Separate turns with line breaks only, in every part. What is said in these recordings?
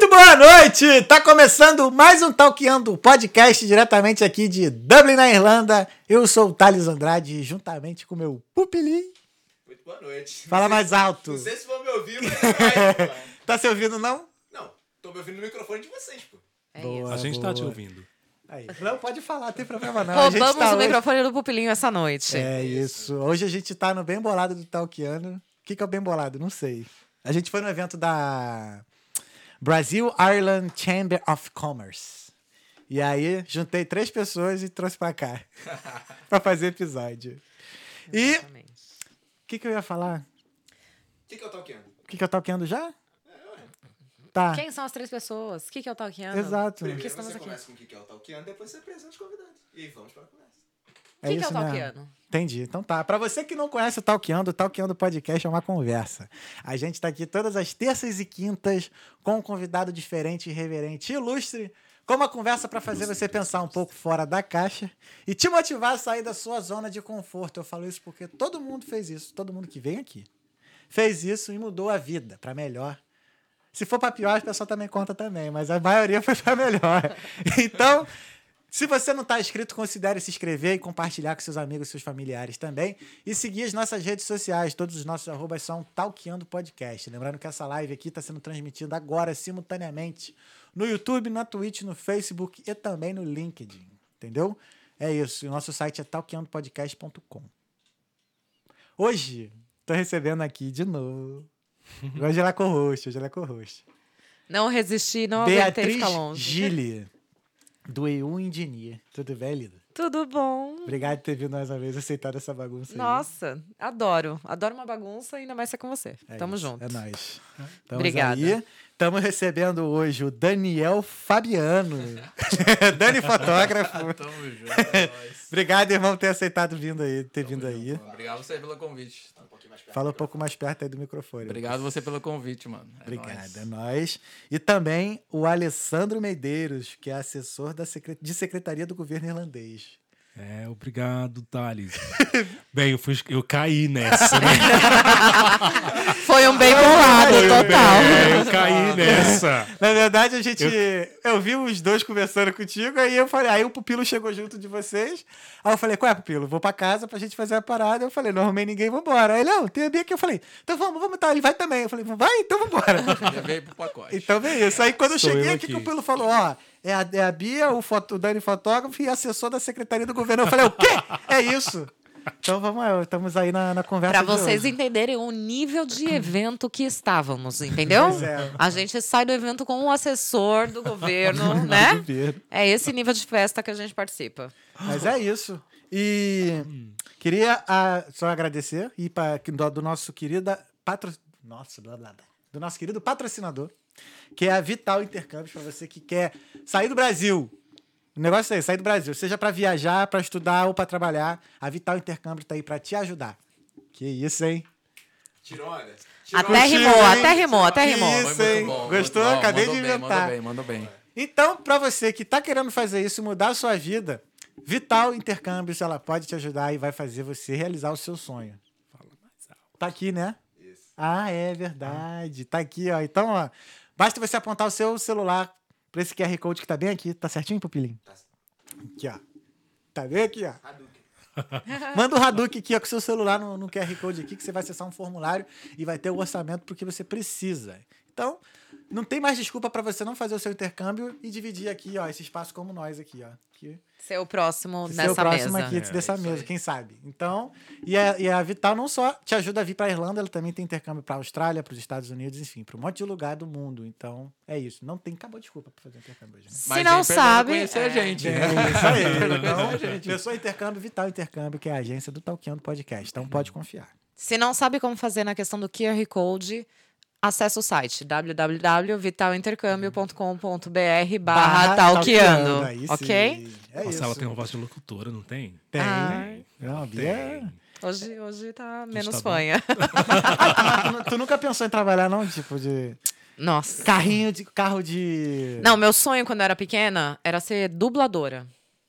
Muito boa noite! Tá começando mais um Talkando, podcast diretamente aqui de Dublin, na Irlanda. Eu sou o Thales Andrade, juntamente com o meu pupilim.
Muito boa noite.
Fala mais alto.
Não sei se vão me ouvir, mas vai, mano.
Tá se ouvindo, não?
Não, tô me ouvindo no microfone de vocês, pô.
É
Boa.
isso.
A gente tá te
boa.
ouvindo.
Aí. Não, pode falar, não tem problema não.
Roubamos
tá
o
hoje-
microfone do pupilinho essa noite.
É isso. Hoje a gente tá no bem bolado do Talkiano. O que, que é o bem bolado? Não sei. A gente foi no evento da Brasil Ireland Chamber of Commerce. E aí, juntei três pessoas e trouxe pra cá. pra fazer episódio. E o
Exatamente.
que, que eu ia falar?
O que, que eu tô querendo?
O que, que eu talqueando já? Tá.
Quem são as três pessoas? O que, que é o Talkiano?
Exato.
Que
Primeiro
estamos
você
aqui?
começa com o que que é o Talkiano, depois você apresenta os convidados. E vamos pra conversa.
O que, que é
isso
o
mesmo.
Talkiano?
Entendi. Então tá. Pra você que não conhece o Talkeando, o Talkeando Podcast é uma conversa. A gente tá aqui todas as terças e quintas com um convidado diferente, irreverente, ilustre, com uma conversa pra fazer você pensar um pouco fora da caixa e te motivar a sair da sua zona de conforto. Eu falo isso porque todo mundo fez isso, todo mundo que vem aqui fez isso e mudou a vida pra melhor. Se for pra pior, a pessoa também conta também, mas a maioria foi pra melhor. Então, se você não está inscrito, considere se inscrever e compartilhar com seus amigos e seus familiares também. E seguir as nossas redes sociais. Todos os nossos arrobas são Talkeando Podcast. Lembrando que essa live aqui está sendo transmitida agora, simultaneamente, no YouTube, na Twitch, no Facebook e também no LinkedIn. Entendeu? É isso. E o nosso site é talqueandopodcast.com. Hoje, estou recebendo aqui de novo. Hoje ela é co-host, hoje ela é co-host.
Não resisti, não aguentei
Beatriz
ficar longe.
Gille, do EU Engineer. Tudo bem, Lida?
Tudo bom?
Obrigado por ter vindo mais uma vez aceitar essa bagunça aí.
Nossa, adoro. Adoro uma bagunça, ainda mais ser com você.
É
Tamo
isso,
junto.
É nóis. Estamos
Obrigada.
aí. Estamos recebendo hoje o Daniel Fabiano. Dani Fotógrafo.
Tamo junto, é nóis.
Obrigado, irmão, por ter aceitado vindo aí, ter vindo aí.
Obrigado você pelo convite.
Fala um pouco mais perto aí do microfone.
Obrigado você pelo convite, mano. É
Obrigado, é nóis. E também o Alessandro Medeiros, que é assessor da de Secretaria do Governo Irlandês.
É, obrigado, Thales. Bem, eu, fui, eu caí nessa, né?
Foi um bem bolado, total.
É, eu caí nessa.
Na verdade, a gente. Eu... vi os dois conversando contigo, aí eu falei, aí o pupilo chegou junto de vocês. Aí eu falei, qual é, pupilo? Vou pra casa pra gente fazer a parada. Eu falei, não arrumei ninguém, vambora. Aí ele, não, tem a Bia aqui. Eu falei, então vamos, vamos, tá. Ele vai também. Eu falei, vai, então vambora.
Já veio pro pacote.
então vem isso. Aí quando eu cheguei
eu
aqui, que
aqui.
o pupilo falou, ó. É a, é a Bia, o, foto, o Dani fotógrafo e assessor da Secretaria do Governo. Eu falei, o quê? É isso. Então vamos aí, estamos aí na, na conversa.
Pra
de
vocês
hoje.
entenderem o nível de evento que estávamos, entendeu?
Pois é.
A gente sai do evento com um assessor do governo, né? É esse nível de festa que a gente participa.
Mas é isso. E queria ah, só agradecer e pra, do, do nosso querido patro, nossa, blá, blá, blá. do nosso querido patrocinador, que é a Vital Intercâmbios para você que quer sair do Brasil. O negócio é esse, sair do Brasil, seja para viajar, para estudar ou para trabalhar, a Vital Intercâmbio tá aí para te ajudar. Que isso, hein?
Tirou, olha. Tirou
Até rimou, até rimou, até rimou.
isso, hein?
muito bom.
Gostou?
muito bom.
Acabei
mandou
de inventar.
Mandou bem, mandou bem.
Então, para você que tá querendo fazer isso, mudar a sua vida, Vital Intercâmbios, ela pode te ajudar e vai fazer você realizar o seu sonho. Tá aqui, né?
Isso.
Ah, é verdade. Tá aqui, ó. Então, ó, basta você apontar o seu celular pra esse QR Code que tá bem aqui. Tá certinho, Pupilinho?
Tá.
Aqui, ó. Tá bem aqui, ó.
Hadouken.
Manda o Hadouken aqui, ó, com o seu celular no, no QR Code aqui, que você vai acessar um formulário e vai ter o orçamento porque você precisa. Então, não tem mais desculpa para você não fazer o seu intercâmbio e dividir aqui, ó, esse espaço como nós aqui, ó. Aqui.
Ser o próximo
Ser
nessa
o próximo
mesa.
aqui
É,
dessa
isso
mesa,
aí.
quem sabe. Então, e a, e a Vital não só te ajuda a vir para a Irlanda, ela também tem intercâmbio para a Austrália, para os Estados Unidos, enfim, para um monte de lugar do mundo. Então, é isso. Não tem acabou desculpa para fazer intercâmbio hoje. Né?
Se
Mas
não sabe,
conhecer a
é.
gente,
É
né?
isso aí. Então, Pessoa Intercâmbio, Vital Intercâmbio, que é a agência do Talqueando Podcast. Então, pode confiar.
Se não sabe como fazer na questão do QR Code, acesse o site www.vitalintercâmbio.com.br barra talqueando, ok?
É
Nossa,
isso.
ela tem uma voz de locutora, não tem?
Tem.
Ai.
Não, a Bia...
Hoje, hoje tá menos
tá
fanha.
Tu nu- tu nunca pensou em trabalhar, não? Tipo, de
Nossa.
carrinho de... Carro de...
Não, meu sonho quando eu era pequena era ser dubladora.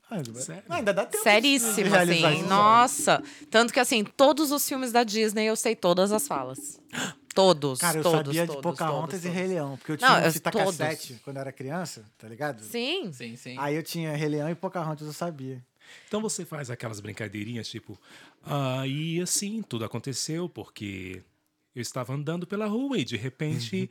Ah,
Sério?
não, ainda dá tempo
Seríssimo, assim. Nossa. Tanto que, assim, todos os filmes da Disney eu sei todas as falas. todos,
Cara, eu
todos,
sabia de
todos,
Pocahontas
todos,
e Rei
todos.
Leão, porque eu
Não,
tinha um
eu-
fita
todos.
cassete quando eu era criança, tá ligado?
Sim.
Sim, sim.
Aí eu tinha Rei Leão e Pocahontas, eu sabia.
Então você faz aquelas brincadeirinhas tipo, ah, e assim, tudo aconteceu porque eu estava andando pela rua e de repente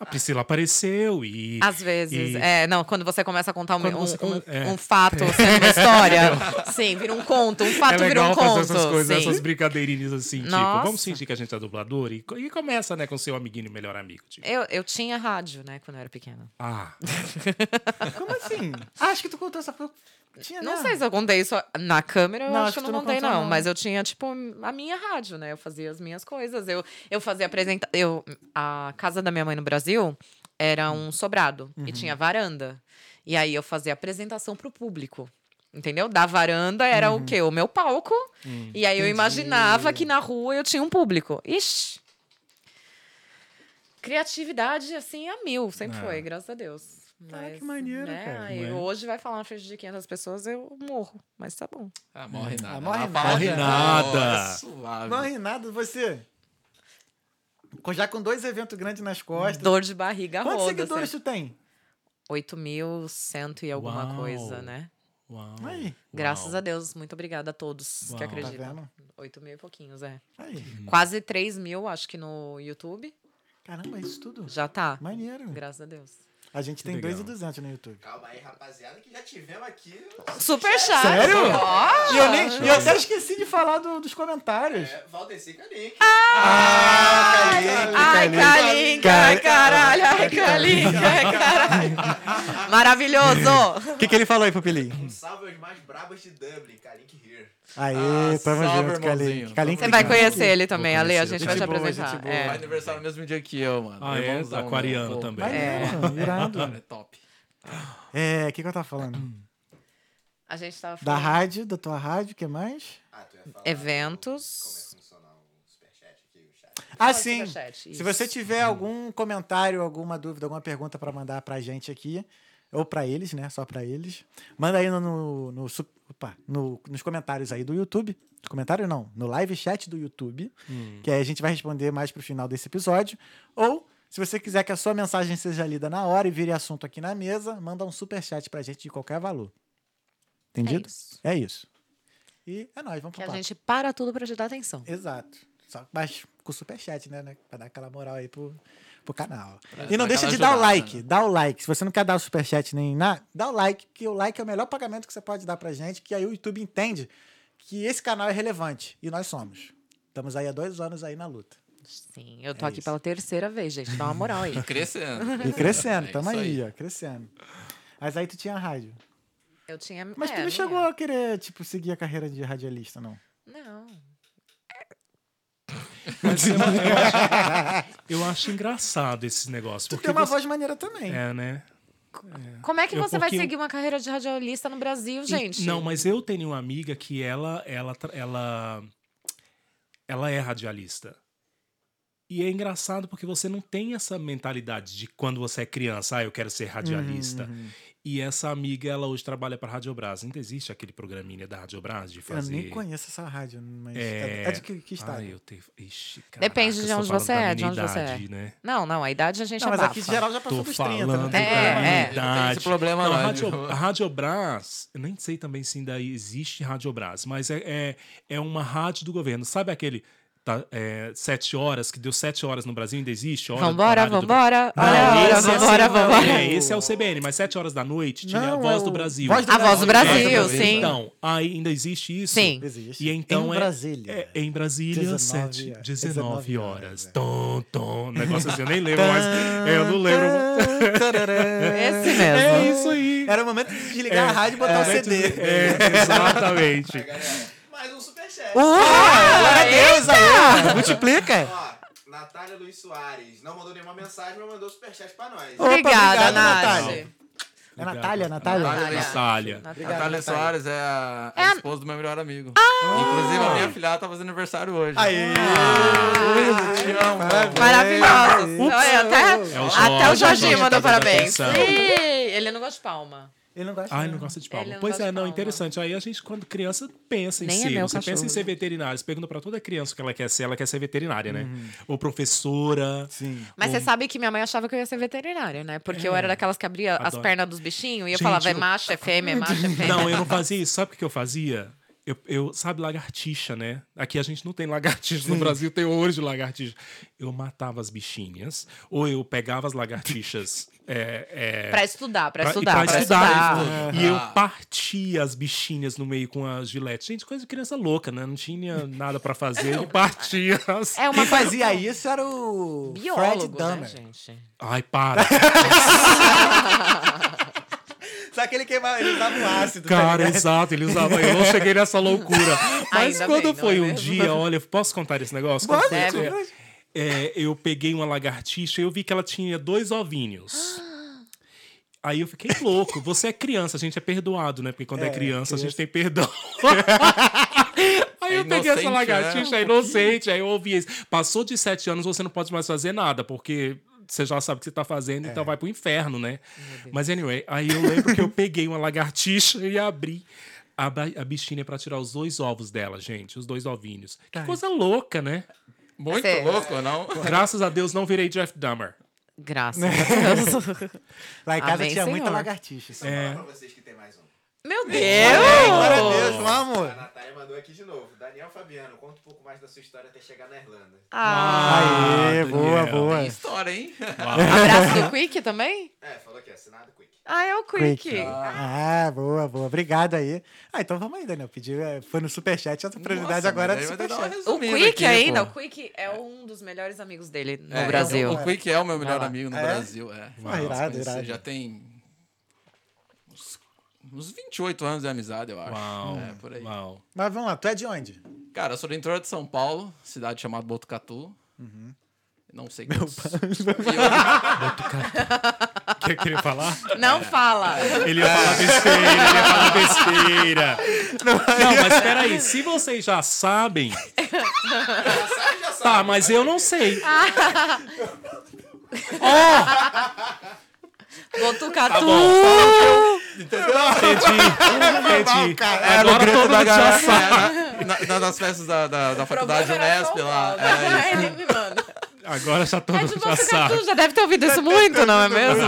a Priscila apareceu e.
Às vezes.
e-
É, não, quando você começa a contar um, um,
come-
um-
é.
um fato sendo uma história. sim, vira um conto. Um fato
é
vira um conto.
essas coisas,
sim.
essas brincadeirinhas assim, tipo,
Nossa.
vamos fingir que a gente é dublador e, e começa, né, com seu amiguinho e melhor amigo. Tipo,
Eu, eu tinha rádio, né, quando eu era pequena.
ah,
Como assim? Ah, acho que tu contou essa. Tinha,
Não
né?
sei se eu contei isso na câmera, eu
Não,
acho que eu não
não
contei, não. Mas eu tinha, tipo, a minha rádio, né? Eu fazia as minhas coisas. Eu, eu fazia apresenta... eu A casa da minha mãe no Brasil era um sobrado
Uhum.
e tinha varanda. E aí eu fazia apresentação pro público. Entendeu? Da varanda era
Uhum.
o quê? O meu palco.
Hum,
e aí eu imaginava que na rua eu tinha um público. Ixi! Criatividade, assim, a mil. Sempre
Ah.
foi, graças a Deus.
Cara,
Mas,
que maneiro,
né,
cara.
é?
hoje vai falar na frente de 500 pessoas, eu morro. Mas tá bom.
Ah, morre nada.
Ah, morre
Ela
nada.
Morre nada.
é Suave.
Não ri nada, você. Já com dois eventos grandes nas costas.
Dor de barriga
Quantos
roda.
seguidores
assim.
tu tem?
8.100 e alguma
Uau.
coisa, né?
uau.
Aí,
Graças
uau.
a Deus. Muito obrigada a todos
Uau.
que
Tá
acreditam.
vendo?
8 mil e pouquinhos, é.
aí.
Quase 3 mil, acho que no YouTube.
Caramba, isso tudo.
Já tá.
Maneiro.
Graças a Deus.
A gente tem
legal.
2,200 no YouTube.
Calma aí, rapaziada, que já tivemos aqui.
Super chat.
Sério?
Ó!
E eu, nem, eu até esqueci de falar do- dos comentários.
É, Valdeci Kalink.
Ah,
Ai, Kalinka, ai, caralho, ai, Kalinka, ai, caralho. Maravilhoso!
O que, que ele falou aí, Pupilinho?
Um salve aos mais brabos de Dublin, Kalink here.
Aê,
Ah,
tamo junto,
irmãozinho.
Kalink
Você vai conhecer ele também, Ale, a gente vai te apresentar. É.
Vai aniversário no mesmo dia que eu, mano.
Ah, é?
Irmãozão,
Aquariano também.
Maneiro, irado.
Cara, é top.
É, o que, que eu tava falando?
A gente tava
Da
falando
rádio, da tua rádio, o que mais?
Ah, tu ia falar
eventos.
Como é que funciona o superchat aqui, o chat.
Ah,
Fala
sim.
superchat,
Se você tiver algum comentário, alguma dúvida, alguma pergunta pra mandar pra gente aqui, ou pra eles, né? Só pra eles, manda aí no, no, no opa, no- nos comentários aí do YouTube. Nos comentários não, no live chat do YouTube, que aí a gente vai responder mais pro final desse episódio. Ou, se você quiser que a sua mensagem seja lida na hora e vire assunto aqui na mesa, manda um super chat pra gente de qualquer valor. Entendido?
isso.
É isso. E é nóis, vamos
Que
pro
a
papo.
gente para tudo pra te dar atenção.
Exato. Só, mas com superchat, né, né? Pra dar aquela moral aí pro, pro canal.
Pra
e não deixa de dar o like.
né?
Dá o like. Se você não quer dar o superchat nem nada, dá o like, que o like é o melhor pagamento que você pode dar pra gente, que aí o YouTube entende que esse canal é relevante. E nós somos. Estamos aí há dois anos aí na luta.
Sim, eu tô
É
aqui
isso.
pela terceira vez, gente. Dá uma moral aí.
Crescendo.
E crescendo,
É
tamo aí, ó, crescendo. Mas aí tu tinha rádio.
Eu tinha.
Mas
é,
tu não chegou a querer, tipo, seguir a carreira de radialista, não?
Não.
Mas eu, eu acho, eu acho engraçado esse negócio.
Tu
Porque
tem uma
você-
voz maneira também.
É, né?
Como é que
Eu-
você vai seguir uma carreira de radialista no Brasil,
E-
gente?
Não, mas eu tenho uma amiga que ela, ela, ela, ela é radialista. E é engraçado porque você não tem essa mentalidade de quando você é criança, ah, eu quero ser radialista.
Uhum,
E essa amiga, ela hoje trabalha para a Radiobras. Ainda existe aquele programinha da Radiobras de
Eu
fazer...
nem conheço essa rádio, mas. É,
É,
é de que, que estado?
Ah, eu tenho... Ixi,
Depende
caraca,
de
eu
onde você é, de onde você é.
idade, Né?
Não, não, a idade a gente
Não, mas
abafa.
aqui de geral já passou
Tô
dos 30, não
falando
tem
É,
problema.
é.
não.
Não tem esse problema,
Não,
não.
a Rádio, a Radiobras, eu nem sei também se ainda existe Radiobras, mas é, é, é uma rádio do governo. Sabe aquele tá, é, sete horas, que deu sete horas no Brasil, ainda existe? Hora-
Vambora,
horário do-
vambora.
Não,
hora,
esse é o
vambora,
C-
vambora.
É, esse é o CBN, mas sete horas da noite tinha
Não,
a Voz
é
do Brasil.
Voz do
A voz do
Brasil,
Brasil,
é,
sim.
Então, ainda existe isso?
Sim.
Existe.
E então
em
é,
Brasília.
é em Brasília,
19
sete,
horas.
19
19
horas.
é.
Tom, tom. Negócio assim, eu nem lembro mais. Eu não lembro.
Esse mesmo.
É isso aí.
Era o momento de desligar a rádio e botar o CD.
É, exatamente.
Aí.
Ah, glória a Deus, aí. Multiplica.
Ó, Natália Luiz Soares. Não mandou nenhuma mensagem, mas mandou superchat pra nós.
Opa,
Obrigada, Nath.
Natália. É Natália, Natália?
Natália.
Natália.
Obrigado,
Natália. Soares é a, a
É a-
esposa do meu melhor amigo. Inclusive, a minha filhada tá fazendo aniversário hoje.
Aê!
Beijo, te amo.
Maravilhosa. Até,
É o
até o Jorginho mandou
tá
parabéns. ele não gosta de palma.
Ele não gosta
Ah, não gosta de palma.
não
Pois é, não,
palma.
interessante. Aí a gente, quando criança, pensa em
Nem é
ser.
meu
você pensa em ser veterinário. Você pergunta pra toda criança o que ela quer ser, ela quer ser veterinária, né?
Uhum.
Ou professora.
Sim.
Mas você sabe que minha mãe achava que eu ia ser veterinária, né? Porque eu era daquelas que abria as
Adoro.
pernas dos bichinhos e eu
Gente,
falava, é
eu-
macho, é fêmea, é macho, é fêmea.
Não, eu não fazia isso. Sabe o que eu fazia? Eu, eu- sabe, lagartixa, né? Aqui a gente não tem lagartixa. No Brasil tem de lagartixa. Eu matava as bichinhas, ou eu pegava as lagartixas. É, é,
Pra estudar, pra,
pra-
estudar,
pra
pra
estudar.
estudar.
E eu partia as bichinhas no meio com as giletes. Gente, coisa de criança louca, né? Não tinha nada pra fazer. E partia as...
É uma
Quem fazia isso era o Fred
biólogo, né,
Dahmer.
gente?
Ai, para.
Só que ele queimava, ele usava um ácido. tá
Cara,
ligado?
exato, ele usava. Eu não cheguei nessa loucura. Mas
Ainda
quando
bem, não
foi
é
um
mesmo?
dia, olha, posso contar esse negócio?
Pode,
Quando foi-
deve.
É, eu peguei uma lagartixa e eu vi que ela tinha dois ovinhos. Aí eu fiquei louco. Você é criança, a gente é perdoado, né? Porque quando é,
É,
criança, a gente
criança.
tem perdão. Aí eu
É
peguei essa lagartixa, é inocente. Aí eu ouvi isso. Passou de sete anos, você não pode mais fazer nada, porque você já sabe o que você tá fazendo, então vai pro inferno, né? Mas anyway, aí eu lembro que eu peguei uma lagartixa e abri a, a bichinha pra tirar os dois ovos dela, gente. Os dois ovinhos. Que coisa louca, né?
Muito
Você-
louco, não?
Graças a Deus não virei Jeff Dahmer.
Graças a Deus.
Lá em casa
Amém,
tinha muita
Senhor.
lagartixa. assim.
Vou falar pra vocês que tem mais um.
Meu
Glória a
Deus!
Deus, vamos.
A Natália mandou aqui de novo. Daniel Fabiano, conta um pouco mais da sua história até chegar na Irlanda.
Ah,
Aê, boa, boa.
Tem história, hein?
abraço do Quick também?
É, falou que é assinado Quick.
Ah, é o Quick.
Quick. Ah, boa, boa. Obrigado aí. Ah, então vamos aí, Daniel. Pediu, é, foi no Superchat, a prioridade
Nossa,
agora é do Superchat.
O Quick
aqui,
ainda,
pô.
o Quick é um dos melhores amigos dele no
É,
Brasil.
O, o Quick é o meu melhor amigo no
É?
Brasil. É.
Ah, irado, irado.
Já tem uns, uns 28 anos de amizade, eu acho.
Uau.
É, por aí.
Uau.
Mas vamos lá, tu é de onde?
Cara, eu sou do interior de São Paulo, cidade chamada Botucatu.
Uhum.
Não sei quantos...
Falar?
Não fala.
Ele ia falar besteira, ele ia falar besteira. Não, mas peraí, se vocês já sabem. Tá, mas eu não sei.
Botucatu.
Entendi. Entendi.
cara.
Agora
grito
todo
da
mundo já
galera,
sabe.
é, na, na, nas festas da, da, da faculdade
era
Unesp lá. É,
Ele me manda.
Agora já todo
É
mundo já
Botucatu,
sabe.
já deve ter ouvido isso muito, não é mesmo?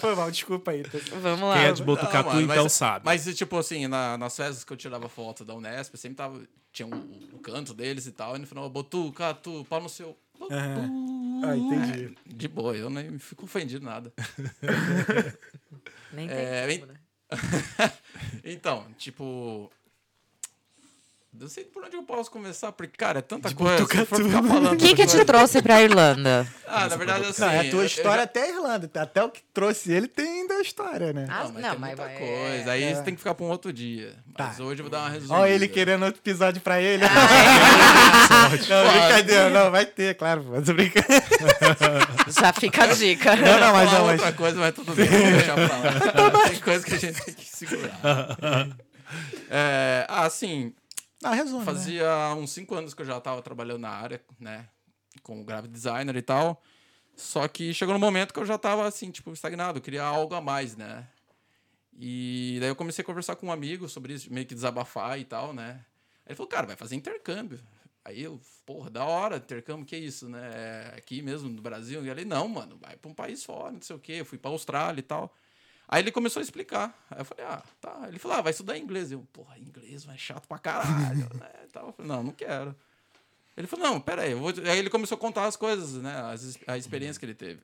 Foi mal, desculpa aí.
Vamos lá.
Quem é de Botucatu,
Não, mano,
então
mas,
sabe.
Mas, tipo assim, na- nas festas que eu tirava foto da Unesp, sempre tava. Tinha o um, canto deles e tal, e no final, Botu, Catu, pau no seu. Botu.
Ah, entendi.
De boa, eu nem fico ofendido nada.
Nem tem
É,
como, né?
então, tipo. Não sei por onde eu posso começar, porque, cara, é tanta coisa. Se eu for ficar falando.
O que que te trouxe pra Irlanda?
Ah, na verdade, assim.
Não, é a tua história
já-
até a Irlanda. Até o que trouxe ele tem ainda a história, né?
Ah,
Não, mas
não,
tem
mas
muita
vai-
coisa. Aí você tem que ficar pra um outro dia. Mas
Tá.
hoje eu vou dar uma resumida.
Olha ele querendo outro episódio pra ele.
Ah,
não, brincadeira. Não, vai ter, claro. Mas brinco.
Já fica a dica.
Não, não, mas não, mas...
outra coisa, mas tudo bem. Vou deixar pra lá. Tem coisa que a gente tem que segurar. É, ah, assim,
Não, resume, né?
fazia uns cinco anos que eu já estava trabalhando na área, né? Como graphic designer e tal. Só que chegou no momento que eu já estava assim, tipo, estagnado. Eu queria algo a mais, né? E daí eu comecei a conversar com um amigo sobre isso, meio que desabafar e tal, né? Aí ele falou, cara, vai fazer intercâmbio. Aí eu, porra, da hora, intercâmbio, que isso, né? É Aqui mesmo no Brasil. E ele, não, mano, vai para um país fora, não sei o quê. Eu fui pra Austrália e tal. Aí ele começou a explicar. Aí eu falei, ah, tá. Ele falou, ah, vai estudar inglês. Eu, porra, inglês vai chato pra caralho, né? e tal. Eu falei, não, não quero. Ele falou, não, pera aí. Aí ele começou a contar as coisas, né? As, a experiência que ele teve.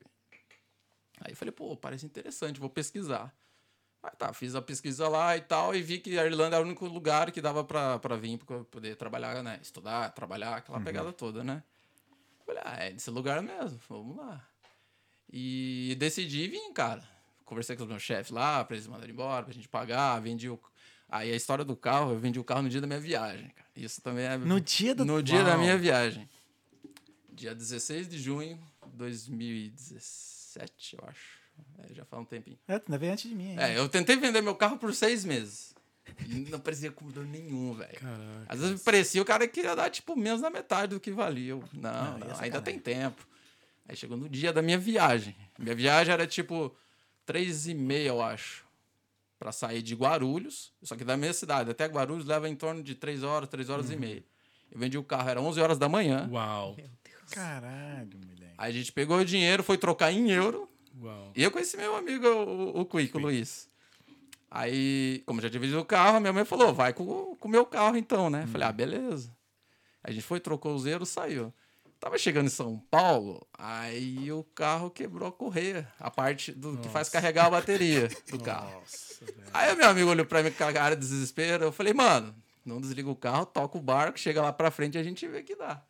Aí eu falei, pô, parece interessante, vou pesquisar. Aí tá, fiz a pesquisa lá e tal, e vi que a Irlanda era o único lugar que dava pra, pra vir, pra poder trabalhar, né? Estudar, trabalhar, aquela pegada toda, né? Falei, ah, é nesse lugar mesmo, vamos lá. E decidi vir, cara. Conversei com os meus chefes lá, pra eles mandarem embora, pra gente pagar, vendi o... Aí a história do carro, eu vendi o carro no dia da minha viagem, cara. Isso também é...
No dia do...
No dia da
Uau.
minha viagem. Dia 16 de junho de 2017, eu acho. É, já faz um tempinho.
É, ainda veio antes de mim. hein?
É, eu tentei vender meu carro por seis meses. Não parecia com dor nenhum, velho. Às vezes parecia o cara que ia dar, tipo, menos da metade do que valia. Não,
Não,
não, ainda tem tempo. Aí chegou no dia da minha viagem. Minha viagem era, tipo, três e meia, eu acho. pra sair de Guarulhos, só que da minha cidade até Guarulhos leva em torno de 3 horas, 3 horas e meia. Eu vendi o carro, era 11 horas da manhã.
Uau.
Caralho, moleque.
Aí a gente pegou o dinheiro, foi trocar em euro.
Uau.
E eu conheci meu amigo, o, o Quico, o Luiz. Aí, como já vendido o carro, minha mãe falou, vai com com o meu carro então, né? Falei, ah, beleza. Aí a gente foi, trocou os euros, saiu. Tava chegando em São Paulo, aí o carro quebrou a correia, a parte do que faz carregar a bateria do carro.
Nossa.
Aí meu amigo olhou pra mim com aquela cara de desespero. Eu falei, mano, não desliga o carro, toca o barco, chega lá pra frente e a gente vê que dá.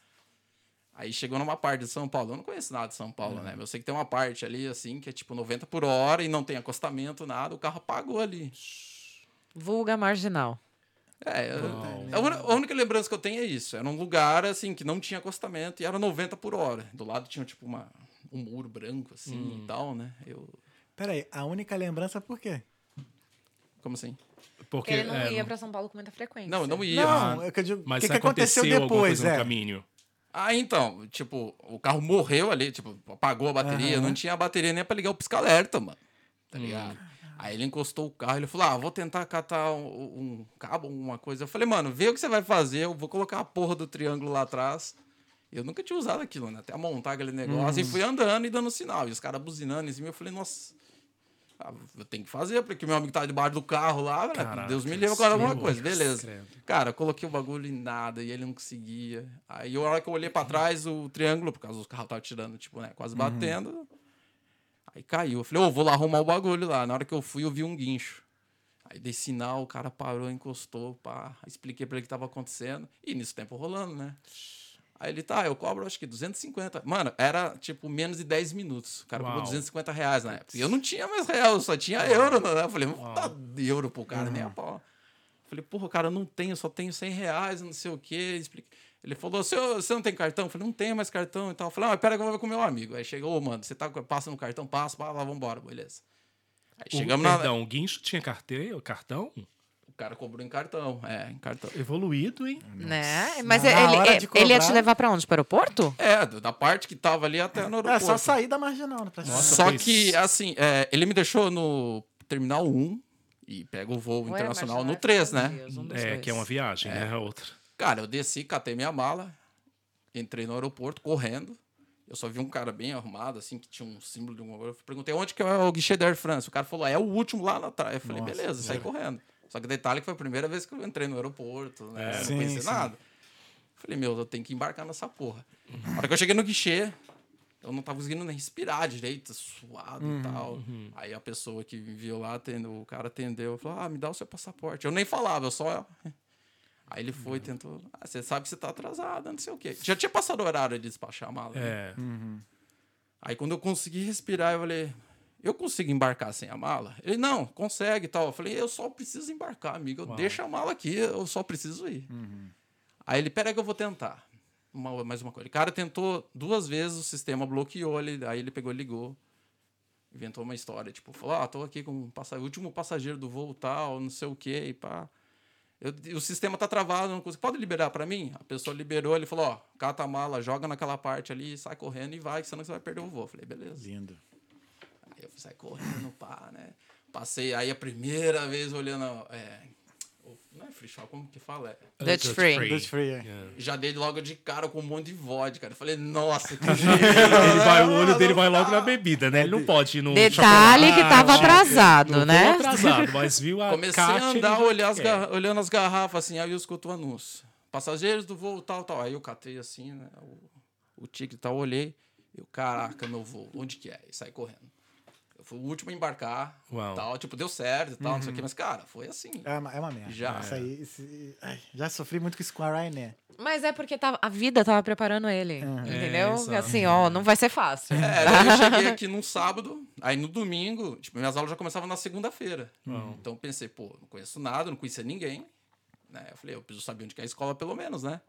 Aí chegou numa parte de São Paulo. Eu não conheço nada de São Paulo, né? Mas eu sei que tem uma parte ali, assim, que é tipo 90 por hora e não tem acostamento, nada. O carro apagou ali.
Vulga marginal.
É, a, única lembrança que eu tenho é isso. Era um lugar, assim, que não tinha acostamento e era 90 por hora. Do lado tinha, tipo, uma, um muro branco, assim, e tal, né? Eu...
Peraí, a única lembrança por quê?
Como assim?
Porque
ele não
é,
ia pra São Paulo com muita frequência.
Não, eu não ia.
Não, é que eu digo, o
Mas
que, que aconteceu
alguma
depois, é?
no caminho.
Ah, então, tipo, o carro morreu ali, tipo, apagou a bateria,
Aham.
não tinha bateria nem pra ligar o pisca-alerta, mano.
Hum.
Tá ligado? Aí ele encostou o carro, ele falou: Ah, vou tentar catar um, um cabo, alguma coisa. Eu falei, mano, vê o que você vai fazer, eu vou colocar a porra do triângulo lá atrás. Eu nunca tinha usado aquilo, né? Até montar aquele negócio. E
Uhum.
fui andando e dando sinal. E os caras buzinando em cima. Eu falei, nossa. ah, Eu tenho que fazer, porque meu amigo tá debaixo do carro lá, né? Deus me livre agora alguma coisa. Beleza.
credo.
Cara, eu coloquei o bagulho e nada, e ele não conseguia. Aí, a hora que eu olhei pra trás, o triângulo, por causa do carro tava tirando, tipo, né, quase batendo. Aí caiu. Eu falei, ô, vou lá arrumar o bagulho lá. Na hora que eu fui, eu vi um guincho. Aí dei sinal, o cara parou, encostou, pá. Expliquei pra ele o que tava acontecendo. E nisso tempo rolando, né? Aí ele, tá, eu cobro acho que 250. Mano, era tipo menos de 10 minutos. O cara
Uau.
cobrou 250 reais na época. E eu não tinha mais real, eu só tinha euro, né? Eu falei, vou dar euro pro cara, nem a pau. Falei, porra, cara, eu não tenho, só tenho 100 reais, não sei o quê. Expliquei. Ele falou, você, você não tem cartão? Eu falei, não tenho mais cartão e tal. Eu falei, ah, mas pera que eu vou ver com o meu amigo. Aí chegou, ô, mano, você tá, passa no cartão? Passa, pá, lá, vambora, beleza. Aí
O,
chegamos na...
perdão, o guincho tinha carteira, cartão?
O cara cobrou em cartão, é, em cartão.
Evoluído, hein?
Né? Mas
Na
ele,
hora
ele,
de
ele ia te
cobrar-
levar pra onde? Pro aeroporto?
É, da parte que tava ali até no
É
aeroporto.
só sair da marginal, né?
Nossa,
Só que,
isso.
assim, é, ele me deixou no Terminal 1 e pega o voo
Ué,
internacional no
já é
3, né?
Dias, um
É,
dois.
que é uma viagem, né? A outra.
Cara, eu desci, catei minha mala, entrei no aeroporto correndo. Eu só vi um cara bem arrumado, assim, que tinha um símbolo de um. Eu perguntei onde que é o guichê da Air France. O cara falou, é o último lá atrás. Eu falei,
Nossa,
beleza, saí correndo. Só que detalhe que foi a primeira vez que eu entrei no aeroporto, né?
É.
Eu não
Sim,
conhecia
sim.
nada. Falei, meu, eu tenho que embarcar nessa porra. Na hora que eu cheguei no guichê, eu não tava conseguindo nem respirar direito, suado
Uhum,
e tal. Aí a pessoa que me viu lá, o cara atendeu, falou, ah, me dá o seu passaporte. Eu nem falava, eu só... Aí ele
Uhum.
foi, tentou, ah, você sabe que você tá atrasado, não sei o quê. Já tinha passado o horário de despachar a mala. né?
É.
Aí quando eu consegui respirar, eu falei, eu consigo embarcar sem a mala? Ele, não, consegue e tal. Eu falei, eu só preciso embarcar, amigo. Eu deixo a mala aqui, eu só preciso ir. Aí ele, pera que eu vou tentar. Uma- mais uma coisa. O cara tentou duas vezes, o sistema bloqueou, ele, aí ele pegou e ligou. Inventou uma história, tipo, falou, ah, tô aqui com o passa- o último passageiro do voo tal, não sei o quê, e pá. Eu- o sistema tá travado, não consigo. Pode liberar pra mim? A pessoa liberou, ele falou, ó, cata a mala, joga naquela parte ali, sai correndo e vai, que senão você vai perder o voo. Eu falei, beleza.
Lindo.
Aí eu saí correndo, pá, né? Passei aí a primeira vez olhando. É, não é free shop, como que fala? É,
Dutch free.
Dutch free, é.
Yeah.
já dei logo de cara com um monte de vodka. Eu falei, nossa, que
Ele vai, o olho dele vai logo na bebida, né? Ele não pode ir no
Detalhe que tava
chocolate.
atrasado, né?
atrasado, mas viu a
Comecei a andar olhar as garra- olhando as garrafas, assim, aí eu escuto o anúncio. Passageiros do voo, tal, tal. Aí eu catei assim, né? O, o tigre e tal, olhei. Eu, caraca, meu voo, onde que é? E saí correndo. Fui o último a embarcar,
Uau.
tal. Tipo, deu certo e tal, não sei o quê. Mas, cara, foi assim.
É uma, é uma merda.
Já.
Isso aí. esse- ai, já sofri muito com isso com a Ryanair.
Mas é porque tava, a vida tava preparando ele. Entendeu?
É, exato.
assim, ó, não vai ser fácil.
É, daí eu cheguei aqui num sábado, aí no domingo, tipo, minhas aulas já começavam na segunda-feira. Então eu pensei, pô, não conheço nada, não conhecia ninguém. Né? Eu falei, eu preciso saber onde que é a escola, pelo menos, né?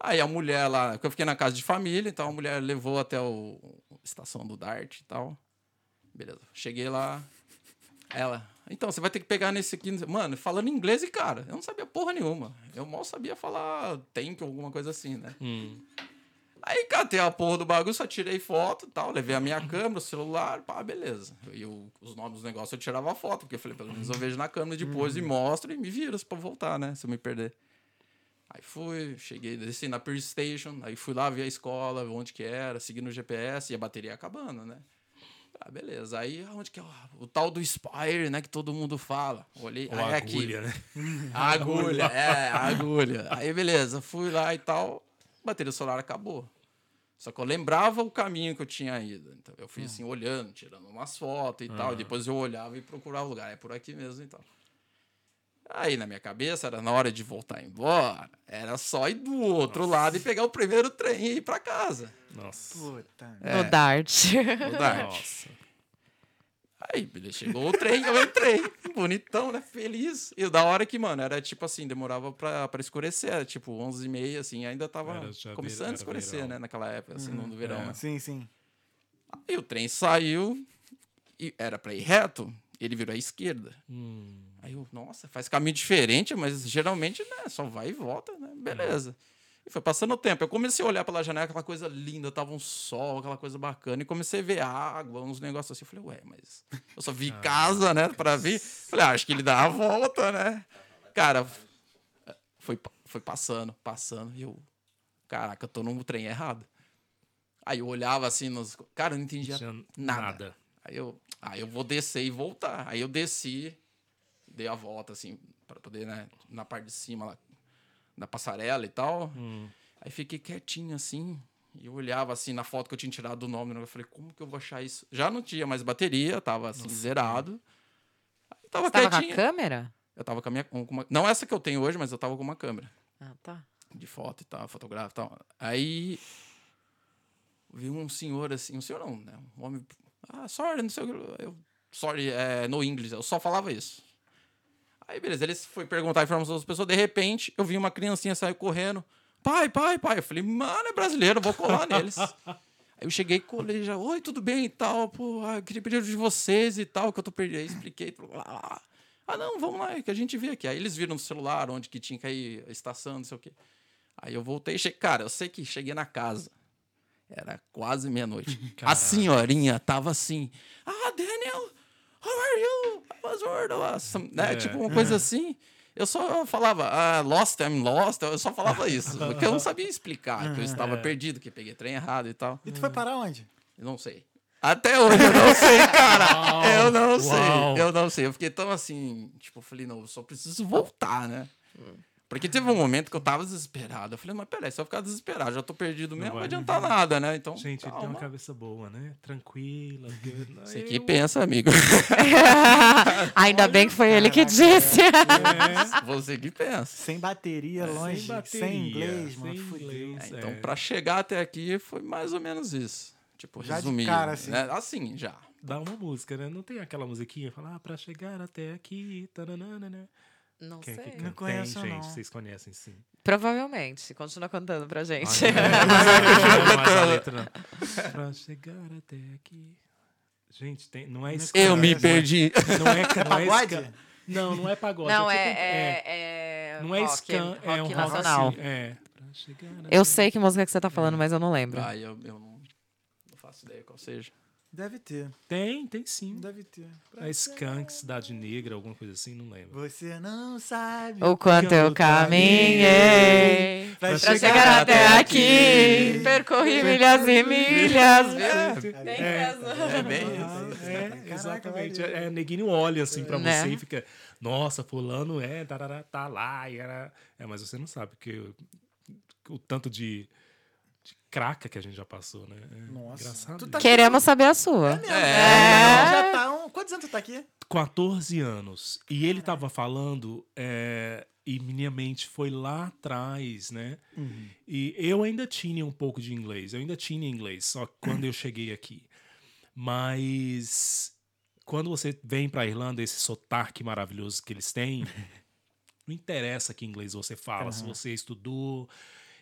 Aí a mulher lá, que eu fiquei na casa de família, então a mulher levou até o a estação do Dart e tal. Beleza. Cheguei lá. Ela, então, você vai ter que pegar nesse aqui. Mano, falando inglês e, cara, eu não sabia porra nenhuma. Eu mal sabia falar tempo, alguma coisa assim, né?
Hum.
Aí catei a porra do bagulho, só tirei foto e tal. Levei a minha câmera, o celular, pá, beleza. E o- os nomes dos negócios eu tirava foto, porque eu falei, pelo menos eu vejo na câmera depois e mostro e me vira pra voltar, né? Se eu me perder. Aí fui, cheguei, desci na Pearl Station, aí fui lá ver a escola, onde que era, segui no GPS e a bateria acabando, né? Ah, beleza. Aí onde que é o, o tal do Spire, né? Que todo mundo fala. Olhei,
Ou
aí é
a
aqui.
agulha, né?
A agulha, é, a agulha. Aí, beleza, fui lá e tal, bateria celular acabou. Só que eu lembrava o caminho que eu tinha ido. Então, eu fui assim, olhando, tirando umas fotos e tal. E depois eu olhava e procurava o lugar. É por aqui mesmo e tal. Aí, na minha cabeça, era na hora de voltar embora. Era só ir do outro lado e pegar o primeiro trem e ir pra casa.
Nossa.
Puta.
É.
No Dart.
No Dart.
Nossa.
Aí, beleza, chegou o trem, eu entrei. Bonitão, né? Feliz. E da hora que, mano, era tipo assim, demorava pra, pra escurecer. Era tipo 11h30, assim, ainda tava
Era
começando
era
a escurecer,
verão.
né? Naquela época, assim, no verão,
é.
né?
Sim, sim.
Aí o trem saiu e era pra ir reto, ele virou à esquerda.
Hum.
Aí eu, nossa, faz caminho diferente, mas geralmente, né, só vai e volta, né? Beleza. E foi passando o tempo. Eu comecei a olhar pela janela, aquela coisa linda, tava um sol, aquela coisa bacana, e comecei a ver água, uns negócios assim. Eu falei, ué, mas eu só vi casa, né, pra vir. Falei, ah, acho que ele dá a volta, né? Cara, foi, foi passando, passando, e eu, caraca, eu tô num trem errado. Aí eu olhava assim nos. Cara, eu não entendia nada.
nada.
Aí eu, aí eu vou descer e voltar. Aí eu desci, dei a volta, assim, para poder, né, na parte de cima lá, da passarela e tal.
Hum.
Aí fiquei quietinho, assim, e eu olhava, assim, na foto que eu tinha tirado do nome. Eu falei, como que eu vou achar isso? Já não tinha mais bateria, tava, assim, zerado. Aí tava
Você tava com a
quietinho.
câmera?
Eu tava com a minha... Com uma, não essa que eu tenho hoje, mas eu tava com uma câmera
Ah, tá.
de foto e tal, fotográfico e tal. Aí vi um senhor assim, um senhor não, né? Um homem. Ah, sorry, não sei o que. Eu, sorry, é, no inglês, eu só falava isso. Aí, beleza, ele foi perguntar informações das pessoas, de repente, eu vi uma criancinha sair correndo. Pai, pai, pai. Eu falei, mano, é brasileiro, vou colar neles. Aí eu cheguei e colei já, oi, tudo bem e tal, pô, ah, eu queria pedir de vocês e tal, que eu tô perdido. Aí expliquei. Ah, não, vamos lá, que a gente vê aqui. Aí eles viram no celular onde que tinha que ir a estação, não sei o quê. Aí eu voltei e cheguei. Cara, eu sei que cheguei na casa. Era quase meia-noite. A senhorinha tava assim. Ah, Daniel, how are you? I was worried about some-" né?
É,
Tipo uma coisa assim. Eu só falava, ah, lost, I'm lost. Eu só falava isso. Porque eu não sabia explicar que eu estava perdido, que peguei trem errado e tal.
E tu foi parar onde?
Eu não sei. Até hoje eu não sei, cara. eu não
Uau.
sei. Eu não sei. Eu fiquei tão assim, tipo, eu falei, não, eu só preciso voltar, né? Porque teve um momento que eu tava desesperado. Eu falei, mas peraí, se eu ficar desesperado, já tô perdido mesmo, não
vai
adiantar nada, né? Então,
Gente, ele tem
calma.
uma cabeça boa, né? Tranquila. good.
Você que
Eu-
pensa, amigo.
Ainda bem que foi ele que disse.
É,
Você que pensa.
Sem bateria, longe, sem,
bateria,
inglês, mano.
sem
Fudeu.
inglês.
É, então,
É.
pra chegar até aqui, foi mais ou menos isso. Tipo,
Já de
resumindo.
cara, assim.
né? Assim, já.
Dá uma música, né? Não tem aquela musiquinha? Falar, ah, pra chegar até aqui. Taranana.
Não
Quem é que
sei.
Não conheço,
tem, gente.
não.
Vocês conhecem, sim.
Provavelmente. Continua cantando pra gente.
Ai, não, mas a letra não. Pra chegar até aqui. Gente, tem, não é
Não
ska,
Eu me perdi.
Não é, não é
pagode?
ska. Não, não é pagode.
Não,
tipo-
é, é, é
Não é
rock,
scan,
rock
é um
nacional.
rock. É.
Eu sei que música que você tá falando, mas eu não lembro.
Ah, eu, eu não, não faço ideia qual seja.
Deve ter,
Tem, tem sim.
deve ter.
É Skunk, Cidade Negra, alguma coisa assim, não lembro.
Você não sabe
O quanto eu caminhei
Pra
pra
chegar
chegar até
até
aqui.
aqui.
Percorri milhas e milhas.
É,
Tem
é,
mesmo.
É bem
Ah,
isso.
é,
Caraca,
exatamente.
valeu.
É, neguinho olha assim pra
Né?
você e fica, nossa, fulano é, tarará, tá lá, e era. É, mas você não sabe que o, tanto de craca que a gente já passou, né? É
Nossa.
Engraçado.
Tá-
Queremos saber a sua.
É.
Já tá um... Quantos anos tu tá aqui?
14 anos. E ele tava falando, é, e minha mente foi lá atrás, né? E eu ainda tinha um pouco de inglês, eu ainda tinha inglês, só quando eu cheguei aqui. Mas quando você vem pra Irlanda, esse sotaque maravilhoso que eles têm, não interessa que inglês você fala, se você estudou.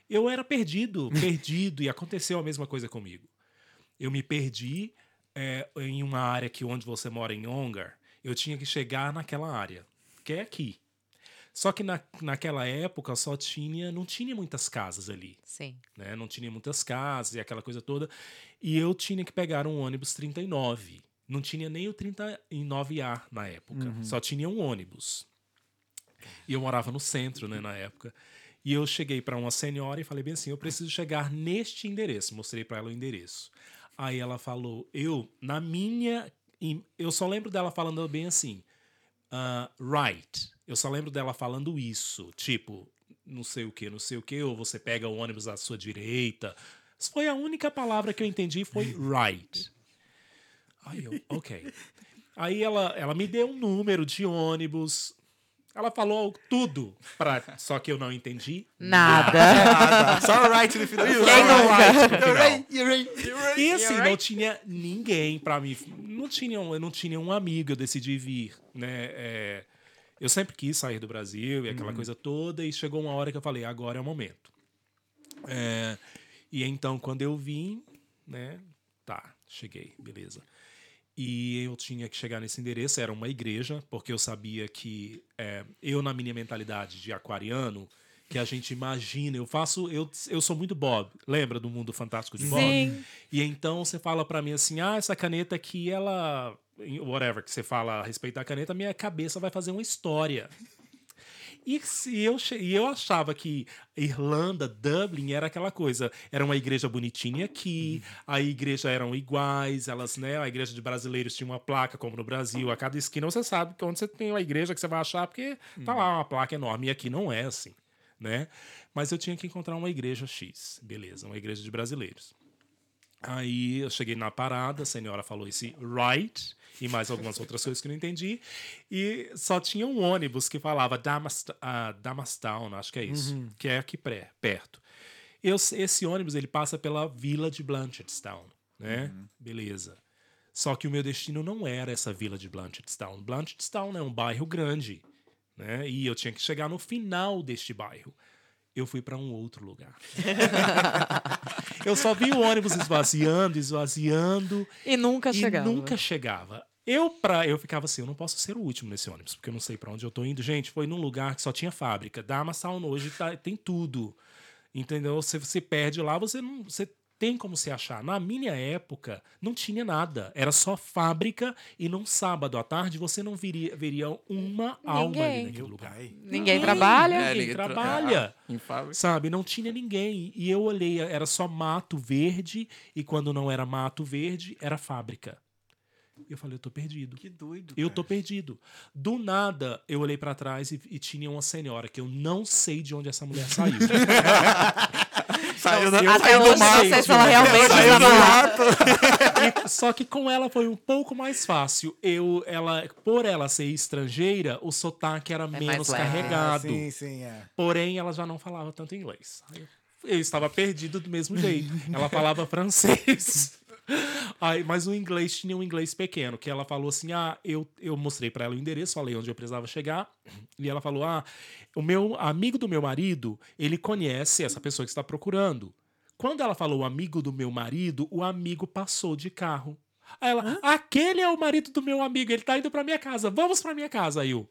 Eu era perdido, perdido, e aconteceu a mesma coisa comigo. Eu me perdi é, em uma área que onde você mora em Ongar, eu tinha que chegar naquela área, que é aqui. Só que na, naquela época só tinha, não tinha muitas casas ali,
Sim.
né? Não tinha muitas casas e aquela coisa toda. E eu tinha que pegar um ônibus 39. Não tinha nem o 39A na época, só tinha um ônibus. E eu morava no centro, né, na época. E eu cheguei para uma senhora e falei bem assim: eu preciso chegar neste endereço. Mostrei para ela o endereço. Aí ela falou: eu, na minha. Eu só lembro dela falando bem assim: ah, right. Eu só lembro dela falando isso. Tipo, não sei o que, não sei o que, ou você pega o ônibus à sua direita. Foi a única palavra que eu entendi foi right. Aí eu, ok. Aí ela, ela me deu um número de ônibus. Ela falou tudo, pra, só que eu não entendi.
Nada.
Só o right no final.
Quem
Só
nunca?
right no final.
You're right, you're right.
E assim, não tinha ninguém pra mim. Não tinha, eu não tinha um amigo, eu decidi vir, né? É, eu sempre quis sair do Brasil e aquela coisa toda, e chegou uma hora que eu falei, agora é o momento. É, e então, quando eu vim, né? Tá, cheguei, beleza. E eu tinha que chegar nesse endereço, era uma igreja, porque eu sabia que é, eu, na minha mentalidade de aquariano, que a gente imagina, eu faço, eu, eu sou muito Bob, lembra do mundo fantástico de Bob?
Sim.
E então você fala pra mim assim: ah, essa caneta aqui, ela. Whatever que você fala a respeito da caneta, minha cabeça vai fazer uma história. E, se eu, e eu achava que Irlanda, Dublin, era aquela coisa. Era uma igreja bonitinha aqui, a igreja eram iguais, elas, né? A igreja de brasileiros tinha uma placa, como no Brasil. A cada esquina você sabe que onde você tem uma igreja que você vai achar, porque tá lá uma placa enorme. E aqui não é assim, né? Mas eu tinha que encontrar uma igreja X, beleza, uma igreja de brasileiros. Aí eu cheguei na parada, a senhora falou esse right e mais algumas outras coisas que eu não entendi. E só tinha um ônibus que falava Damast ah, Damastown, acho que é isso, que é aqui pré, perto. Eu, esse ônibus ele passa pela vila de Blanchardstown, né? Beleza. Só que o meu destino não era essa vila de Blanchardstown. Blanchardstown é um bairro grande, né? E eu tinha que chegar no final deste bairro. Eu fui para um outro lugar. eu só vi o ônibus esvaziando, esvaziando
E nunca
e
chegava.
nunca chegava. Eu, pra, eu ficava assim, eu não posso ser o último nesse ônibus, porque eu não sei pra onde eu tô indo. Gente, foi num lugar que só tinha fábrica. Damastown hoje tá- tem tudo. Entendeu? Se você perde lá, você não. Você tem como se achar. Na minha época, não tinha nada. Era só fábrica e num sábado à tarde você não viria, veria uma alma ali
Ninguém.
naquele lugar.
Pai.
Ninguém trabalha.
É,
Ninguém
ninguém tra-
trabalha.
Fábrica.
Sabe, não tinha ninguém. E eu olhei, era só mato verde, e quando não era mato verde, era fábrica. E eu falei, eu tô perdido.
Que doido.
Eu
cara.
tô perdido. Do nada, eu olhei pra trás e, e tinha uma senhora que eu não sei de onde essa mulher saiu.
Saiu da...
Eu
Até
saí do
hoje
mato,
você
gente.
fala realmente
Saiu do. E- só que com ela foi um pouco mais fácil. Eu, ela, por ela ser estrangeira, o sotaque era
mais
menos carregado.
Ah, sim, sim, é.
Porém, ela já não falava tanto inglês. Eu, eu estava perdido do mesmo jeito. Ela falava francês. Aí, mas o inglês tinha um inglês pequeno, que ela falou assim: ah, eu, eu mostrei para ela o endereço, falei onde eu precisava chegar, e ela falou: ah, o meu amigo do meu marido, ele conhece essa pessoa que está procurando. Quando ela falou amigo do meu marido, o amigo passou de carro. Aí ela, aquele é o marido do meu amigo, ele tá indo pra minha casa, vamos pra minha casa. Aí eu.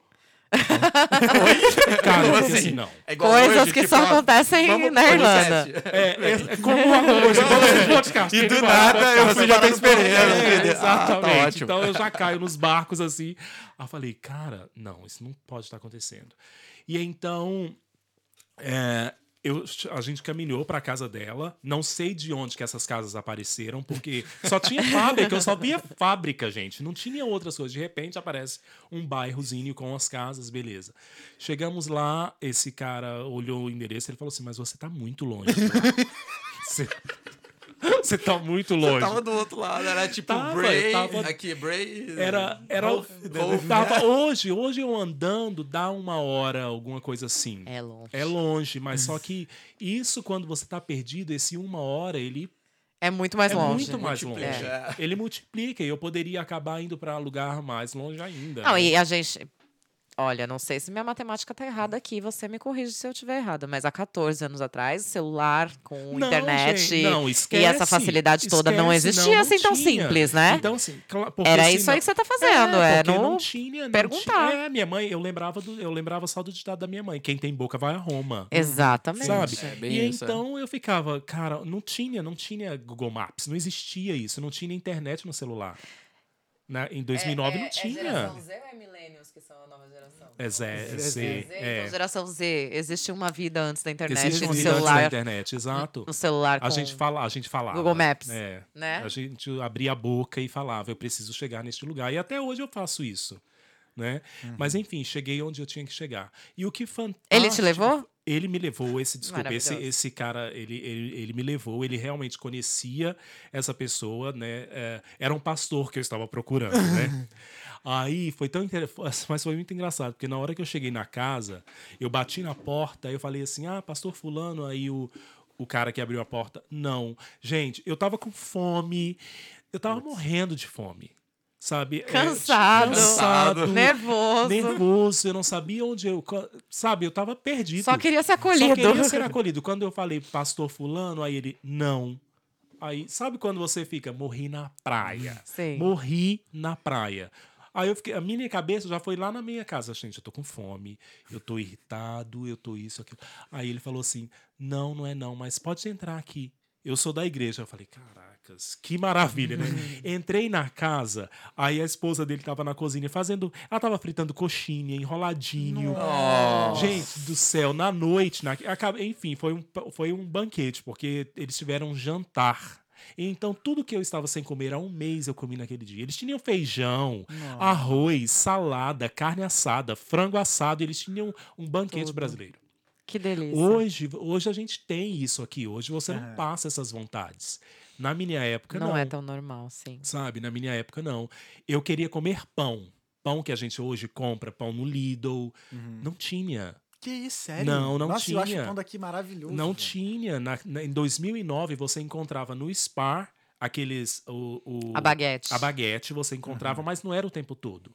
Cara, eu
Como assim?
assim, não.
É igual
Coisas
hoje,
que
tipo,
só acontecem
vamos
na Irlanda.
É, é, como vamos pro podcast.
E do nada,
podcast,
você já tá esperando,
é, exatamente.
Ah, tá ótimo.
Então eu já caio nos barcos assim. Aí eu falei, cara, não, isso não pode estar acontecendo. E então é, eu, a gente caminhou para casa dela. Não sei de onde que essas casas apareceram, porque só tinha fábrica, eu só via fábrica, gente. Não tinha outras coisas. De repente aparece um bairrozinho com as casas, beleza. Chegamos lá, esse cara olhou o endereço e ele falou assim: Mas você tá muito longe. lá. Você, você tá muito longe.
Tava do outro lado, era tipo
Tava,
Bray,
tava-
aqui, Bray...
Era, era
Rolf-
tava hoje, hoje eu andando dá uma hora, alguma coisa assim.
É longe.
É longe, mas só que isso quando você tá perdido, esse uma hora, ele
É muito mais
é
longe.
muito mais longe.
Multiplica. É.
Ele multiplica e eu poderia acabar indo para lugar mais longe ainda.
Não,
né?
e a gente. Olha, não sei se minha matemática tá errada aqui, você me corrige se eu estiver errada, mas há 14 anos atrás, celular com
Não,
internet
gente, não,
e
esquece,
essa facilidade toda não
esquece,
existia
não
assim tão simples, né?
Então, assim,
Era
senão-
isso aí que você tá fazendo, é, no
não tinha, não
perguntar.
tinha- É, minha mãe, eu lembrava, do, eu lembrava só do ditado da minha mãe: quem tem boca vai a Roma.
Exatamente.
Sabe?
É, bem
e
isso, é.
então eu ficava, cara, não tinha, não tinha Google Maps, não existia isso, não tinha internet no celular. Na, em 2009 não tinha.
Z ou é Millennials que são a nova geração?
É Z, é
Z,
Z.
Então,
É.
geração Z, existe uma vida antes da internet,
Existe
no
vida antes da
celular,
internet, exato.
no celular com
A gente fala, a gente falava.
Google Maps,
É.
né?
A gente abria a boca e falava, eu preciso chegar neste lugar. E até hoje eu faço isso. Né? Mas enfim, cheguei onde eu tinha que chegar. E o que fantástico.
Ele te levou?
Ele me levou, esse, desculpa, esse, esse cara, ele, ele, ele me levou, ele realmente conhecia essa pessoa, né? É, era um pastor que eu estava procurando, né? Aí foi tão interessante, mas foi muito engraçado, porque na hora que eu cheguei na casa, eu bati na porta, eu falei assim: ah, pastor Fulano, aí o, o cara que abriu a porta, não. Gente, eu tava com fome, eu tava morrendo de fome, sabe? É,
Cansado.
cansado,
Nervoso.
nervoso, eu não sabia onde eu. Sabe, eu tava perdido.
Só queria ser
Só
acolhido.
queria ser acolhido. Quando eu falei pastor fulano, aí ele, não. Aí, sabe quando você fica, morri na praia.
Sim.
Morri na praia. Aí eu fiquei, a minha cabeça já foi lá na minha casa. Gente, eu tô com fome, eu tô irritado, eu tô isso, aquilo. Aí ele falou assim: não, não é não, mas pode entrar aqui. Eu sou da igreja. Eu falei, caracas, que maravilha, né? Entrei na casa, aí a esposa dele tava na cozinha fazendo. Ela tava fritando coxinha, enroladinho. Gente do céu, na noite, na, enfim, foi um, foi um banquete, porque eles tiveram um jantar. Então, tudo que eu estava sem comer há um mês eu comi naquele dia. Eles tinham feijão, arroz, salada, carne assada, frango assado. Eles tinham um banquete
Tudo.
brasileiro.
Que delícia.
Hoje, hoje a gente tem isso aqui. Hoje você não passa essas vontades. Na minha época, não.
não, é tão normal, sim.
Sabe? Na minha época, não. Eu queria comer pão. Pão que a gente hoje compra, pão no Lidl. Não tinha.
Que isso, sério?
Não, não
Nossa, eu acho
tinha.
o pão daqui maravilhoso.
Não
velho.
tinha. Na- na- em 2009, você encontrava no Spar aqueles. O, o-
A baguete.
A baguete você encontrava, mas não era o tempo todo.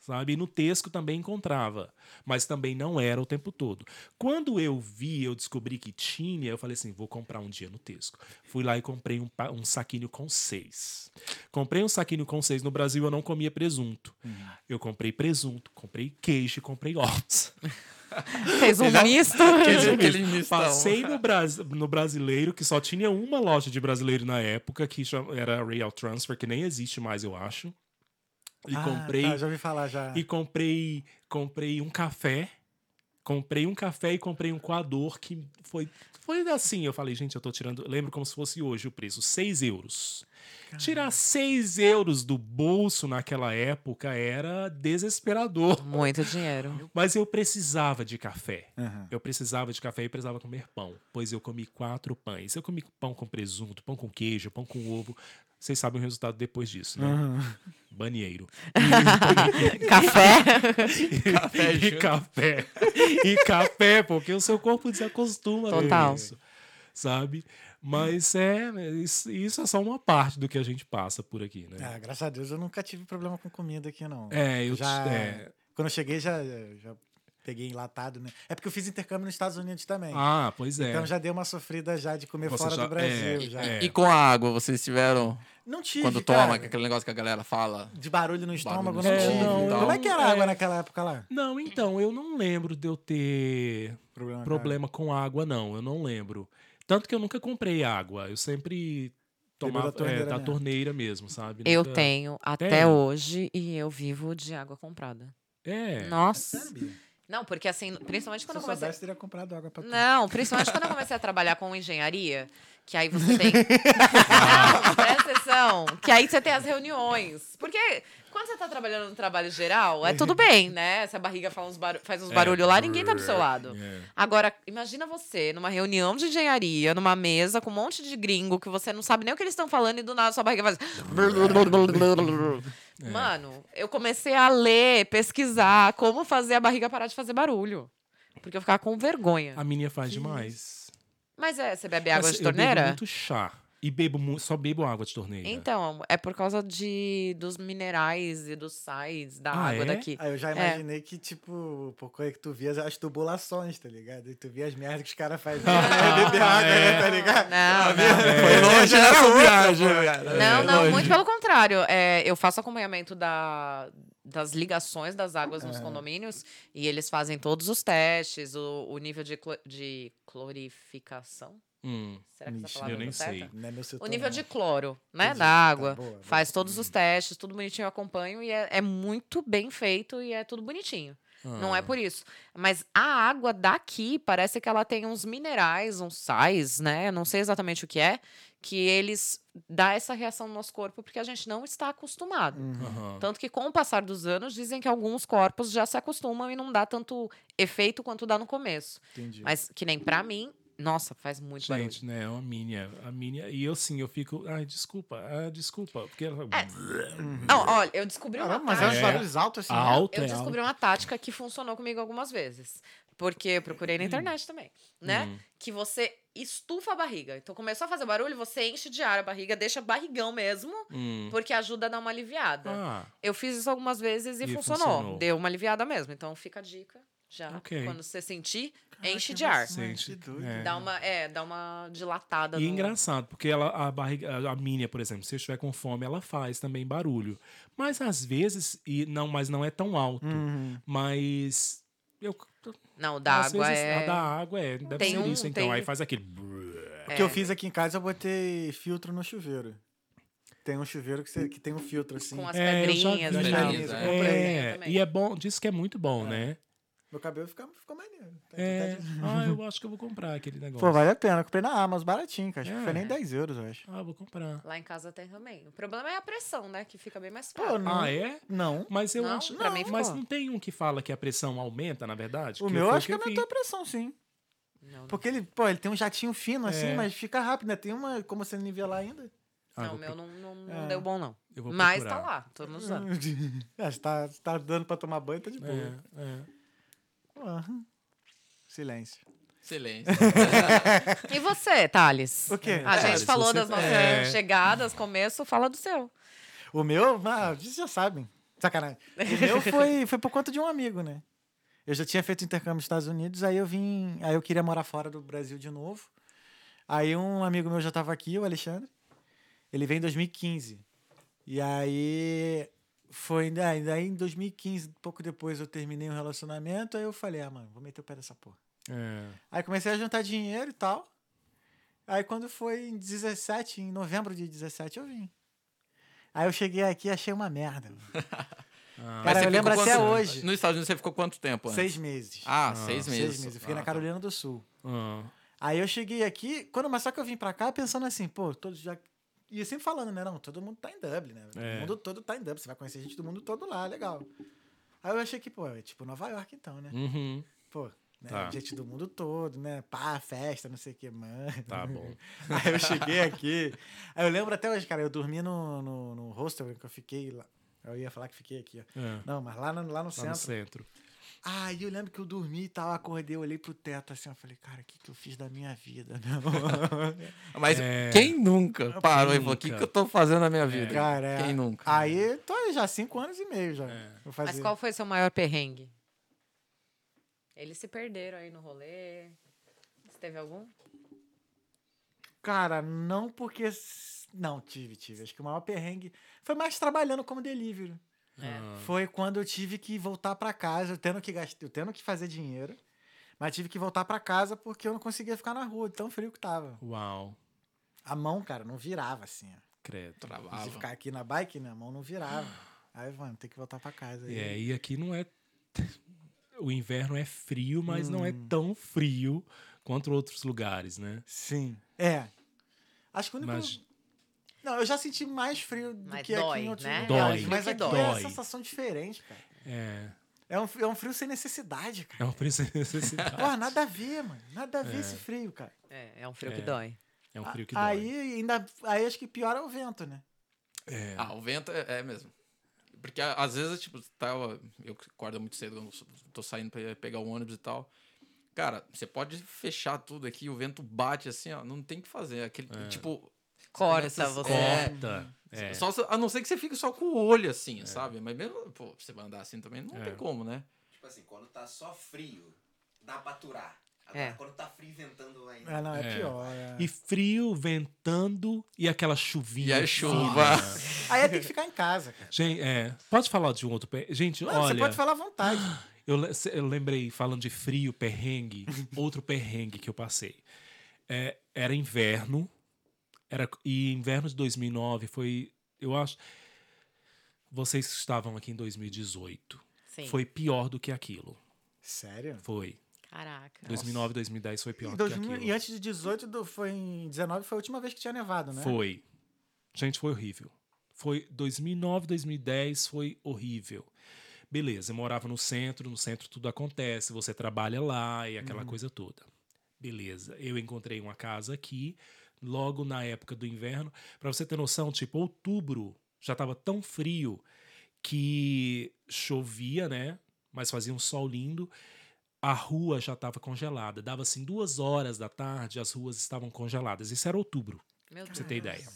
Sabe? E no Tesco também encontrava, mas também não era o tempo todo. Quando eu vi, eu descobri que tinha, eu falei assim: vou comprar um dia no Tesco. Fui lá e comprei um, um saquinho com seis. Comprei um saquinho com seis. No Brasil eu não comia presunto. Eu comprei presunto, comprei queijo e comprei ovos.
Fez um misto.
Aquele, aquele
Mesmo.
mistão.
Passei no, Bras no brasileiro, que só tinha uma loja de brasileiro na época, que era a Real Transfer, que nem existe mais, eu acho. E
Ah,
comprei.
tá, já ouvi falar já.
E comprei, comprei um café. Comprei um café e comprei um coador que foi, foi assim. Eu falei, gente, eu tô tirando. Lembro como se fosse hoje o preço: 6 euros. Tirar 6 euros do bolso naquela época era desesperador.
Muito dinheiro.
Mas eu precisava de café.
Aham.
Eu precisava de café e precisava comer pão. Pois eu comi quatro pães. Eu comi pão com presunto, pão com queijo, pão com ovo. Vocês sabem o resultado depois disso, né? Banheiro.
Café.
Café,
e
Ju.
café. E café, porque o seu corpo desacostuma
Total.
isso. Sabe? Mas é. Isso, isso é só uma parte do que a gente passa por aqui, né?
Ah, graças a Deus eu nunca tive problema com comida aqui, não.
É, eu
já.
é.
Quando eu cheguei, já, já peguei enlatado, né? É porque eu fiz intercâmbio nos Estados Unidos também.
Ah, pois é.
Então já dei uma sofrida já de comer
Você
fora
já-
do Brasil.
é,
já.
é.
E com a água, vocês tiveram.
Não tive,
quando
cara.
toma, que é aquele negócio que a galera fala.
De barulho no estômago,
no
não
estômago.
tive.
É, não,
Como é que era a
é.
água naquela época lá?
Não, então, eu não lembro de eu ter
Problema,
problema com água, não. Eu não lembro. Tanto que eu nunca comprei água. Eu sempre tomava
da torneira
é, da
mesmo.
torneira mesmo, sabe?
Eu
Nunca-
tenho até
Tem?
hoje e eu vivo de água comprada.
É.
Nossa.
Bia?
Não, porque assim, principalmente
Se
quando
eu
eu comecei.
soubesse, teria comprado água pra tu.
Não, principalmente quando eu comecei a trabalhar com engenharia, que aí você tem. Não, presta atenção. Que aí você tem as reuniões. Porque quando você tá trabalhando no trabalho geral, é tudo bem, né? Se a barriga faz uns, baru- faz uns
É.
barulhos lá, ninguém tá do seu lado.
É.
Agora, imagina você numa reunião de engenharia, numa mesa com um monte de gringo que você não sabe nem o que eles estão falando e do nada sua barriga faz.
É.
Mano, eu comecei a ler, pesquisar como fazer a barriga parar de fazer barulho. Porque eu ficava com vergonha.
A minha faz demais.
Mas é, você bebe água
Mas
de
eu bebo
torneira?
muito chá. E bebo só bebo água de torneira.
Então, é por causa de, dos minerais e dos sais da
Ah,
água
é?
daqui.
Aí eu já
É.
imaginei que, tipo, por coisa que tu via as tubulações, tá ligado? E tu via as merdas que os caras faziam. né? Beber água,
é.
né, tá ligado?
Não, não.
Foi longe viagem,
Não, não, muito pelo contrário. É, eu faço acompanhamento da, das ligações das águas nos condomínios e eles fazem todos os testes, o, o nível de, clo- de clorificação.
Hum.
Será que essa
Ixi,
palavra
eu nem
tá certa?
sei.
Não é meu setor,
O nível
não.
de cloro, né,
Entendi.
da
Tá,
água.
boa, boa.
Faz todos os testes, tudo bonitinho, eu acompanho e é, é muito bem feito e é tudo bonitinho. Não
Ah.
é por isso. Mas a água daqui parece que ela tem uns minerais, uns sais, né? Não sei exatamente o que é, que eles dá essa reação no nosso corpo porque a gente não está acostumado.
Uhum.
Tanto que com o passar dos anos dizem que alguns corpos já se acostumam e não dá tanto efeito quanto dá no começo.
Entendi.
Mas que nem pra mim, nossa, faz muito barulho.
Gente, né? É uma minha. A minha. E eu sim, eu fico. Ai, desculpa. Ah, desculpa. Porque ela.
Não, olha, eu descobri uma
Caramba, mas é uns
tática.
barulhos altos assim. né?
alto,
Eu
é
descobri
alto.
uma tática que funcionou comigo algumas vezes. Porque eu procurei na internet também, né?
Hum.
Que você estufa a barriga. Então começou a fazer barulho, você enche de ar a barriga, deixa barrigão mesmo,
Hum.
porque ajuda a dar uma aliviada.
Ah,
Eu fiz isso algumas vezes e,
E
funcionou.
funcionou.
Deu uma aliviada mesmo. Então fica a dica já.
Ok.
Quando você sentir,
Caraca,
enche de ar.
sente. é.
Dá uma, é, dá uma dilatada.
E é
no-
engraçado, porque ela, a barriga, a- minha, por exemplo, se eu estiver com fome, ela faz também barulho. Mas às vezes, e não, mas não é tão alto.
Uhum.
Mas eu
Não, o da
às
água
vezes,
é.
a da água é, deve
Tem
ser
um-
isso, então.
tem-
Aí faz aquele.
O que eu
É.
fiz aqui em casa, eu botei filtro no chuveiro. Tem um chuveiro que, você- que tem um filtro assim.
Com as
É,
pedrinhas. né?
Pedrinhas, é.
É,
também.
e é bom, diz que é muito bom, né?
Meu cabelo fica, ficou maneiro. Tá-
É.
tá de-
Ah, eu acho que eu vou comprar aquele negócio.
Pô, vale a pena. Eu comprei na Amazon, baratinho, cara. Acho que
É.
foi nem 10 euros, eu acho.
Ah, vou comprar.
Lá em casa tem também. O problema é a pressão, né? Que fica bem mais
Pô,
caro.
não.
Ah, é?
Não.
Mas eu
Não?
acho.
Pra mim
mas
ficou.
não tem um que fala que a pressão aumenta, na verdade?
O
Que
meu
foi
acho que
eu vi.
aumentou a pressão, sim.
Não, não.
Porque ele, pô, ele tem um jatinho fino assim,
É.
mas fica rápido, né? Tem uma, como você nivelar ainda.
Ah,
não, o meu não, não, não
É.
deu bom, não.
eu vou
Mas
procurar.
tá lá, tô usando.
É, se tá, se tá dando pra tomar banho, tá de boa.
É, é.
Aham. Silêncio.
Silêncio.
E você, Thales?
O quê?
A gente
Thales,
falou das nossas
É.
chegadas, começo, fala do seu.
O meu, ah, vocês já sabem. Sacanagem. O meu foi, foi por conta de um amigo, né? Eu já tinha feito intercâmbio nos Estados Unidos, aí eu vim. Aí eu queria morar fora do Brasil de novo. Aí um amigo meu já estava aqui, o Alexandre. Ele veio em 2015. E aí foi. Daí daí em 2015, pouco depois, eu terminei um relacionamento. Aí eu falei, ah, mano, vou meter o pé dessa porra.
É.
Aí comecei a juntar dinheiro e tal. Aí quando foi em 17, em novembro de 17, eu vim. Aí eu cheguei aqui e achei uma merda.
Ah,
Cara, eu lembro até hoje.
Nos Estados Unidos você ficou quanto tempo antes?
Seis meses.
Ah, seis meses.
Seis meses. Eu fiquei
Ah,
na
tá.
Carolina do Sul.
ah.
Aí eu cheguei aqui, quando, mas só que eu vim pra cá pensando assim, pô, todos já. E sempre falando, né? Não, todo mundo tá em Dublin, né?
É.
O mundo todo tá em Dublin. Você vai conhecer gente do mundo todo lá, legal. Aí eu achei que, pô, é tipo Nova York então, né?
Uhum.
Pô, né?
Tá.
gente do mundo todo, né? Pá, festa, não sei o que, mano.
Tá bom.
Aí eu cheguei aqui. Aí eu lembro até hoje, cara, eu dormi no, no, no hostel que eu fiquei lá. Eu ia falar que fiquei aqui, ó.
É.
Não, mas lá no, lá no
Lá
centro.
no centro.
Aí eu lembro que eu dormi e tal, acordei, olhei pro teto assim, eu falei, cara, o que, que eu fiz da minha vida?
Mas
É.
quem nunca parou e falou, o que, que eu tô fazendo na minha vida?
cara, é.
Quem nunca?
Aí tô aí já cinco anos e meio já.
É.
Vou fazer.
Mas qual foi seu maior perrengue? Eles se perderam aí no rolê. Você teve algum?
Cara, não porque. Não, tive, tive. Acho que o maior perrengue foi mais trabalhando como delivery.
É.
Ah.
Foi quando eu tive que voltar pra casa, eu tendo que gastar, tendo que fazer dinheiro, mas tive que voltar pra casa porque eu não conseguia ficar na rua, tão frio que tava.
Uau.
A mão, cara, não virava assim, ó.
Credo.
Se
Travava.
ficar aqui na bike, né, a mão não virava. Aí, mano, tem que voltar pra casa. Aí.
É, e aqui não é. O inverno é frio, mas não é
Hum.
tão frio quanto outros lugares, né?
Sim. É. Acho que o único.
Mas
Não, eu já senti mais frio do
Mas
que
dói,
aqui em outros
né?
lugares.
Dói.
Mas aqui
dói.
é uma sensação diferente, cara.
é.
É um, é um frio sem necessidade, cara.
É um frio sem necessidade.
Porra, nada a ver, mano. Nada a ver
É.
esse frio, cara.
É, é um frio
É.
que dói.
É um frio que
aí,
dói.
ainda, aí acho que pior é o vento, né?
É.
Ah, o vento é, é mesmo. Porque às vezes, tipo, tava, eu acordo muito cedo, eu tô saindo pra pegar o ônibus e tal. Cara, você pode fechar tudo aqui, o vento bate assim, ó, não tem o que fazer. Aquele,
É.
Tipo,
Corta
Essas-
você.
É.
Corta. É.
Só, se- a não ser que você fique só com o olho assim, sabe? Mas mesmo, pô, você vai andar assim também, não
É.
tem como, né?
Tipo assim, quando tá só frio, dá pra aturar. Agora,
É.
quando tá frio ventando ainda.
É, não, é,
É.
pior. é.
E frio, ventando e aquela chuvinha.
E a chuva.
Aí tem que ficar em casa, cara.
Gente, é, pode falar de um outro perrengue? Gente,
Não,
olha,
Você pode falar à vontade.
eu, eu lembrei, falando de frio, perrengue, outro perrengue que eu passei. É, era inverno, era, e inverno de 2009 foi, eu acho, vocês estavam aqui em 2018,
Sim.
foi pior do que aquilo.
Sério?
Foi.
Caraca.
2009, 2010 foi pior do que
2000
aquilo.
e antes de 18, do- foi em 19, foi a última vez que tinha nevado, né?
Foi. Gente, foi horrível. Foi 2009, 2010, foi horrível. Beleza, eu morava no centro, no centro tudo acontece, você trabalha lá e aquela coisa toda. Beleza, eu encontrei uma casa aqui, logo na época do inverno. Pra você ter noção, tipo, outubro já tava tão frio que chovia, né? Mas fazia um sol lindo. A rua já estava congelada. Dava assim duas horas da tarde, as ruas estavam congeladas. Isso era outubro
Meu
pra você ter ideia.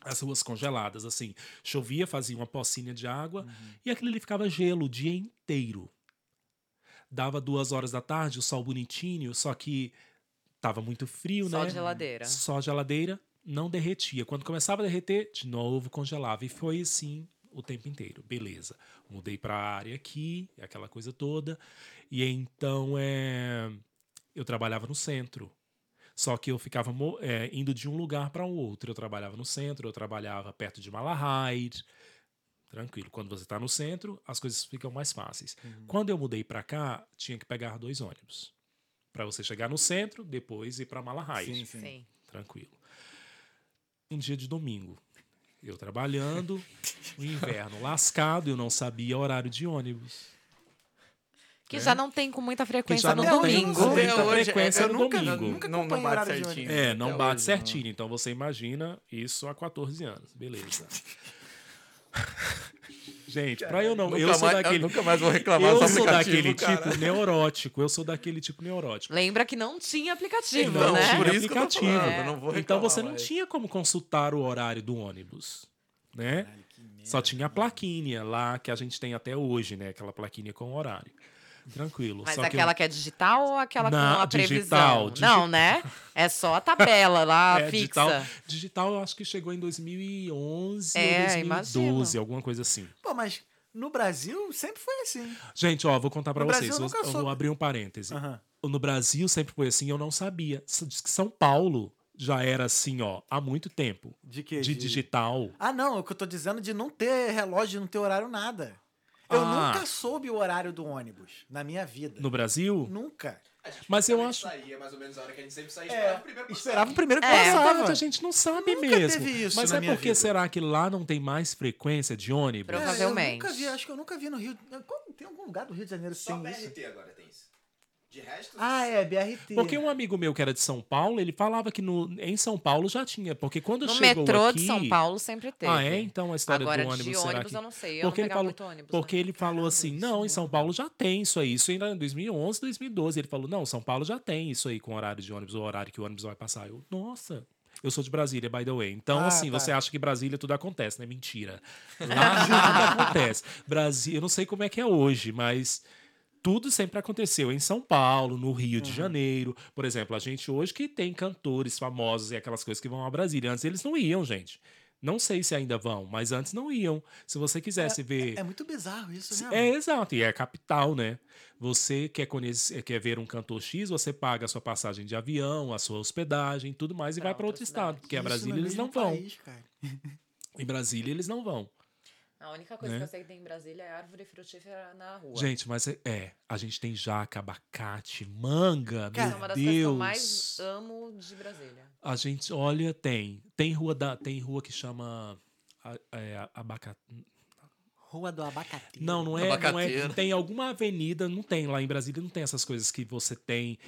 As ruas congeladas, assim. Chovia, fazia uma pocinha de água e aquilo ali ficava gelo o dia inteiro. Dava duas horas da tarde, o sol bonitinho, só que tava muito frio,
Só
né?
geladeira.
Só geladeira, não derretia. Quando começava a derreter, de novo congelava. E foi assim o tempo inteiro. Beleza. Mudei para a área aqui, aquela coisa toda. E então é, eu trabalhava no centro. Só que eu ficava é, indo de um lugar para o outro. Eu trabalhava no centro, eu trabalhava perto de Malahide. Tranquilo. Quando você está no centro, as coisas ficam mais fáceis. Quando eu mudei para cá, tinha que pegar dois ônibus. Para você chegar no centro, depois ir para Malahide.
Sim, sim.
Sim.
Tranquilo. Um dia de domingo. Eu trabalhando, o inverno lascado, eu não sabia horário de ônibus.
Que já não tem com muita frequência
já
no
não
tem
domingo.
com
muita
hoje,
frequência
eu
no
nunca,
domingo.
Nunca
não, não bate
horário de
certinho.
É, não
Até
bate
hoje,
certinho. Então você imagina isso há 14 anos. Beleza. Gente, pra eu não.
Nunca
eu sou
mais- eu
daquele.
nunca mais vou reclamar
Eu sou daquele
cara.
tipo neurótico. Eu sou daquele tipo neurótico.
Lembra que não tinha aplicativo,
Não,
né?
por
tinha
que eu
aplicativo.
falando,
É.
eu não vou
Então você não
mais.
tinha como consultar o horário do ônibus, né? Só tinha a plaquinha lá que a gente tem até hoje, né? Aquela plaquinha com horário. Tranquilo.
Mas
Só que
aquela que é digital ou aquela
Não,
com a previsão?
digital, digi-
Não, né? É só a tabela lá
é,
fixa.
digital, digital eu acho que chegou em 2011
É,
ou 2012,
imagino.
alguma coisa assim.
Pô, mas no Brasil sempre foi assim.
Gente, ó, vou contar pra
No
vocês.
Eu
eu, vou abrir um parêntese.
Aham.
No Brasil sempre foi assim, eu não sabia. Diz que São Paulo já era assim, ó, há muito tempo.
De quê?
De digital.
Ah, não. O que eu tô dizendo de não ter relógio, de não ter horário, nada. Eu
Ah.
nunca soube o horário do ônibus na minha vida.
No Brasil,
Nunca.
A gente
Mas eu acho-
saía mais ou menos a hora que a gente sempre saía.
É,
Esperava o primeiro passar.
Esperava o primeiro que
É,
passava.
verdade, a gente não sabe
Nunca
mesmo.
teve isso
Mas
na
é
minha
porque
vida.
será que lá não tem mais frequência de ônibus?
Prova-
É,
Provavelmente.
eu nunca vi, acho que eu nunca vi no Rio. Tem algum lugar do Rio de Janeiro que
Só
tem isso?
BRT agora tem isso. De resto.
Ah, é, BRT.
Porque um amigo meu que era de São Paulo, ele falava que no, em São Paulo já tinha. Porque quando
No
chegou
metrô
aqui...
de São Paulo sempre teve.
Ah, é? Então a história
Agora,
do ônibus,
de
será
ônibus
que...
eu não sei. Eu
Porque
não
ele falou,
muito ônibus.
porque
né?
ele falou assim, não, em São Paulo já tem isso aí. Isso ainda em 2011, 2012. Ele falou, não, São Paulo já tem isso aí com horário de ônibus, o horário que o ônibus vai passar. Eu, nossa... Eu sou de Brasília, by the way. Então,
Ah,
assim,
tá.
você acha que Brasília tudo acontece, né? Mentira. Lá tudo acontece. Brasil, eu não sei como é que é hoje, mas tudo sempre aconteceu em São Paulo, no Rio
Uhum.
de Janeiro. Por exemplo, a gente hoje que tem cantores famosos e aquelas coisas que vão a Brasília. Antes eles não iam, gente. Não sei se ainda vão, mas antes não iam. Se você quisesse ver.
É muito bizarro isso, né?
É, exato, e é capital, né? Você quer conhecer, quer ver um cantor X, você paga a sua passagem de avião, a sua hospedagem, tudo mais e
Pra
vai para outro
outra
estado,
cidade.
porque a
Isso
Brasília eles não vão.
país.
Em Brasília eles não vão.
A única coisa
né?
que eu sei que tem em Brasília é árvore frutífera na rua.
Gente, mas é, é, a gente tem jaca, abacate, manga,
Cara,
Essa é uma
meu
das coisas que eu
Deus.
mais amo de Brasília.
A gente, olha, tem. Tem rua da, tem rua que chama é, abacate.
Rua do Abacate.
Não, não é, não é.
Abacateiro.
Tem alguma avenida, não tem lá em Brasília, não tem essas coisas que você tem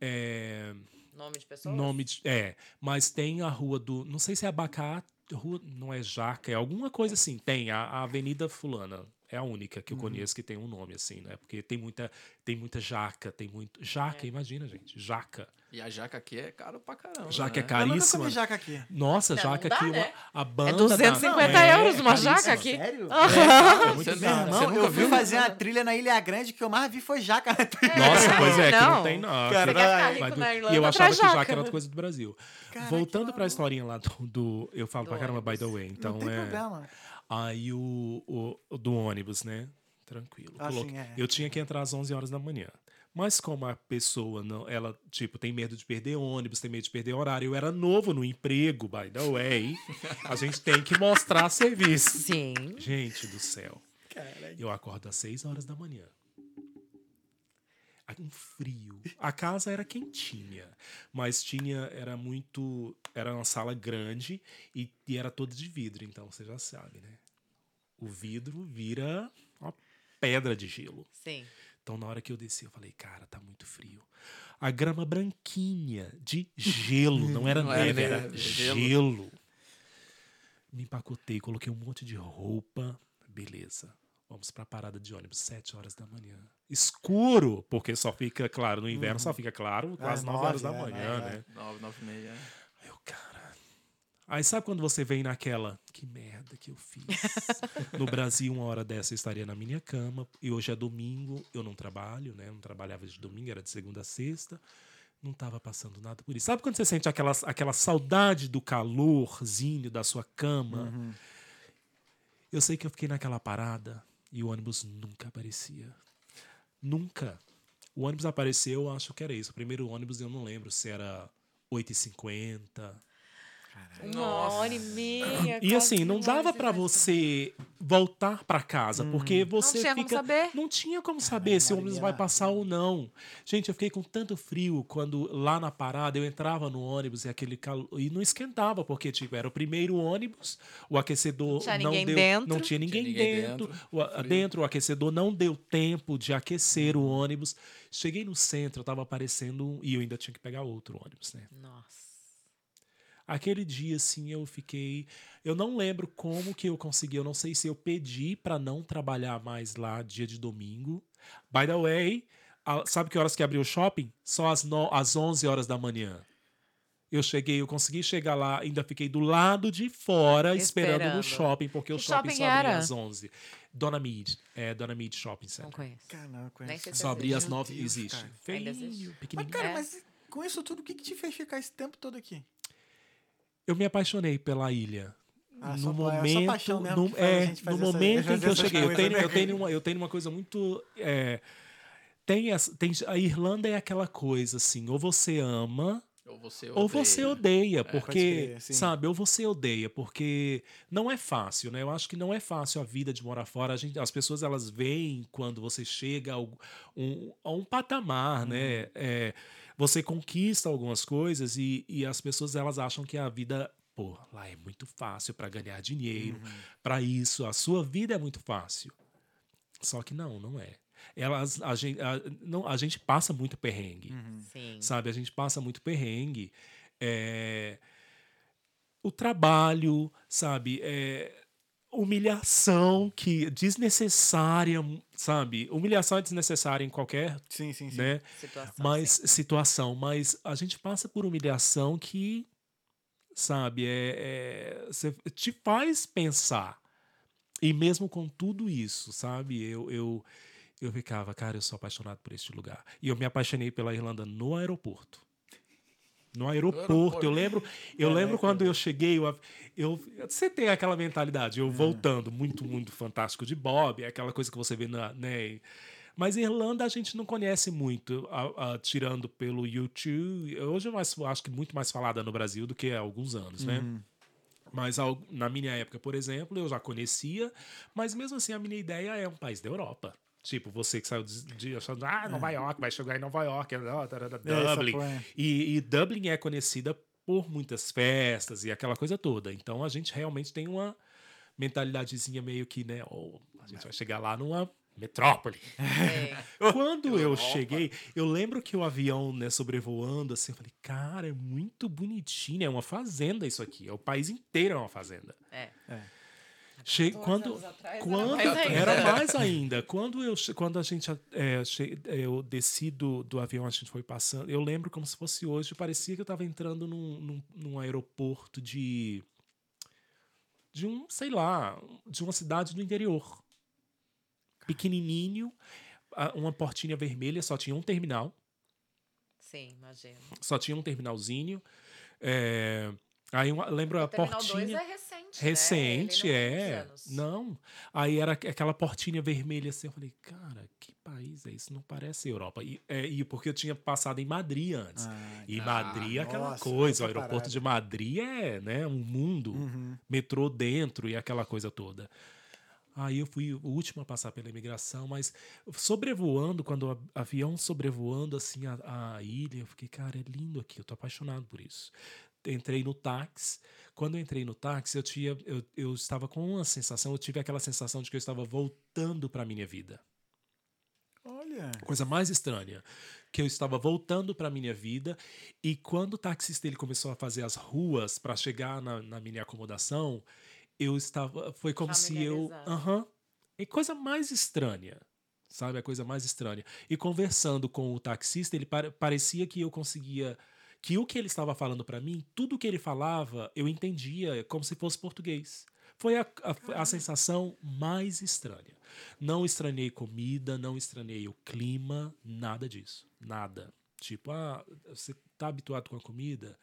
é,
Nome de pessoas?
nome de, é, mas tem a rua do, não sei se é abacate, rua, não é jaca, é alguma coisa assim. Tem a, a Avenida fulana. É a única que eu conheço que tem um nome assim, né? Porque tem muita, tem muita jaca, tem muito. Jaca, imagina, gente. Jaca.
E a jaca aqui é caro pra caramba.
Jaca é
né?
Eu nunca
caríssima.
comi jaca aqui.
Nossa,
Não,
jaca
não dá,
aqui, uma-
né?
a banda.
É 250
da-
euros uma
caríssima.
jaca aqui.
Sério?
É muito
Você
caro.
não-
Meu
você
irmão,
nunca
eu
viu?
fazer uma trilha na Ilha Grande que eu mais vi foi jaca na trilha.
Nossa, pois é, que não
Não.
tem não.
Cara,
Você quer ficar
Vai,
rico
Vai do-
na Irlanda,
E eu achava que jaca era outra coisa do Brasil. Voltando
que
pra historinha lá do, do- Eu falo
Do
pra caramba, by the way. Então
Não tem
é.
problema.
Aí o, o- do ônibus, né? Tranquilo.
Ah, é.
Eu tinha que entrar às 11 horas da manhã. Mas como a pessoa não, ela, tipo, tem medo de perder ônibus, tem medo de perder horário. Eu era novo no emprego, by the way. A gente tem que mostrar serviço.
Sim.
Gente do céu.
Caralho.
Eu acordo às 6 horas da manhã. Um frio. A casa era quentinha, mas tinha era muito, era uma sala grande e, e era toda de vidro, então você já sabe, né? O vidro vira uma pedra de gelo.
Sim.
Então na hora que eu desci, eu falei, cara, tá muito frio. A grama branquinha de gelo, não era
Não era
neve, era
neve, gelo.
gelo. Me empacotei, coloquei um monte de roupa, beleza. Vamos pra parada de ônibus, 7 horas da manhã. Escuro, porque só fica claro, no inverno só fica claro quase
Às
9 horas da
nove, é,
manhã,
é,
né?
9, 9 e meia. é.
Aí eu, cara. Aí sabe quando você vem naquela, que merda que eu fiz? no Brasil, uma hora dessa eu estaria na minha cama, e hoje é domingo, eu não trabalho, né? Eu não trabalhava de domingo, era de segunda a sexta. Não tava passando nada por isso. Sabe quando você sente aquela, aquela saudade do calorzinho da sua cama? Eu sei que eu fiquei naquela parada e o ônibus nunca aparecia. Nunca. O ônibus apareceu, eu acho que era isso. O primeiro ônibus eu não lembro se era 8h50.
Uma hora e meia.
E assim, não dava
cinquenta.
você voltar pra casa, porque você
tinha como
fica
saber.
não tinha como saber se o ônibus vai passar ou não. Gente, eu fiquei com tanto frio quando lá na parada eu entrava no ônibus e aquele calor e não esquentava, porque tipo, era o primeiro ônibus, o aquecedor
Não tinha
não
ninguém
deu,
dentro.
não tinha ninguém,
ninguém
dentro,
dentro,
o, dentro o aquecedor não deu tempo de aquecer o ônibus. Cheguei no centro, tava aparecendo um, e eu ainda tinha que pegar outro ônibus, né?
Nossa.
Aquele dia, assim, eu fiquei. Eu não lembro como que eu consegui. Eu não sei se eu pedi pra não trabalhar mais lá dia de domingo. By the way, a- sabe que horas que abriu o shopping? Só às, no, às 11 horas da manhã. Eu cheguei, eu consegui chegar lá, ainda fiquei do lado de fora esperando, no
Esperando.
shopping, porque o
Que
shopping,
shopping
só abria
era?
às 11. Dona Mead, é Dona Mead Shopping
Não
Center.
conheço.
Cara, não, conheço.
Só abria às
Meu
9
Deus,
existe. Feinho,
existe.
Mas,
pequenininho.
cara,
É.
mas com isso tudo, o que, que te fez ficar esse tempo todo aqui?
Eu me apaixonei pela ilha.
Ah,
no
é
momento,
mesmo
no,
que faz a
é, no
essa-
momento em que eu cheguei, eu tenho,
né,
eu tenho, uma, eu tenho uma coisa muito. é, tem, essa, tem a Irlanda é aquela coisa assim, ou você ama
Ou você
ou você odeia,
pode
porque sabe, ou você odeia, porque não é fácil, né? Eu acho que não é fácil a vida de morar fora. A gente, as pessoas elas veem quando você chega a um, a um patamar,
Uhum.
né? É, você conquista algumas coisas e, e as pessoas elas acham que a vida Pô, lá é muito fácil para ganhar dinheiro,
Uhum.
para isso, a sua vida é muito fácil. Só que não, não é. Elas, a, gente, a, não, a gente passa muito perrengue
Uhum.
Sim.
sabe? A gente passa muito perrengue. É, O trabalho, sabe? É, Humilhação que desnecessária, sabe? Humilhação é desnecessária em qualquer,
Sim, sim, sim.
né?
Situação.
Mas
sim.
situação, mas a gente passa por humilhação que, sabe, é, é- cê- te faz pensar. E mesmo com tudo isso, sabe, eu, eu, eu ficava, cara, eu sou apaixonado por este lugar. E eu me apaixonei pela Irlanda no aeroporto. No aeroporto,
aeroporto.
eu lembro, eu
É,
lembro
né,
quando eu cheguei, eu, eu, você tem aquela mentalidade, eu voltando, muito, muito fantástico de Bob, é aquela coisa que você vê na, né, mas Irlanda a gente não conhece muito, a- a- tirando pelo YouTube. Hoje é mais, acho que muito mais falada no Brasil do que há alguns anos, né? Mas ao- na minha época, por exemplo, eu já conhecia, mas mesmo assim a minha ideia é um país da Europa. Tipo, você que saiu de, de achando, ah, Nova York, vai chegar em Nova York, tarara,
É, essa
Dublin.
é.
E, e Dublin é conhecida por muitas festas e aquela coisa toda. Então a gente realmente tem uma mentalidadezinha meio que, né? Oh, a gente vai chegar lá numa metrópole.
É.
Quando eu cheguei, eu lembro que o avião, né, sobrevoando, assim, eu falei, cara, é muito bonitinho, é uma fazenda isso aqui. É o país inteiro é uma fazenda.
É.
Che
14
quando
anos atrás,
quando
era mais ainda.
era mais ainda. Quando eu quando a gente é, che- eu desci do, do avião, a gente foi passando. Eu lembro como se fosse hoje. Parecia que eu estava entrando num, num, num aeroporto de de um, sei lá, de uma cidade do interior. Pequenininho, uma portinha vermelha, só tinha um terminal
Sim, imagino.
só tinha um terminalzinho. É, aí uma, lembro a
O Terminal 2
portinha.
é recente,
Recente,
né? Ele não tem
é. Não. Aí era aqu- aquela portinha vermelha assim. Eu falei, cara, que país é isso? Não parece Europa. E, é, e porque eu tinha passado em Madrid antes.
Ah,
e
Ah,
Madrid é aquela
nossa,
coisa. O aeroporto
parada.
de Madrid é né, um mundo.
Uhum.
Metrô dentro e aquela coisa toda. Aí eu fui o último a passar pela imigração, mas sobrevoando, quando o avião sobrevoando assim a, a ilha, eu fiquei, cara, é lindo aqui, eu tô apaixonado por isso. Entrei no táxi. Quando eu entrei no táxi, eu tinha, eu, eu estava com uma sensação, eu tive aquela sensação de que eu estava voltando para minha vida.
Olha.
Coisa mais estranha, que eu estava voltando para minha vida e quando o taxista ele começou a fazer as ruas para chegar na, na minha acomodação, eu estava, foi como se eu, aham, é coisa mais estranha, sabe, a coisa mais estranha. E conversando com o taxista, ele pare- parecia que eu conseguia que o que ele estava falando para mim, tudo que ele falava, eu entendia como se fosse português. Foi a, a, a sensação mais estranha. Não estranhei comida, não estranhei o clima, nada disso. Nada. Tipo, ah, você tá habituado com a comida?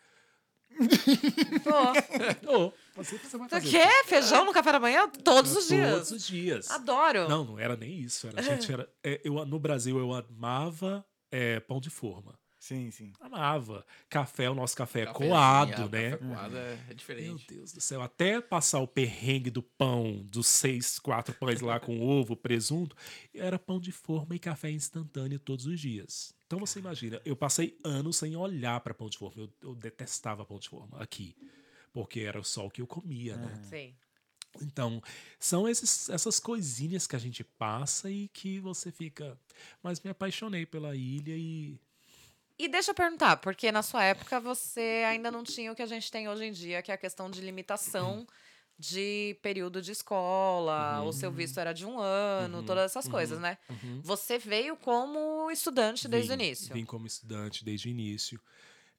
Tô.
Ô, você,
Tu
fazer.
quer feijão no café da manhã? Todos os
Todos
dias.
os dias.
Adoro.
Não, não era nem isso. Era, gente, era, é, eu, no Brasil, eu amava é, pão de forma.
Sim, sim.
Amava. Café, o nosso café é coado,
ah,
né?
Café coado é, é
Meu
diferente.
Deus do céu, até passar o perrengue do pão, dos seis, quatro pães lá com ovo, presunto, era pão de forma e café instantâneo todos os dias. Então você imagina, eu passei anos sem olhar para pão de forma. Eu, eu detestava pão de forma aqui, porque era só o que eu comia, né?
Sim.
Então, são esses, essas coisinhas que a gente passa e que você fica. Mas me apaixonei pela ilha e.
E deixa eu perguntar, porque na sua época você ainda não tinha o que a gente tem hoje em dia, que é a questão de limitação de período de escola, o seu visto era de um ano,
Uhum,
todas essas
uhum,
coisas, né?
uhum.
Você veio como estudante desde o
Vim-
início.
Vim como estudante desde o início.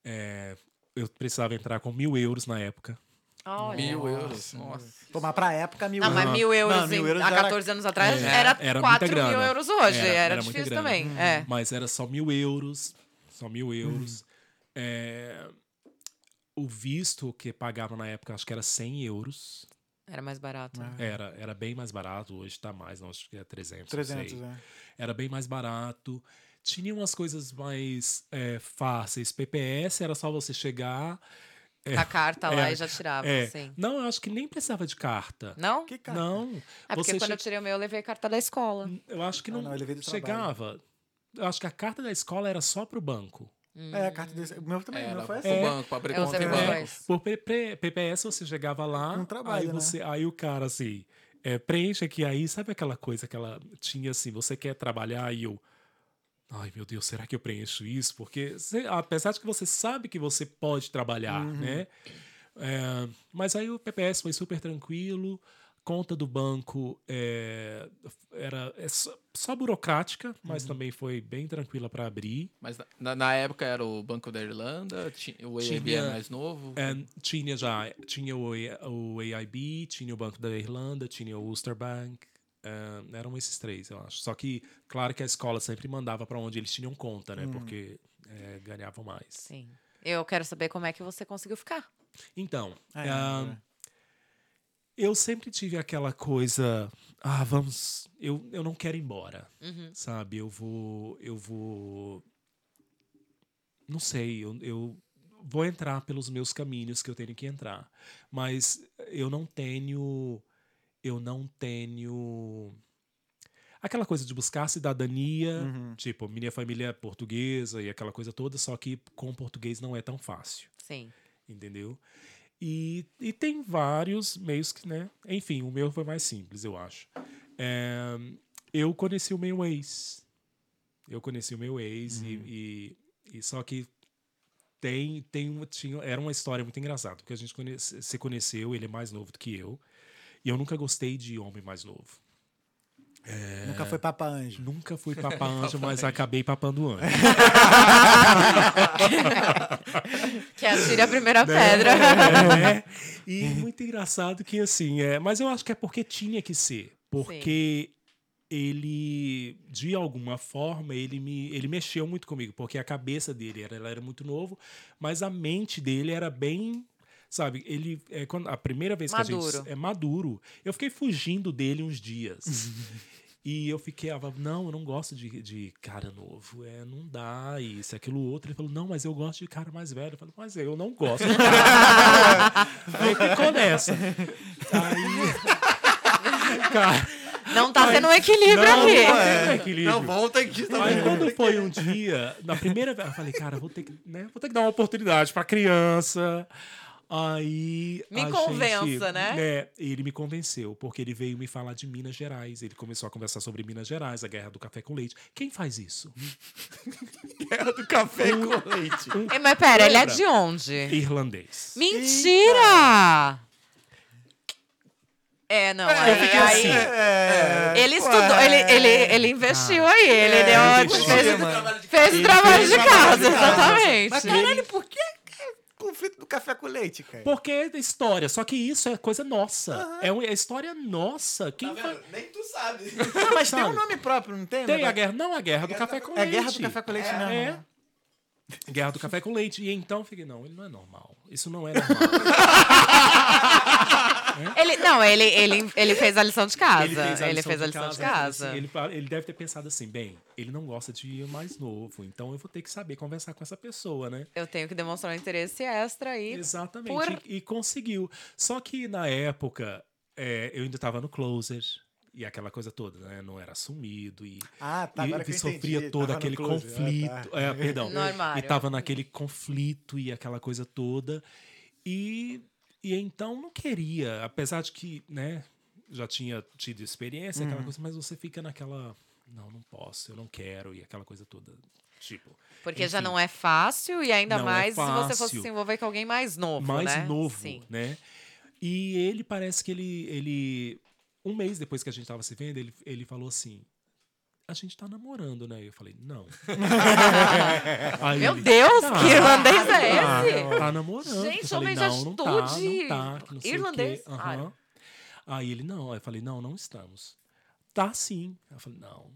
É, eu precisava entrar com mil euros na época.
Olha.
Mil euros. Nossa.
Mas pra época, mil
Não, mas
euros.
mil euros,
Não, mil
em-
euros
há
era-
14 anos atrás
É,
era,
era muita
4 mil
grana.
euros hoje.
Era-
Era,
era
difícil também. É.
Mas era só mil euros. Só mil euros. É, o visto que pagava na época, acho que era 100 euros.
Era mais barato.
Ah.
Era, era bem mais barato. Hoje tá mais, não, acho que é 300.
300,
não sei.
né?
Era bem mais barato. Tinha umas coisas mais é, fáceis. PPS era só você chegar.
A carta lá
É,
e já tirava,
É,
sim.
não, eu acho que nem precisava de carta.
Não?
Que cara?
Não.
É porque
você
quando eu
che-
tirei o meu, eu levei carta da escola.
Eu acho que
Ah,
não,
não, eu levei do
chegava. Eu acho que a carta da escola era só pro banco.
É, a carta desse. O meu também,
Era
meu foi assim.
banco, pra abrir
Eu
conta
dois.
Por P- P- PPS você chegava lá,
Um trabalho,
aí
né?
você, aí o cara assim, é, preenche aqui aí, sabe aquela coisa que ela tinha assim, você quer trabalhar e eu Ai, meu Deus, será que eu preencho isso? Porque você- apesar de que você sabe que você pode trabalhar,
Uhum.
né? É, mas aí o PPS foi super tranquilo, conta do banco é, era é só, só burocrática, mas
Uhum.
também foi bem tranquila para abrir.
Mas na- na, época era o Banco da Irlanda, o AIB
Tinha-
é mais novo.
É, tinha já tinha o, o AIB, tinha o Banco da Irlanda, tinha o Ulster Bank. é, eram esses três, eu acho. Só que, claro que a escola sempre mandava para onde eles tinham conta, né? Porque é, ganhavam mais.
Sim. Eu quero saber como é que você conseguiu ficar.
Então,
É,
ah,
é.
Eu sempre tive aquela coisa. Ah, vamos. Eu, eu não quero ir embora.
Uhum.
Sabe? Eu vou. Eu vou. Não sei. Eu, eu vou entrar pelos meus caminhos que eu tenho que entrar. Mas eu não tenho. Eu não tenho. Aquela coisa de buscar cidadania.
Uhum.
Tipo, minha família é portuguesa e aquela coisa toda, só que com português não é tão fácil
Sim.
entendeu? E, e tem vários meios que, né? Enfim, o meu foi mais simples, eu acho. É, eu conheci o meu ex. Eu conheci o meu ex e, e, e só que tem, tem uma- tinha, era uma história muito engraçada, porque a gente conhece- se conheceu, ele é mais novo do que eu. E eu nunca gostei de homem mais novo.
Nunca foi Papa Anjo.
Nunca fui papar anjo, mas acabei papando anjo.
Que atire a primeira pedra.
É, e muito engraçado que assim, é, mas eu acho que é porque tinha que ser, porque ele de alguma forma ele me ele mexeu muito comigo, porque a cabeça dele era, ela era muito novo, mas a mente dele era bem Sabe, ele é quando a primeira vez que a
Maduro.
gente é maduro. Eu fiquei fugindo dele uns dias. E eu fiquei, ah, não, eu não gosto de, de cara novo. É, não dá, isso, aquilo, outro. Ele falou, não, mas eu gosto de cara mais velho. Eu falei, mas eu não gosto de cara Aí ficou nessa. Aí. Cara,
Não tá tendo um equilíbrio
não,
aqui.
não é equilíbrio.
Não, volta aqui
Aí
também.
quando foi um dia, na primeira vez, eu falei, cara, vou ter que, né, vou ter que dar uma oportunidade pra criança. Aí.
Me
a
convença,
gente,
né?
É, ele me convenceu, porque ele veio me falar de Minas Gerais. Ele começou a conversar sobre Minas Gerais, a guerra do café com leite. Quem faz isso?
Guerra do café com leite.
É, Mas pera, ele é
Lembra?
de onde?
Irlandês.
Mentira! É, não. aí,
fiquei
aí-
assim.
Ele estudou, ele, ele, ele investiu aí. Ele deu,
investiu.
fez,
Trabalho de
fez o
Ele
trabalho
fez
de
o trabalho
casa,
de casa.
exatamente.
Mas caralho, por que é conflito do café com leite, cara?
Porque é história, só que isso é coisa nossa. É uma é história nossa. Quem
Tá vendo? Nem tu sabe.
Não, mas tem
Sabe?
um nome próprio, não tem?
Tem a guerra. Não, a guerra do café com
É
leite.
guerra do café com leite mesmo.
É.
né?
Guerra do café com leite. E então eu fiquei, não, ele não é normal. Isso não é normal.
Ele, não, ele, ele, ele fez a lição de casa. Ele fez a lição, de casa.
assim, ele, ele deve ter pensado assim, bem, ele não gosta de mais novo, então eu vou ter que saber conversar com essa pessoa, né?
Eu tenho que demonstrar um interesse extra aí.
Exatamente.
por-
E, e conseguiu. Só que na época, é, eu ainda estava no closer. E aquela coisa toda, né? Não era assumido e,
Ah, tá.
e,
Agora que
e
eu
sofria
entendi.
todo
Tava
aquele conflito.
Ah, tá.
É, perdão. E tava naquele conflito e aquela coisa toda. E, e então não queria, apesar de que, né, já tinha tido experiência,
Uhum.
aquela coisa, mas você fica naquela. Não, não posso, eu não quero, e aquela coisa toda. Tipo.
Porque já
enfim.
não é fácil e ainda
é
mais se você fosse se envolver com alguém mais novo,
mais
né?
novo,
Sim.
né? E ele parece que ele, ele. Um mês depois que a gente tava se vendo, ele, ele falou assim. A gente tá namorando, né? Eu falei, não. Aí
Meu
ele,
Deus,
"Tá,
que irlandês é
tá,
esse?
Tá namorando.
Gente,
eu
homem de
não, não tá,
atitude.
não tá, que não sei
Irlandês?
o quê. Aham. Aí ele, não. Aí eu falei, não, não estamos. Tá sim. Eu falei, não.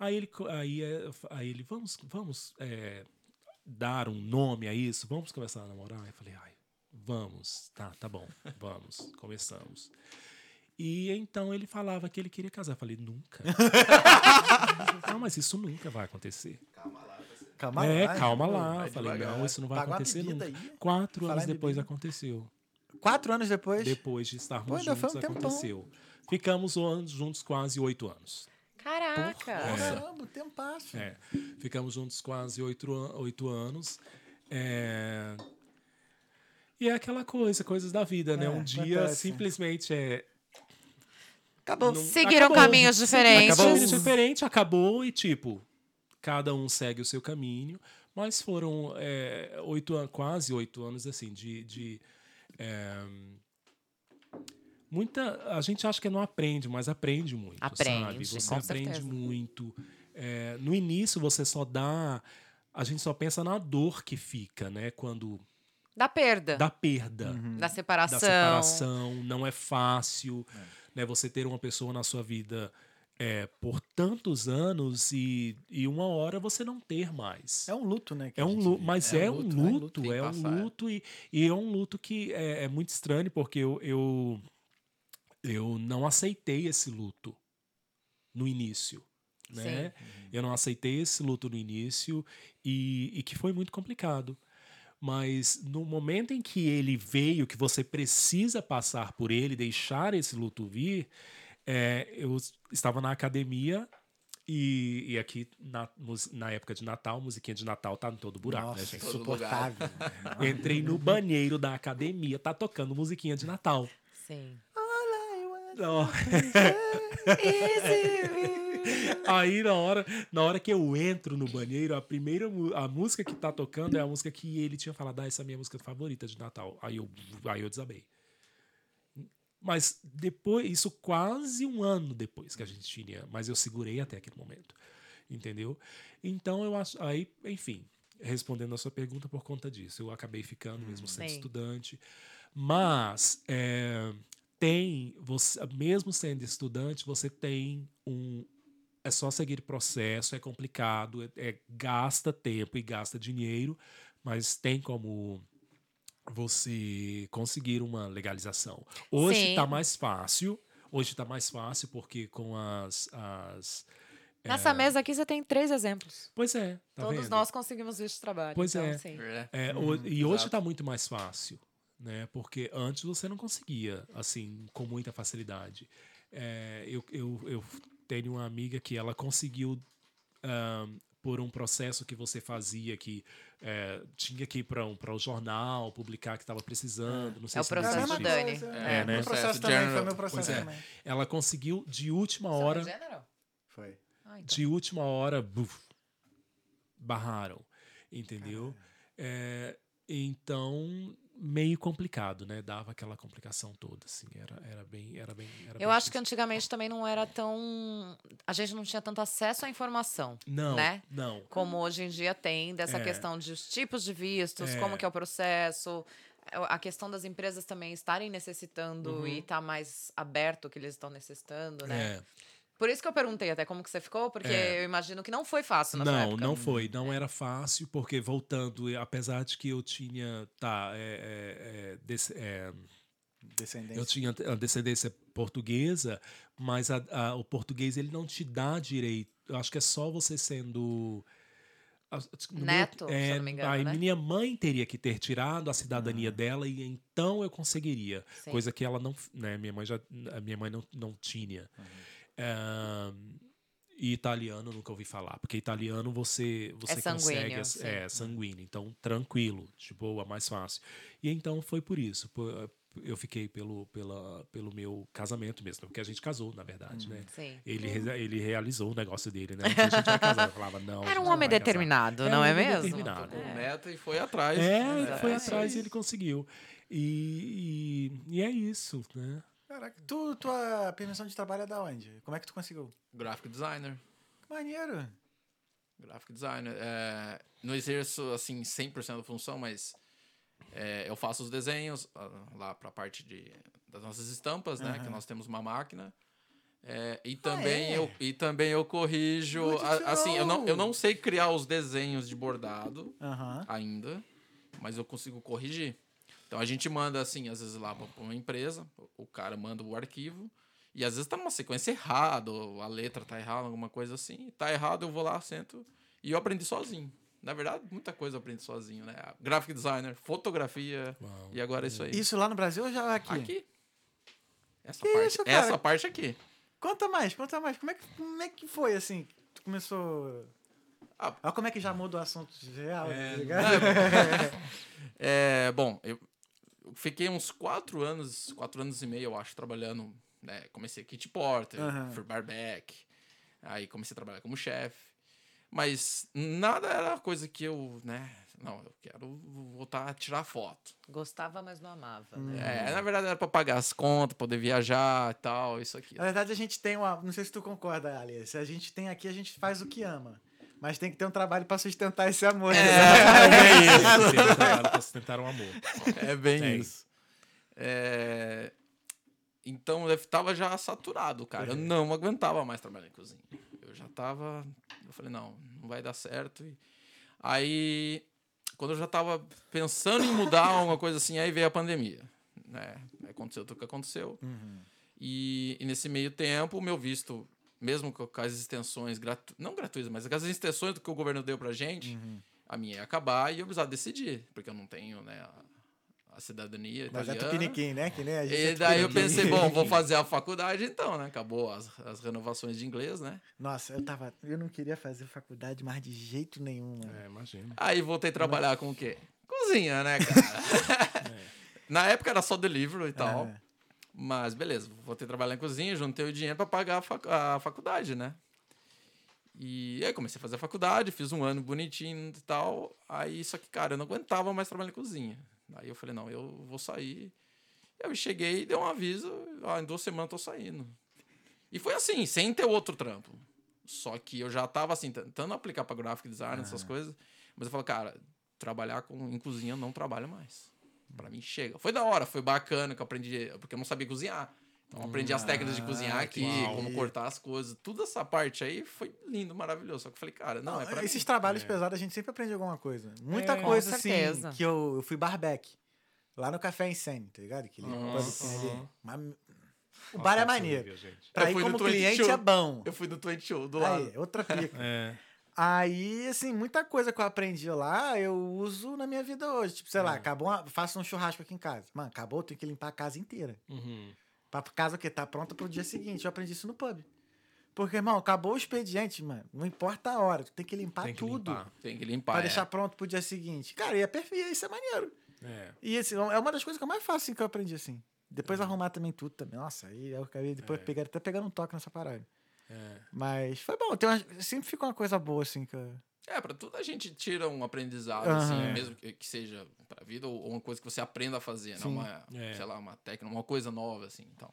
Aí ele, aí, é, aí ele vamos, vamos é, dar um nome a isso? Vamos começar a namorar? Eu falei, ai, vamos. Tá, tá bom, vamos. Começamos. E então ele falava que ele queria casar. Eu falei, nunca. não, mas isso nunca vai acontecer.
Calma
é,
lá.
calma lá. Eu falei,
devagar.
não, isso não vai acontecer nunca.
aí.
Quatro
Falar
anos depois
bebida.
aconteceu.
Quatro anos depois.
Depois de estarmos
Pô,
juntos,
um tempão.
aconteceu. Ficamos anos juntos quase oito anos.
Caraca.
Caramba, tempo passa.
É, ficamos juntos quase oito, oito anos. É, E é aquela coisa, coisas da vida, né?
É,
Um dia
acontece.
simplesmente é.
Acabou.
não-
Seguiram
acabou.
caminhos diferentes.
Acabou diferente, acabou e tipo, cada um segue o seu caminho. Mas foram é, oito an- quase oito anos assim de, de é, muita a gente acha que não aprende, mas aprende muito,
Aprende,
sabe? Você
com
aprende
certeza.
muito. É, no início você só dá, a gente só pensa na dor que fica, né? Quando
Da perda.
da perda
Uhum.
Da separação.
da separação, não é fácil, né? Você ter uma pessoa na sua vida é, por tantos anos e, e uma hora você não ter mais.
É um luto, né? que
É um luto,
vive.
mas
É
é,
um
um
luto, é um
luto,
luto,
é um luto e, e é um luto que é, é muito estranho porque eu, eu eu não aceitei esse luto no início, né? Eu não aceitei esse luto no início e, e que foi muito complicado. Mas no momento em que ele veio, que você precisa passar por ele, deixar esse luto vir, é, eu estava na academia e, e aqui na, na época de Natal, musiquinha de Natal tá em todo buraco, né,
Nossa,
gente?
insuportável.
Entrei no banheiro da academia, tá tocando musiquinha de Natal.
Sim.
Ó. Aí na hora, na hora que eu entro no banheiro, a primeira a música que tá tocando é a música que ele tinha falado, ah, essa é a minha música favorita de Natal. Aí eu, aí eu desabei. Mas depois, isso quase um ano depois que a gente tinha, mas eu segurei até aquele momento. Entendeu? Então eu acho. Aí, enfim, respondendo a sua pergunta por conta disso, eu acabei ficando mesmo sendo
Sim.
estudante. Mas é, tem, você, mesmo sendo estudante, você tem um. É só seguir processo, é complicado, é, é- gasta tempo e gasta dinheiro, mas tem como você conseguir uma legalização. Hoje está mais fácil. Hoje está mais fácil porque com as. as
Nessa mesa aqui você tem três exemplos.
pois é, tá
Todos
vendo?
nós conseguimos visto de trabalho.
Pois
então,
é.
sim.
É.
É, o- e hoje está muito mais fácil, né? Porque antes você não conseguia, assim, com muita facilidade. É, eu, eu, eu tenho uma amiga que ela conseguiu ahn, por um processo que você fazia que é, tinha que ir para um, para o jornal publicar que estava precisando. Não sei
É o
se
É
processo da Dani.
coisa.
É,
É,
né?
Meu processo
Processo
também, foi meu processo
é.
também.
Ela conseguiu de última
Você é
hora.
Foi.
Ah, então.
de última hora, buf, barraram, entendeu? É, então, meio complicado, né? Dava aquela complicação toda, assim, era, era bem, era bem, era
Eu
bem
acho que antigamente também não era tão. A gente não tinha tanto acesso à informação.
não,
né?
não,
Como hoje em dia tem, dessa
É.
questão de os tipos de vistos,
É.
como que é o processo. A questão das empresas também estarem necessitando e estar mais aberto o que eles estão necessitando, né?
Uhum. é.
Por isso que eu perguntei até como que você ficou, porque
É.
eu imagino que não foi fácil na sua
Não,
época.
não foi, não era fácil, porque voltando, e apesar de que eu tinha, tá, é, é, é, é,
Descendência.
eu tinha a descendência portuguesa, mas a- a- o português ele não te dá direito. Eu acho que é só você sendo no meu-
Neto, se
é,
eu não me engano,
a
né?
minha mãe teria que ter tirado a cidadania dela e então eu conseguiria,
Sim.
coisa que ela não, né? Minha mãe já, a minha mãe não, não tinha. É, e italiano eu nunca ouvi falar, porque italiano você você
É sanguíneo,
consegue
sim.
é sanguíneo, então tranquilo, de boa, mais fácil. E então foi por isso, por- eu fiquei pelo pela, pelo meu casamento mesmo, porque a gente casou, na verdade, né?
Sim.
Ele, re- ele realizou o negócio dele, né? A gente vai casar. Eu falava, não.
Era um homem determinado,
É
não é mesmo?
determinado.
Com
É.
meta e foi atrás.
É,
né?
ele foi
É,
atrás e ele conseguiu. E, e, e é isso, né?
Caraca, tu, tua permissão de trabalho é da onde? Como é que tu conseguiu?
Graphic designer.
Que maneiro.
Graphic designer. É, não exerço, assim, 100% da função, mas é, eu faço os desenhos ah, lá para a parte de, das nossas estampas, né? Que
Aham.
nós temos uma máquina. É, e, também
é?
eu, e também eu corrijo. A- assim, eu não, eu não sei criar os desenhos de bordado
Aham.
ainda, mas eu consigo corrigir. Então a gente manda, assim, às vezes lá para uma empresa, o- cara manda o arquivo, e às vezes tá numa sequência errada, ou a letra tá errada, alguma coisa assim. Tá errado, eu vou lá, sento, e eu aprendi sozinho. Na verdade, muita coisa eu aprendi sozinho, né? Graphic designer, fotografia,
Uau.
e agora é isso aí.
Isso lá no Brasil ou já aqui?
Aqui. Essa
Que
parte,
isso, cara?
essa parte aqui.
Conta mais, conta mais. Como é que, como é que foi assim? Tu começou.
Ah.
Olha como é que já muda o assunto real,
É,
tá ligado?
É, bom, eu eu fiquei uns quatro anos, quatro anos e meio, eu acho, trabalhando. Né? Comecei Kit Porter,
Aham.
fui barback, aí comecei a trabalhar como chefe. Mas nada era coisa que eu, né? Não, eu quero voltar a tirar foto.
Gostava, mas não amava, né?
É, na verdade era pra pagar as contas, poder viajar e tal, isso aqui.
Na verdade, a gente tem uma. Não sei se tu concorda, Alice. A gente tem aqui, a gente faz o que ama. Mas tem que ter um trabalho pra sustentar esse amor. né?
É, bem isso.
Tentaram, pra sustentar um amor.
É bem
É
isso. É, Então eu tava já saturado, cara. Eu não aguentava mais trabalhar em cozinha. Eu já tava. Eu falei, não, não vai dar certo. E... Aí, quando eu já tava pensando em mudar alguma coisa assim, aí veio a pandemia. Né? Aconteceu tudo o que aconteceu. E, e nesse meio tempo, o meu visto, mesmo com as extensões gratu... não gratuitas, mas com as extensões que o governo deu pra gente, a minha ia acabar e eu precisava decidir, porque eu não tenho né, a, a cidadania
Mas é
italiana.
tupiniquim, né? Que nem a gente.
E
é
daí eu pensei, bom, vou fazer a faculdade então, né? Acabou as, as renovações de inglês, né?
Nossa, eu tava. Eu não queria fazer faculdade, mas de jeito nenhum, mano.
É, imagina.
Aí voltei a trabalhar com o quê? Cozinha, né, cara? Na época era só delivery e tal.
É.
Mas beleza, voltei a trabalhar em cozinha, juntei o dinheiro pra pagar a, fac- a faculdade, né? E aí comecei a fazer a faculdade, fiz um ano bonitinho e tal. Aí, só que, cara, eu não aguentava mais trabalhar em cozinha. Aí eu falei, não, eu vou sair Eu cheguei, dei um aviso, ó, em duas semanas eu tô saindo. E foi assim, sem ter outro trampo. Só que eu já tava assim, tentando aplicar pra graphic design, essas coisas. Mas eu falo, cara, trabalhar com, em cozinha eu não trabalho mais. Pra mim chega. Foi da hora, foi bacana que eu aprendi, porque eu não sabia cozinhar. Então eu aprendi as técnicas de cozinhar aqui,
uau.
como cortar as coisas. Toda essa parte aí foi lindo, maravilhoso. Só que eu falei, cara, não, é pra
Esses
mim.
trabalhos
É.
pesados a gente sempre aprende alguma coisa. Muita
É, com
coisa assim
certeza.
que eu, eu fui barback. Lá no Café Insane, tá ligado? Aquele ali. Mas O bar é maneiro. Pra
Eu
ir como
22.
cliente é bom.
Eu fui no 20 Show do lado.
Aí, outra pica.
É.
Aí, assim, muita coisa que eu aprendi lá, eu uso na minha vida hoje. Tipo, sei lá, acabou uma, faço um churrasco aqui em casa. Mano, acabou, eu tenho que limpar a casa inteira.
Uhum.
Pra casa o quê? Tá pronta pro dia seguinte. Eu aprendi isso no pub. Porque, irmão, acabou o expediente, mano. Não importa a hora, tu tem que limpar
Tem que
tudo.
limpar.
Tem que limpar.
Pra
é.
deixar pronto pro dia seguinte. Cara, e é perfeito, isso é maneiro.
É.
E assim, é uma das coisas que eu mais faço assim, que eu aprendi assim. Depois arrumar também tudo também. Nossa, aí eu acabei depois
É.
pegar, até pegando um toque nessa parada.
É.
Mas foi bom. Tem uma- sempre fica uma coisa boa, assim, eu...
É, pra tudo a gente tira um aprendizado,
Aham.
assim,
É.
mesmo que, que seja pra vida ou ou uma coisa que você aprenda a fazer,
Sim.
não uma,
É.
sei lá, uma técnica, uma coisa nova, assim, então.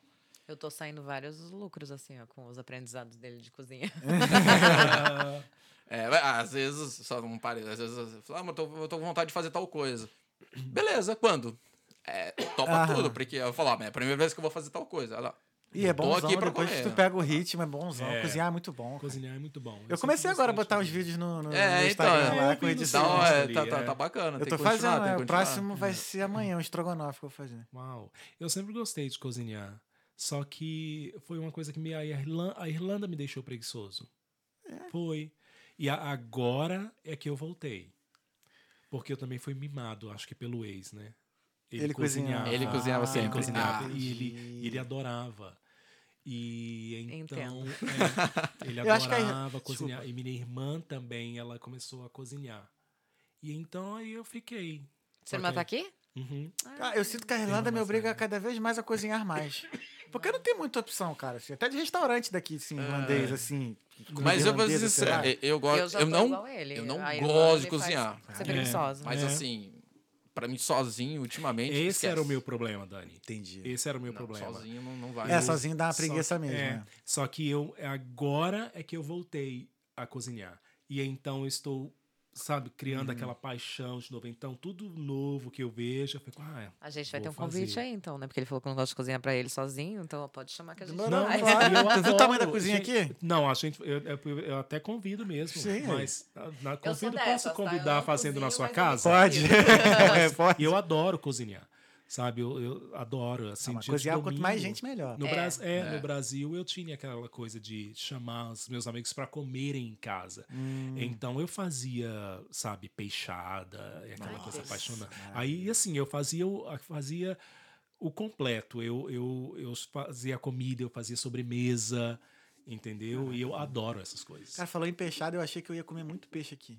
Eu tô saindo vários lucros, assim, ó, com os aprendizados dele de cozinha.
É, vai- às vezes, só não pare, às vezes eu falo, ah, mas eu tô, eu tô com vontade de fazer tal coisa. Beleza, quando? É, topa
Aham.
tudo, porque eu falo, ah, mas é a primeira vez que eu vou fazer tal coisa. Ela,
E é bonzão,
aqui pra
depois que
comer.
tu pega o ritmo, é bonzão.
É.
Cozinhar é muito bom. cara.
Cozinhar é muito bom.
Eu
sempre
comecei agora a botar uns vídeos no, no,
É,
no
então,
Instagram
é,
lá
eu
com edição.
Então, é, tá, tá,
é.
tá bacana.
Eu tô fazendo, é, o próximo vai ser amanhã, um estrogonofe que eu vou fazer.
Uau. Eu sempre gostei de cozinhar. Só que foi uma coisa que me, a, Irlanda, a Irlanda me deixou preguiçoso. Foi. E a- agora é que eu voltei. Porque eu também fui mimado, acho que pelo ex, né?
Ele cozinhava.
Ele cozinhava
Ele
sempre.
cozinhava
Ah,
e ele, ele adorava. E então é, ele
a-
adorava cozinhar. E minha irmã também, ela começou a cozinhar. E então aí eu fiquei. Só
irmã
que-
tá aqui?
Uhum.
Ah, eu sinto que a Irlanda me obriga
velha.
cada vez mais a cozinhar mais. Porque não tem muita opção, cara. assim, até de restaurante daqui, assim, irlandês, assim.
Mas eu vou dizer eu, eu gosto.
eu
Eu, não, eu não gosto de cozinhar.
Ser preguiçosa.
Mas
É.
assim, pra mim sozinho, ultimamente.
Esse
esquece.
era o meu problema, Dani.
Entendi.
Esse era o meu
Não,
problema.
Sozinho não, não vai.
É,
Eu-
sozinho dá uma
Só
preguiça
que-
mesmo,
é,
né?
Só que eu agora é que eu voltei a cozinhar. E então eu estou, sabe, criando
Uhum.
aquela paixão de novo. Então, tudo novo que eu vejo, eu fico, ah, é.
A gente vai ter um convite
fazer.
aí, então, né? Porque ele falou que não gosta de cozinhar pra ele sozinho, então pode chamar que a gente
Não,
Não,
vai.
Tu viu o tamanho da cozinha aqui?
Não, a gente, eu, eu, eu até convido mesmo.
Sim.
Mas na, na, convido,
dessas,
posso
tá?
Convidar
não
fazendo na
cozinho,
sua
mas eu
casa?
Pode. É, pode.
E eu adoro cozinhar. Sabe, eu, eu adoro, assim,
Ah, mas
dia de
cozinhar quanto mais
domingo.
gente, melhor.
No,
É.
Bras- é,
É.
no Brasil eu tinha aquela coisa de chamar os meus amigos para comerem em casa.
Hum.
Então eu fazia, sabe, peixada, aquela
Nossa,
coisa apaixonante. Aí, assim, eu fazia, o- a- fazia o completo. Eu, eu, eu fazia comida, eu fazia sobremesa, entendeu? E eu adoro essas coisas.
O cara falou em peixado, eu achei que eu ia comer muito peixe aqui.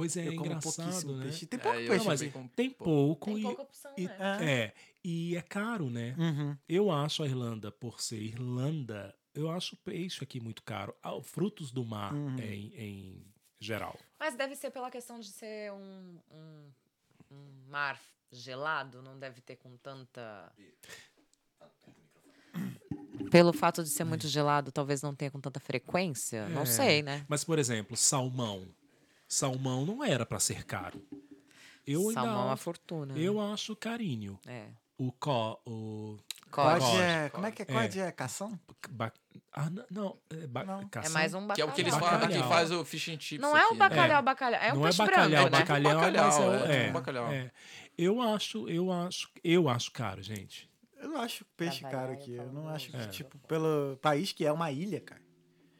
Pois é,
eu como
engraçado,
pouquíssimo
né?
peixe. Tem pouco
É,
peixe
Não, mas
como
tem
pouco.
Tem
e,
pouca opção,
e-
né?
é, e é caro, né?
Uhum.
Eu acho a Irlanda, por ser Irlanda, eu acho o peixe aqui muito caro. Ah, frutos do mar
Uhum.
em, em geral.
Mas deve ser pela questão de ser um, um, um mar gelado, não deve ter com tanta. Pelo fato de ser muito gelado, talvez não tenha com tanta frequência. Não
É.
sei, né?
Mas, por exemplo, salmão. Salmão não era para ser caro. Eu ainda
Salmão é uma fortuna. né?
Eu acho carinho.
É.
O có, o
Cod
Cod.
é... Como é que é cod? É, cação?
ba- ah, n- não, é, ba-
Não.
É
cação?
mais um bacalhau.
Que é o que eles
Bacalhau.
falam, que faz o fish and chips.
Não é o
aqui, né?
bacalhau, bacalhau. É um
não é
peixe
bacalhau,
branco, né?
bacalhau,
Bacalhau,
mas é, o-
é tipo
é,
um bacalhau.
é. Eu acho, eu acho, eu acho caro, gente.
Eu não acho peixe caro aqui. Eu não acho que,
É.
tipo, pelo país que é uma ilha, cara.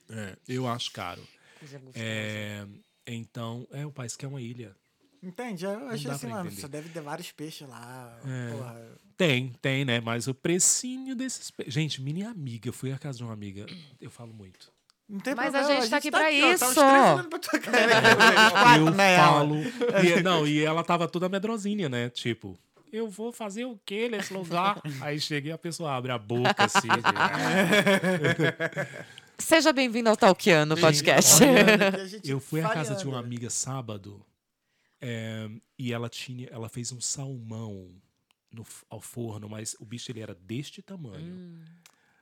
É, eu acho caro.
Coisa gostosa.
É, então, é o país que é uma ilha.
Entende? Eu acho
dá
assim, mano, só deve ter vários peixes lá.
É.
Porra.
Tem, tem, né? Mas o precinho desses. pe- Gente, minha amiga, eu fui à casa de uma amiga, eu falo muito.
Não tem
Mas a
problema,
gente tá aqui pra
ó, Tá
isso.
olhando pra tua cara.
Eu
né,
falo. E, não, e ela tava toda medrosinha, né? Tipo, eu vou fazer o quê nesse lugar? Aí chega e a pessoa abre a boca assim.
Seja bem-vindo ao Talkiano Podcast.
Eu fui à casa de uma amiga sábado é, e ela tinha, ela fez um salmão no, ao forno, mas o bicho ele era deste tamanho.
Hum.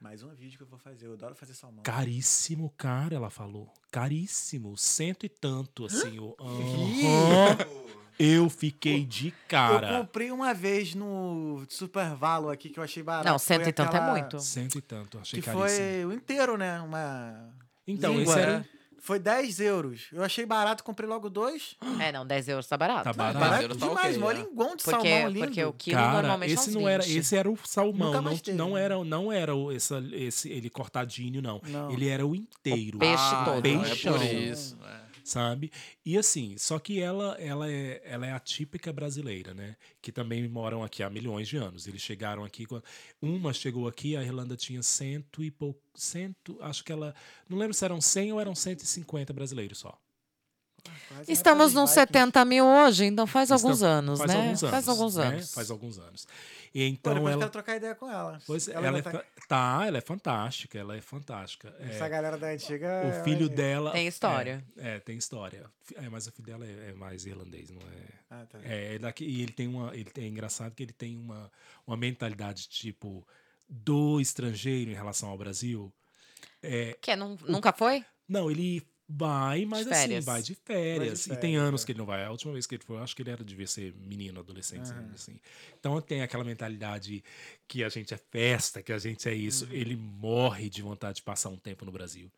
Mais um vídeo que eu vou fazer. Eu adoro fazer salmão.
Caríssimo, cara, ela falou. Caríssimo, cento e tanto, assim. o-
Ih!
Eu fiquei de
Eu
cara.
comprei uma vez no Supervalo aqui que eu achei barato.
Não, cento
Foi
e tanto é
aquela-
muito.
Cento e tanto, achei
Que
caríssimo.
foi o inteiro, né? Uma.
Então,
língua,
esse era.
né? Foi 10 euros. Eu achei barato, comprei logo dois.
É, não, 10 euros tá barato.
Tá barato.
Barato
euros tá
demais,
ok,
mó
é.
linguão de
Porque,
salmão lindo.
porque o quilo
Cara,
normalmente
esse
é
não era,
20.
esse era o salmão, não,
teve.
não era, não era o- essa, esse ele cortadinho não.
Não.
Ele era o inteiro.
peixe
Ah,
todo.
então É
Peixão.
por isso. é.
Sabe? E assim, só que ela, ela, é, ela é a típica brasileira, né? Que também moram aqui há milhões de anos. Eles chegaram aqui, quando- uma chegou aqui, a Irlanda tinha cento e pouco, cento, acho que ela, não lembro se eram 100 ou eram 150 brasileiros só.
Quase
Estamos
época
nos
dos Vikings.
70 mil hoje, então faz
Estamos-
alguns anos,
faz
né?
alguns anos,
faz alguns
né?
anos.
Faz alguns anos. E
Pô,
então
eu
ela,
quero trocar ideia com ela.
pois,
ela
ela, é, fa- tá, ela é fantástica, ela é fantástica. É,
Essa galera da antiga.
o filho
é-
dela
Tem história.
É, é, tem história. É, mas o filho dela é, é mais irlandês, não é?
Ah, tá.
É, é daqui, e ele tem uma. Ele tem, é engraçado que ele tem uma, uma mentalidade tipo do estrangeiro em relação ao Brasil. É,
Que nun- nunca foi?
não, ele vai, mas
De
assim,
férias.
vai de férias. e tem anos
é.
que ele não vai. A última vez que ele foi, eu acho que ele era devia ser menino, adolescente,
Aham.
assim. Então tem aquela mentalidade que a gente é festa, que a gente é isso. Ele morre de vontade de passar um tempo no Brasil.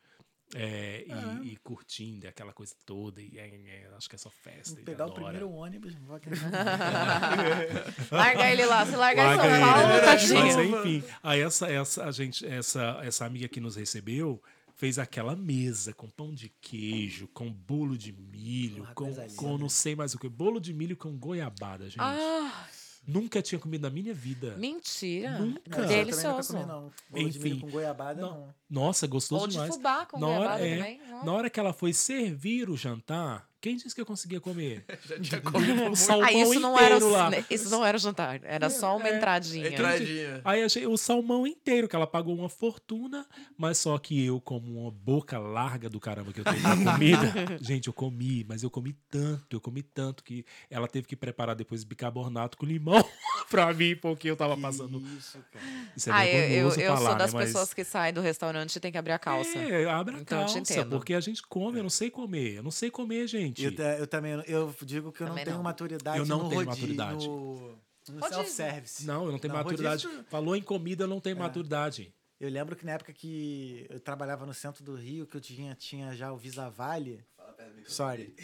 É, e, e curtindo, e aquela coisa toda. E é, é, acho que é só festa.
Pegar o primeiro ônibus.
Larga ele lá. Se
Larga
São
ele,
Paulo, tadinho.
Mas enfim, aí essa, essa, a gente, essa, essa amiga que nos recebeu fez aquela mesa com pão de queijo, com bolo de milho, com, com não sei mais o que. Bolo de milho com goiabada, gente.
Ah,
Nunca tinha comido na minha vida.
mentira.
Nunca.
Não, também nunca
Delicioso.
comi, não. Bolo de milho
Enfim.
com goiabada,
Não.
não.
Nossa, gostoso
Ou de
demais.
fubá com
na hora,
goiabada
é,
também. Hum.
na hora que ela foi servir o jantar, quem disse que eu conseguia comer?
Já tinha comido
o salmão
Ah, isso não, era,
inteiro lá.
isso não era o jantar. Era só uma
É,
entradinha.
Entradinha.
Aí achei o salmão inteiro, que ela pagou uma fortuna, mas só que eu, como uma boca larga do caramba que eu tenho pra comida, gente, eu comi, mas eu comi tanto, eu comi tanto que ela teve que preparar depois bicarbonato com limão pra mim, porque eu tava passando.
Isso, cara.
Isso é
Ah, eu, eu, eu
falar,
sou das
né? Mas-
pessoas que saem do restaurante e tem que abrir a calça.
É, abre a
Então
calça, porque a gente come, eu não sei comer, eu não sei comer, gente.
Eu, eu também eu digo que eu
Também
não tenho
não.
maturidade
Eu não
no
tenho
rodízio,
maturidade.
No, no self-service.
Não, eu não tenho
Não,
maturidade.
rodízio-
Falou em comida, eu não tenho maturidade.
Eu lembro que na época que eu trabalhava no centro do Rio, que eu tinha, tinha já o Visa Vale.
Fala perto do microfone.
Sorry.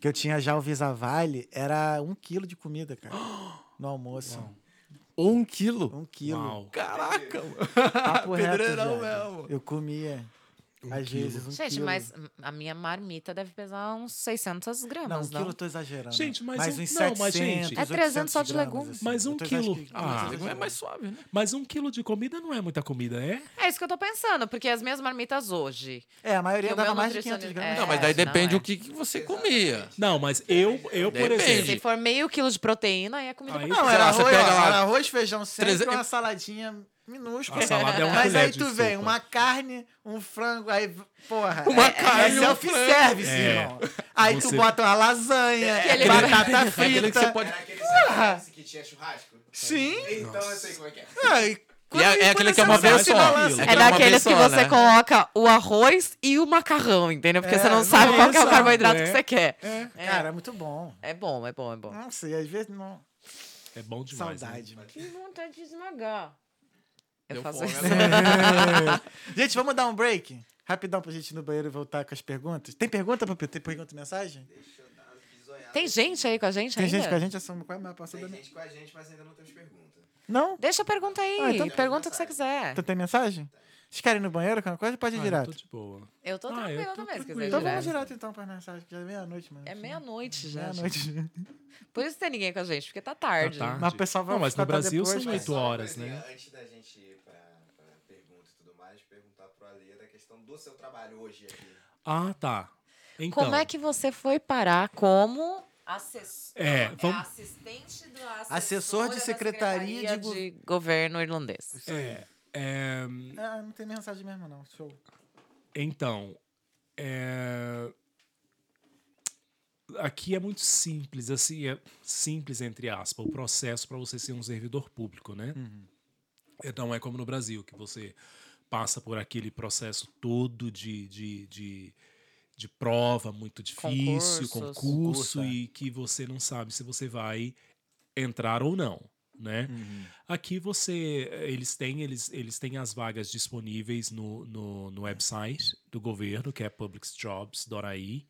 Que eu tinha já o Visa Vale, era um quilo de comida, cara. No almoço.
Um quilo.
Um quilo.
Uau.
Caraca, mano.
Papo reto,
Pedreirão mesmo.
Eu comia. Às
quilo.
vezes, um
Gente,
quilo.
mas a minha marmita deve pesar uns 600
Não,
gramas,
um
não?
quilo eu tô exagerando.
Gente, mas
mas
um-
uns
não, mas,
700,
gente-
É 300 só de
800 gramas,
legumes.
assim.
Mas um
Eu tô
quilo-.
Ah,
tô
é mais suave, né?
Mas um quilo de comida não é muita comida, é?
É isso que eu tô pensando, porque as minhas marmitas hoje.
É, a maioria dava mais de
nutricionista-
500 gramas.
É,
Não, mas daí
não
depende
é.
o que, que você comia.
Não, mas eu, eu por
Depende.
Se
exemplo.
for meio quilo de proteína, aí é comida
Aí-
pra
Não, era arroz,
pega lá-
era arroz, feijão sempre,
Treze-
uma saladinha minúscula.
A salada é uma
Mas aí tu vem,
sopa.
uma carne, um frango, aí, porra.
Uma
é,
carne
é
e um
self-service,
frango.
irmão. Aí
Você-
tu bota uma lasanha,
Aquele-
batata
Aquele que você
frita.
pode.
Era aquele self-service que tinha churrasco?
Sim.
Então eu sei como é que é.
Quando-
E é- é aquele que é
você
uma vez só.
balança-
É
É
é
daqueles que você
né?
coloca o arroz e o macarrão, entendeu? Porque
É,
você não
não
sabe
é
qual que é o carboidrato
é.
que você quer.
É, Cara, é muito bom.
É bom, é bom, é bom.
Nossa, e às vezes não.
É bom demais. né?
Saudade. mano.
Que vontade de esmagar. Eu
Deu
faço
fome
isso.
agora.
Gente, vamos dar um break? Rapidão pra gente ir no banheiro e voltar com as perguntas. Tem pergunta, Papi? Tem pergunta e mensagem?
Deixa eu dar.
Tem gente aí com a gente
Tem
ainda?
gente com a gente? Essa qual é a maior
Tem
passada?
gente com a gente, mas ainda não temos pergunta.
Não?
Deixa a pergunta aí.
Ah, então-
Pergunta o que você quiser.
Tu tem mensagem? Vocês querem ir no banheiro com uma coisa? Pode ir
Ah, eu
direto.
tô de boa.
Eu tô
Ah, eu
tranquila
tô
também, se quiser.
Então
direto.
vamos direto então pra mensagem, que já é meia-noite, mano.
É meia-noite já.
Meia-noite.
Por isso tem ninguém com a gente, porque tá tarde.
Tá tarde.
Mas o pessoal vai
Não, mas no Brasil
depois,
são oito
uma
horas, né?
Antes da gente ir pra, pra pergunta e tudo mais, perguntar pro Ale da questão do seu trabalho hoje aqui.
Ah, tá. Então,
Como é que você foi parar como assessor?
É, vamos-
assistente do assessor
Assessor de
da
secretaria
Secretaria
de go-
de governo irlandês.
É, é,
Ah, não tem mensagem mesmo, não. Show.
então, é, aqui é muito simples, assim, é simples entre aspas, o processo para você ser um servidor público, né? Então é como no Brasil, que você passa por aquele processo todo de, de, de, de prova muito difícil,
Concursos.
concurso,
Concurso, é.
e que você não sabe se você vai entrar ou não, né? Aqui você, eles têm, eles, eles têm as vagas disponíveis no, no, no website do governo, que é publicsjobs.ai.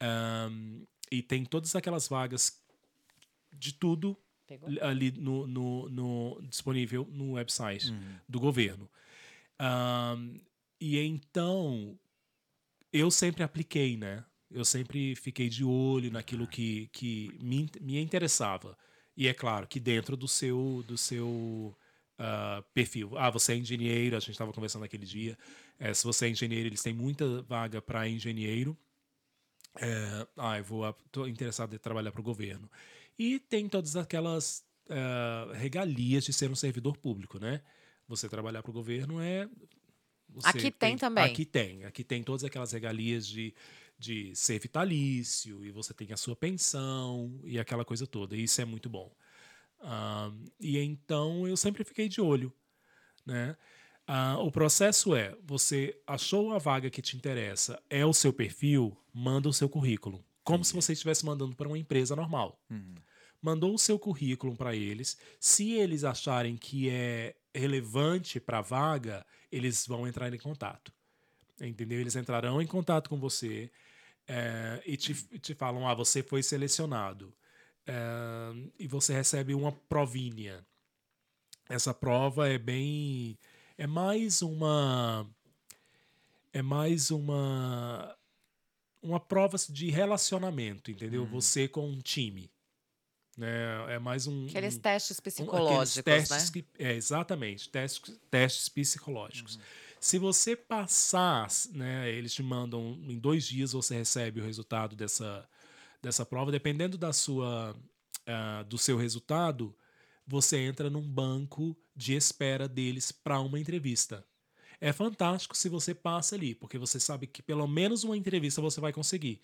Ahn, e tem todas aquelas vagas de tudo
Pegou?
ali no, no, no- disponível no website do governo. Ahn, e então eu sempre apliquei, né? Eu sempre fiquei de olho naquilo que, que me, me interessava. E é claro que dentro do seu, do seu ah, perfil. Ah, você é engenheiro, a gente estava conversando aquele dia. Eh, se você é engenheiro, eles têm muita vaga para engenheiro. É, ah, eu vou, tô interessado em trabalhar para o governo. E tem todas aquelas ah, regalias de ser um servidor público, né? Você trabalhar para o governo é. você
Aqui tem também.
Aqui tem. Aqui tem todas aquelas regalias de, de ser vitalício, e você tem a sua pensão e aquela coisa toda. E isso é muito bom. Ah, e então eu sempre fiquei de olho, né? Ah, o processo é: você achou a vaga que te interessa, é o seu perfil, manda o seu currículo. Como se você estivesse mandando para uma empresa normal. Mandou o seu currículo para eles. Se eles acharem que é relevante para a vaga, eles vão entrar em contato. Entendeu? Eles entrarão em contato com você eh, e te, te falam: ah, você foi selecionado. Eh, e você recebe uma provinha. Essa prova é bem. É mais uma. É mais uma. Uma prova de relacionamento, entendeu? Você com um time. Né? É mais um.
Aqueles
um-
testes
um-
psicológicos,
aqueles
né?
testes que- é, exatamente, testes, testes psicológicos. Se você passar, né, eles te mandam em dois dias você recebe o resultado dessa, dessa prova. Dependendo da sua, ah, do seu resultado, você entra num banco de espera deles para uma entrevista. É fantástico se você passa ali, porque você sabe que pelo menos uma entrevista você vai conseguir.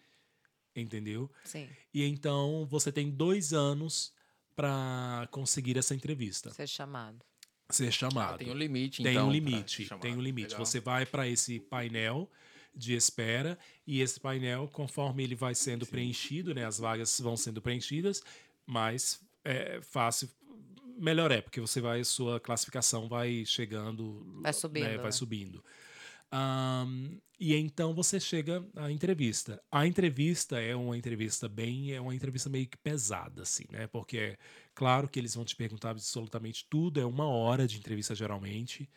Entendeu?
Sim,
E então você tem dois anos para conseguir essa entrevista,
ser chamado.
ser
Ah,
chamado.
tem um limite,
Tem
então.
um limite, tem um limite.
Legal.
Você vai para esse painel de espera e esse painel, conforme ele vai sendo preenchido, né, as vagas vão sendo preenchidas, mais é, fácil, melhor é, porque você vai, sua classificação vai chegando,
Vai subindo,
né, vai
né?
subindo. Ahn, e então você chega à entrevista. A entrevista é uma entrevista bem, é uma entrevista meio que pesada, assim, né? Porque é claro que eles vão te perguntar absolutamente tudo, é uma hora de entrevista geralmente.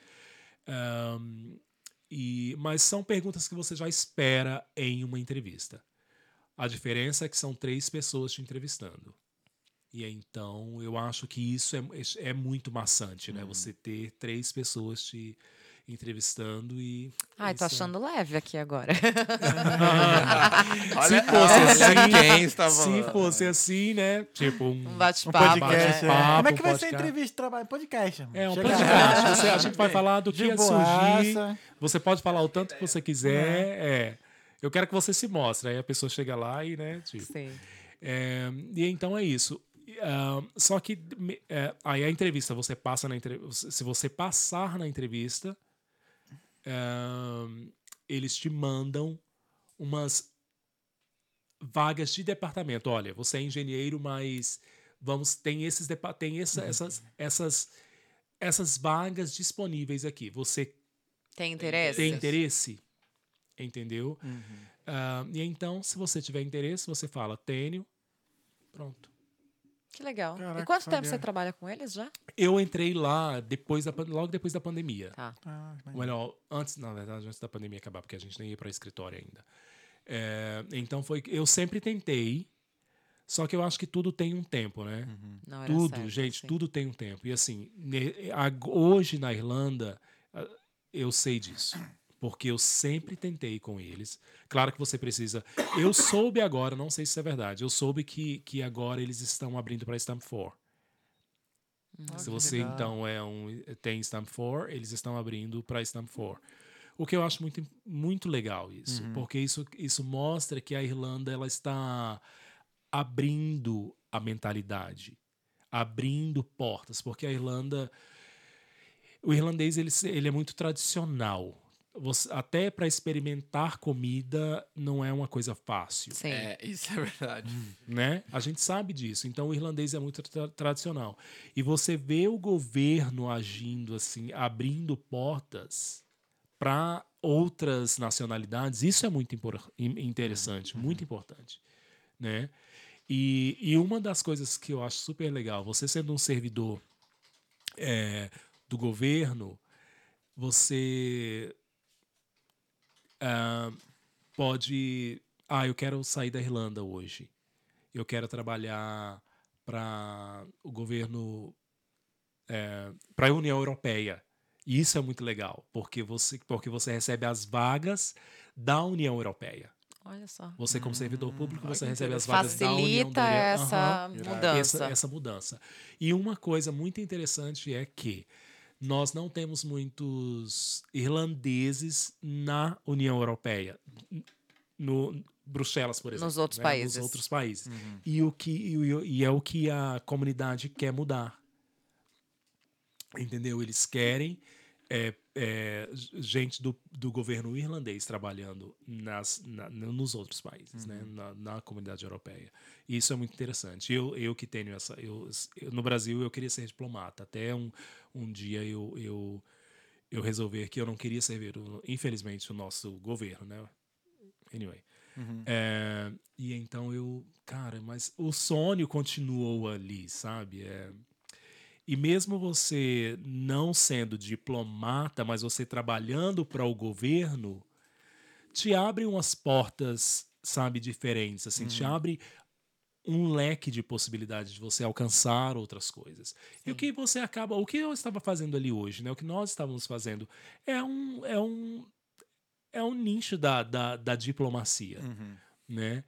Ahn, e, mas são perguntas que você já espera em uma entrevista. A diferença é que são três pessoas te entrevistando. E então eu acho que isso é, é muito maçante, né? Você ter três pessoas te entrevistando e.
Ai, tô
isso é-
achando leve aqui agora.
se
Olha,
fosse
olha
assim,
quem estava-
se fosse assim, né? Tipo um,
Um
Um
bate-papo.
podcast.
né?
é.
Papo,
Como é que vai ser a
podcast.
entrevista de trabalho? Podcast. irmão.
é um
Chega
podcast. Você- a gente vai falar do que ia surgir. Você pode falar o tanto que você quiser. É. Eu quero que você se mostre. Aí a pessoa chega lá e, né? Tipo,
Sim.
É, e então é isso. Ah, só que é, aí a entrevista, você passa na entrevista. Se você passar na entrevista, eles te mandam umas vagas de departamento. Olha, você é engenheiro, mas vamos tem esses tem essa- essas essas essas vagas disponíveis aqui. Você
Tem interesse?
tem interesse? Entendeu? Ah, e então, se você tiver interesse, você fala, tenho. Pronto.
Que legal.
Caraca,
e quanto tempo
sabia.
você trabalha com eles já?
Eu entrei lá depois da, logo depois da pandemia.
Tá.
Ah,
Ou melhor, antes, na verdade, antes da pandemia acabar, porque a gente nem ia para escritório ainda. É, então foi. Eu sempre tentei, só que eu acho que tudo tem um tempo, né?
Não era
Tudo,
certo,
gente,
sim.
tudo tem um tempo. E assim, hoje na Irlanda, eu sei disso. Porque eu sempre tentei com eles. Claro que você precisa. Eu soube agora, não sei se isso é verdade, eu soube que, que agora eles estão abrindo para Stamp 4.
Ah,
Se você
legal.
então é um tem Stamp 4, eles estão abrindo para Stamp 4. O que eu acho muito, muito legal isso,
Uhum.
porque isso, isso mostra que a Irlanda ela está abrindo a mentalidade, abrindo portas, porque a Irlanda, o irlandês ele, ele é muito tradicional. Você- até para experimentar comida não é uma coisa fácil
Sim.
É, isso é verdade.
né? A gente sabe disso. Então o irlandês é muito tra- tradicional. E você vê o governo agindo assim, abrindo portas para outras nacionalidades. Isso é muito interessante, muito importante, né? E, e uma das coisas que eu acho super legal, você sendo um servidor é, do governo, você ah, pode. Ah, eu quero sair da Irlanda hoje. Eu quero trabalhar para o governo. para a União Europeia. E isso é muito legal, porque você, porque você recebe as vagas da União Europeia.
Olha só.
Você, como servidor público, você
que
recebe as vagas da União
Facilita essa
Aham
mudança.
essa, essa mudança. E uma coisa muito interessante é que nós não temos muitos irlandeses na União Europeia. No Bruxelas, por exemplo.
Nos outros
né?
países.
Nos outros países. E, o que, e, e é o que a comunidade quer mudar. Entendeu? Eles querem é, é, gente do, do governo irlandês trabalhando nas, na- nos outros países, né? na, na comunidade europeia. E isso é muito interessante. Eu, eu que tenho essa. Eu, eu- no Brasil, eu queria ser diplomata. Até um, um dia eu, eu, eu resolver que eu não queria servir, infelizmente, o nosso governo. Né? Anyway. É, e então eu. Cara, mas o sonho continuou ali, sabe? É, e mesmo você não sendo diplomata, mas você trabalhando para o governo, te abre umas portas, sabe, diferentes. Assim, te abre um leque de possibilidades de você alcançar outras coisas. E o que você acaba, o que eu estava fazendo ali hoje, né? O que nós estávamos fazendo é um é um é um nicho da, da, da diplomacia, né?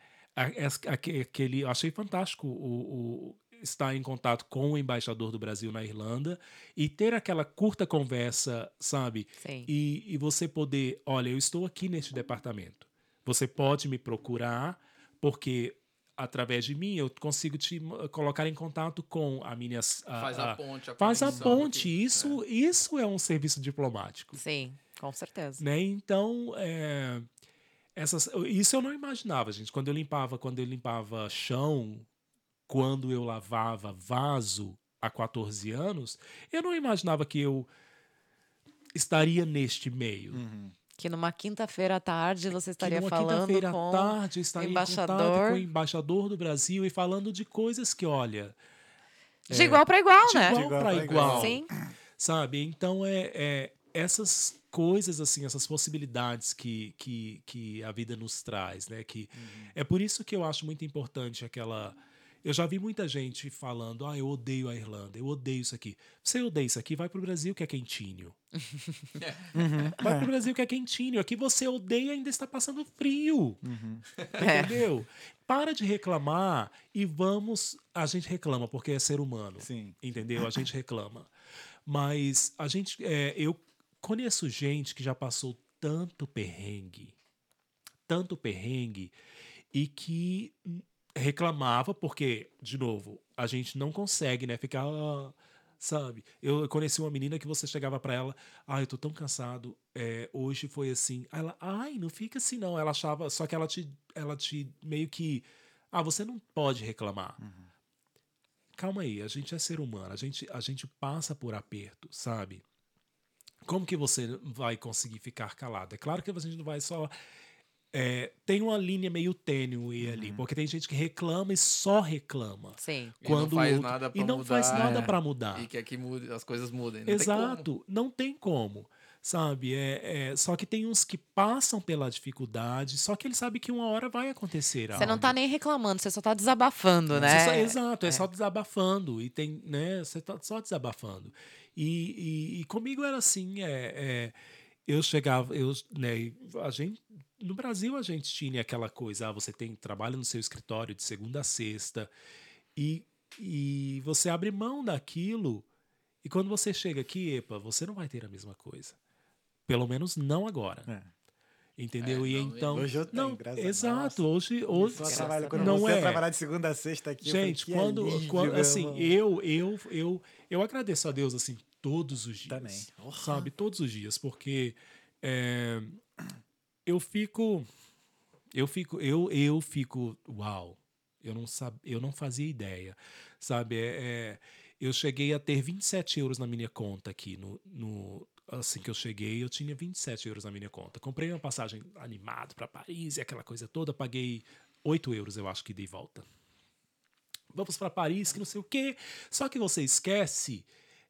Es- aque- Aquele, eu achei fantástico o, o estar em contato com o embaixador do Brasil na Irlanda e ter aquela curta conversa, sabe?
Sim.
E, e você poder, olha, eu estou aqui neste departamento. Você pode me procurar, porque através de mim eu consigo te colocar em contato com a minha. a-
Faz a ponte, a
Faz a ponte.
aqui.
Isso, isso é um serviço diplomático.
Sim, com certeza.
Né? Então, é, essas, isso eu não imaginava, gente. Quando eu limpava, quando eu limpava chão, quando eu lavava vaso há 14 anos, eu não imaginava que eu estaria neste meio.
Que numa quinta-feira à tarde você estaria
que numa
falando
quinta-feira
com
à tarde estaria em contato
embaixador.
com o embaixador do Brasil e falando de coisas que, olha,
de igual para igual,
de
né?
igual
igual
para
pra
igual.
Sim.
sabe? Então é, é essas coisas assim, essas possibilidades que, que, que a vida nos traz, né? Que é por isso que eu acho muito importante aquela eu já vi muita gente falando: "Ah, eu odeio a Irlanda, eu odeio isso aqui". Você odeia isso aqui, vai pro Brasil que é quentinho. Vai pro Brasil que é quentinho. Aqui você odeia e ainda está passando frio.
É.
Entendeu? Para de reclamar e vamos. A gente reclama porque é ser humano.
Sim.
Entendeu? A gente reclama. Mas a gente. é, eu conheço gente que já passou tanto perrengue, tanto perrengue, e que reclamava, porque, de novo, a gente não consegue, né? Ficar. ah, Sabe? Eu conheci uma menina que você chegava pra ela, ai, eu tô tão cansado, é, hoje foi assim. Aí Ela, ai, não fica assim não. Ela achava, só que ela te, ela te meio que, ah, você não pode reclamar. Calma aí, a gente é ser humano, a gente, a gente passa por aperto, sabe? Como que você vai conseguir ficar calado? É claro que a gente não vai só. É, tem uma linha meio tênue ali, porque tem gente que reclama e só reclama.
Sim.
E não
Quando
faz
outro-
nada pra
e não faz
mudar,
nada
é.
pra mudar.
E quer que mude, as coisas mudem. Não tem como.
Exato, não tem como. Sabe? É, é- só que tem uns que passam pela dificuldade, só que ele sabe que uma hora vai acontecer.
Você não tá nem reclamando, você só tá desabafando,
Você
né?
só- exato, é, só desabafando. E tem, né? Você tá só desabafando. E, e- e comigo era assim, é, é, eu chegava, eu, né, a gente, no Brasil a gente tinha aquela coisa, ah, você tem trabalho no seu escritório de segunda a sexta, e, e você abre mão daquilo, e quando você chega aqui, epa, você não vai ter a mesma coisa. Pelo menos não agora.
É.
Entendeu?
É,
e
não,
então.
Hoje eu tenho,
não,
graças
exato. Hoje, hoje
Só trabalho quando
não
você
é.
trabalhar de segunda a sexta aqui. eu falei,
Gente,
que
quando,
alívio,
quando assim, eu, eu, eu, eu, eu agradeço a Deus assim todos os dias.
Também.
Sabe, todos os dias, porque é, eu fico, eu fico, eu, eu fico, uau, eu não sab, eu não fazia ideia, sabe? É, é, eu cheguei a ter 27 euros na minha conta aqui no, no assim que eu cheguei, eu tinha 27 euros na minha conta. Comprei uma passagem animado para Paris e aquela coisa toda, paguei 8 euros, eu acho que dei volta. Vamos para Paris, que não sei o quê. Só que você esquece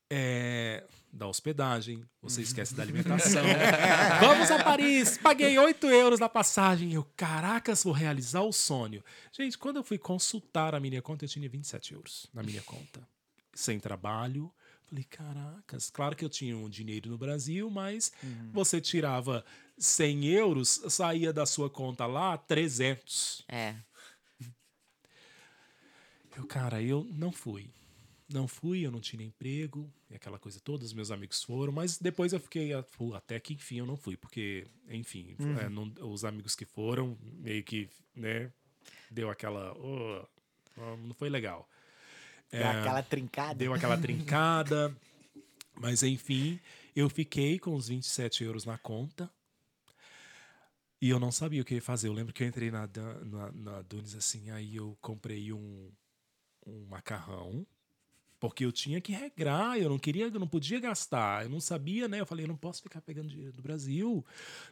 é, da hospedagem, você esquece da alimentação. Vamos a Paris, paguei 8 euros na passagem. Eu, caracas, vou realizar o sonho. Gente, quando eu fui consultar a minha conta, eu tinha 27 euros na minha conta. Sem trabalho. Falei, caracas, claro que eu tinha um dinheiro no Brasil, mas você tirava 100 euros, saía da sua conta lá 300.
É.
Eu, cara, eu não fui. Não fui, eu não tinha emprego, e aquela coisa toda, os meus amigos foram, mas depois eu fiquei, até que enfim eu não fui, porque, enfim, é, não- os amigos que foram, meio que, né, deu aquela, oh, não foi legal.
Dá
É,
aquela trincada.
Deu aquela trincada. Mas enfim, eu fiquei com os 27 euros na conta. E eu não sabia o que fazer. Eu lembro que eu entrei na, na, na Dunes assim, aí eu comprei um, um macarrão. Porque eu tinha que regrar, eu não queria, eu não podia gastar. Eu não sabia, né? Eu falei, eu não posso ficar pegando dinheiro do Brasil.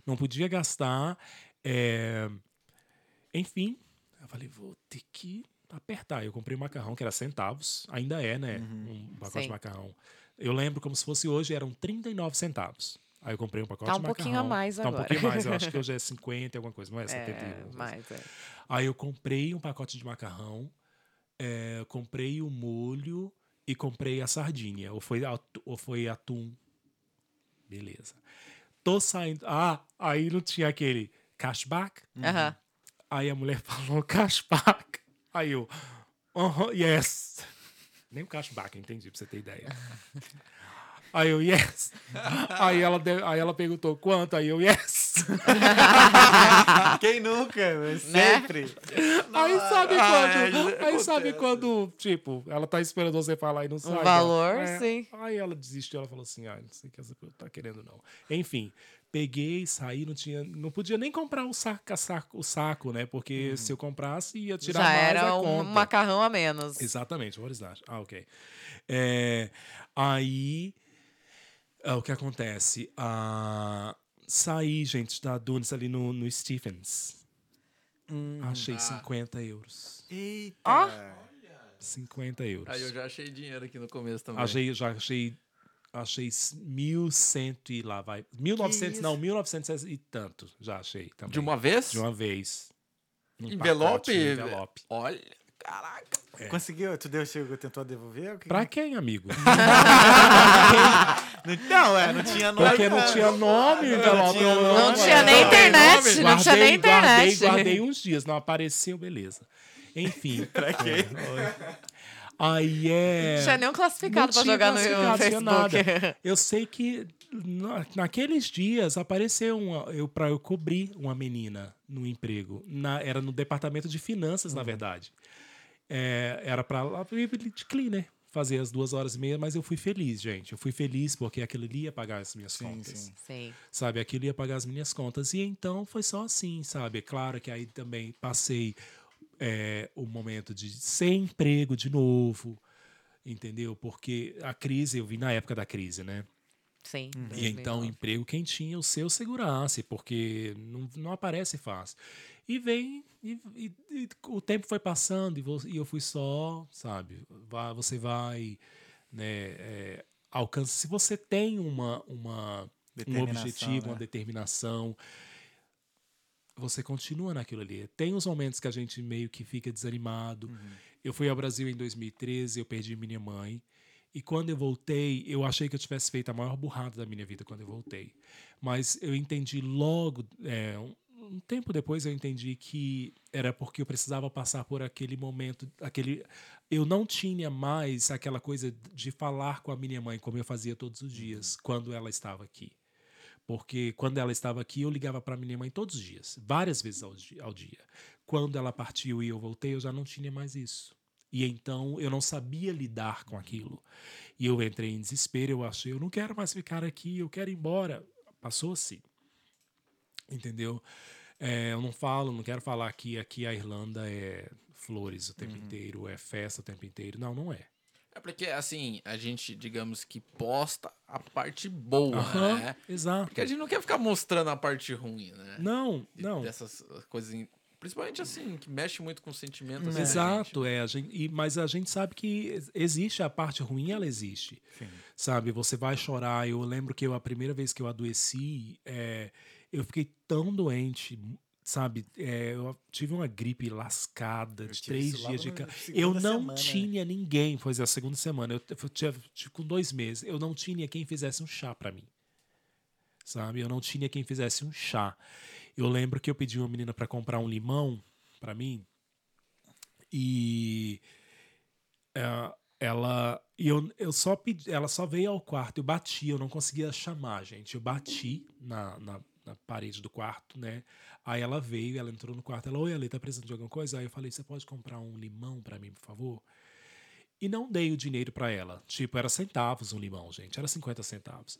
Não podia gastar. É, Enfim, eu falei, vou ter que apertar. Eu comprei um macarrão que era centavos, ainda é, né? Um pacote
Sim.
de macarrão. Eu lembro como se fosse hoje, eram 39 centavos. Aí eu comprei um pacote
Tá um
de
pouquinho
macarrão.
a mais
Tá um
agora.
pouquinho mais, eu acho que hoje é 50 alguma coisa, não é? 70
É, mas é.
Aí eu comprei um pacote de macarrão, é, comprei o molho e comprei a sardinha. Ou foi, ou foi atum. Beleza. Tô saindo. Ah, aí não tinha aquele cashback.
Aham.
Aí a mulher falou cashback. Aí eu, aham, yes. Nem o cashback, entendi, pra você ter ideia. Aí eu, yes. Aí ela, aí ela perguntou quanto, aí eu, yes.
Quem nunca?
Né?
Sempre.
Aí sabe
Ah,
quando,
é,
aí sabe quando, tipo, ela tá esperando você falar e não sai.
valor,
ela-
sim.
Aí ela desistiu, ela falou assim, ah, não sei o que essa tá querendo não. Enfim, peguei, saí, não tinha, não podia nem comprar o saco, saco, o saco, né? Porque se eu comprasse ia tirar
Já
mais
era
a
um
conta.
macarrão a menos.
Exatamente, what is that? Ah, ok. É, aí, ah, o que acontece? Ah, saí, gente, da Dunes ali no, no Stephens. Achei 50 euros.
Eita.
Ó.
50 euros.
Aí eu já achei dinheiro aqui no começo também.
Achei, já achei, achei 1.100 e lá vai. 1.900,
isso?
não, 1.900 e tanto, já achei também.
De uma vez?
De uma vez.
Envelope?
pacote, envelope.
Olha, caraca.
Conseguiu? Tu deu, chegou, tentou devolver? Que-
Pra quem, amigo?
Não, é, não tinha nome.
Porque não tinha nome, envelope.
tinha nome.
Não
Não,
tinha
não,
nem
não,
internet, não tinha nem
Guardei,
internet.
guardei uns dias, não apareceu, beleza. Enfim.
Pra quê?
Aí é.
Não tinha nem um classificado
Não
pra
tinha
jogar no
classificado, tinha
Facebook.
nada. Eu sei que na- naqueles dias apareceu uma, eu para eu cobrir uma menina no emprego. Na- era no departamento de finanças,
Uhum.
na verdade. É, era para lá de cleaner fazer as duas horas e meia, mas eu fui feliz, gente. Eu fui feliz porque aquilo ali ia pagar as minhas
Sim,
contas
sim.
Sim.
sabe? Aquilo ia pagar as minhas contas. E então foi só assim, sabe? É claro que aí também passei é, o momento de sem emprego de novo, entendeu? Porque a crise, eu vi na época da crise, né?
Sim.
E então, emprego, quem tinha o seu segurasse, porque não, não aparece fácil. E vem, e, e- e o tempo foi passando, e, vo- e eu fui só, sabe? Você vai, né? é, alcança. Se você tem uma, uma, um objetivo,
né?
uma determinação, você continua naquilo ali. Tem os momentos que a gente meio que fica desanimado.
Uhum.
Eu fui ao Brasil em 2013, eu perdi minha mãe. E quando eu voltei, eu achei que eu tivesse feito a maior burrada da minha vida quando eu voltei. Mas eu entendi logo, é, um, tempo depois eu entendi que era porque eu precisava passar por aquele momento, aquele eu não tinha mais aquela coisa de falar com a minha mãe como eu fazia todos os dias quando ela estava aqui. Porque quando ela estava aqui, eu ligava para minha mãe todos os dias, várias vezes ao di- ao dia. Quando ela partiu e eu voltei, eu já não tinha mais isso. E então eu não sabia lidar com aquilo. E eu entrei em desespero, eu achei, eu não quero mais ficar aqui, eu quero ir embora. Passou assim. Entendeu? É, eu não falo, não quero falar que aqui a Irlanda é flores o tempo inteiro, é festa o tempo inteiro. Não, não é.
É porque, assim, a gente, digamos que posta a parte boa,
Aham,
né?
exato.
Porque a gente não quer ficar mostrando a parte ruim, né?
Não,
De-
não.
Dessas coisas. in- Principalmente assim, que mexe muito com sentimentos. da
Exato,
gente.
é. A gente, e, mas a gente sabe que ex- existe a parte ruim, ela existe. Sabe, você vai chorar. Eu lembro que eu, a primeira vez que eu adoeci, é, eu fiquei tão doente, sabe? É, eu tive uma gripe lascada de três dias de
na
ca-
segunda
Eu não
semana, né?
tinha ninguém, foi a segunda semana. Eu, eu tinha, tive com dois meses. Eu não tinha quem fizesse um chá pra mim sabe? Eu não tinha quem fizesse um chá. Eu lembro que eu pedi uma menina para comprar um limão para mim e é, ela e eu, eu só pedi, ela só veio ao quarto, eu bati, eu não conseguia chamar, gente. Eu bati na, na, na parede do quarto, né? Aí ela veio, ela entrou no quarto, ela, oi, Ale, tá precisando de alguma coisa? Aí eu falei, você pode comprar um limão para mim, por favor? E não dei o dinheiro para ela. Tipo, era centavos um limão, gente. Era 50 centavos.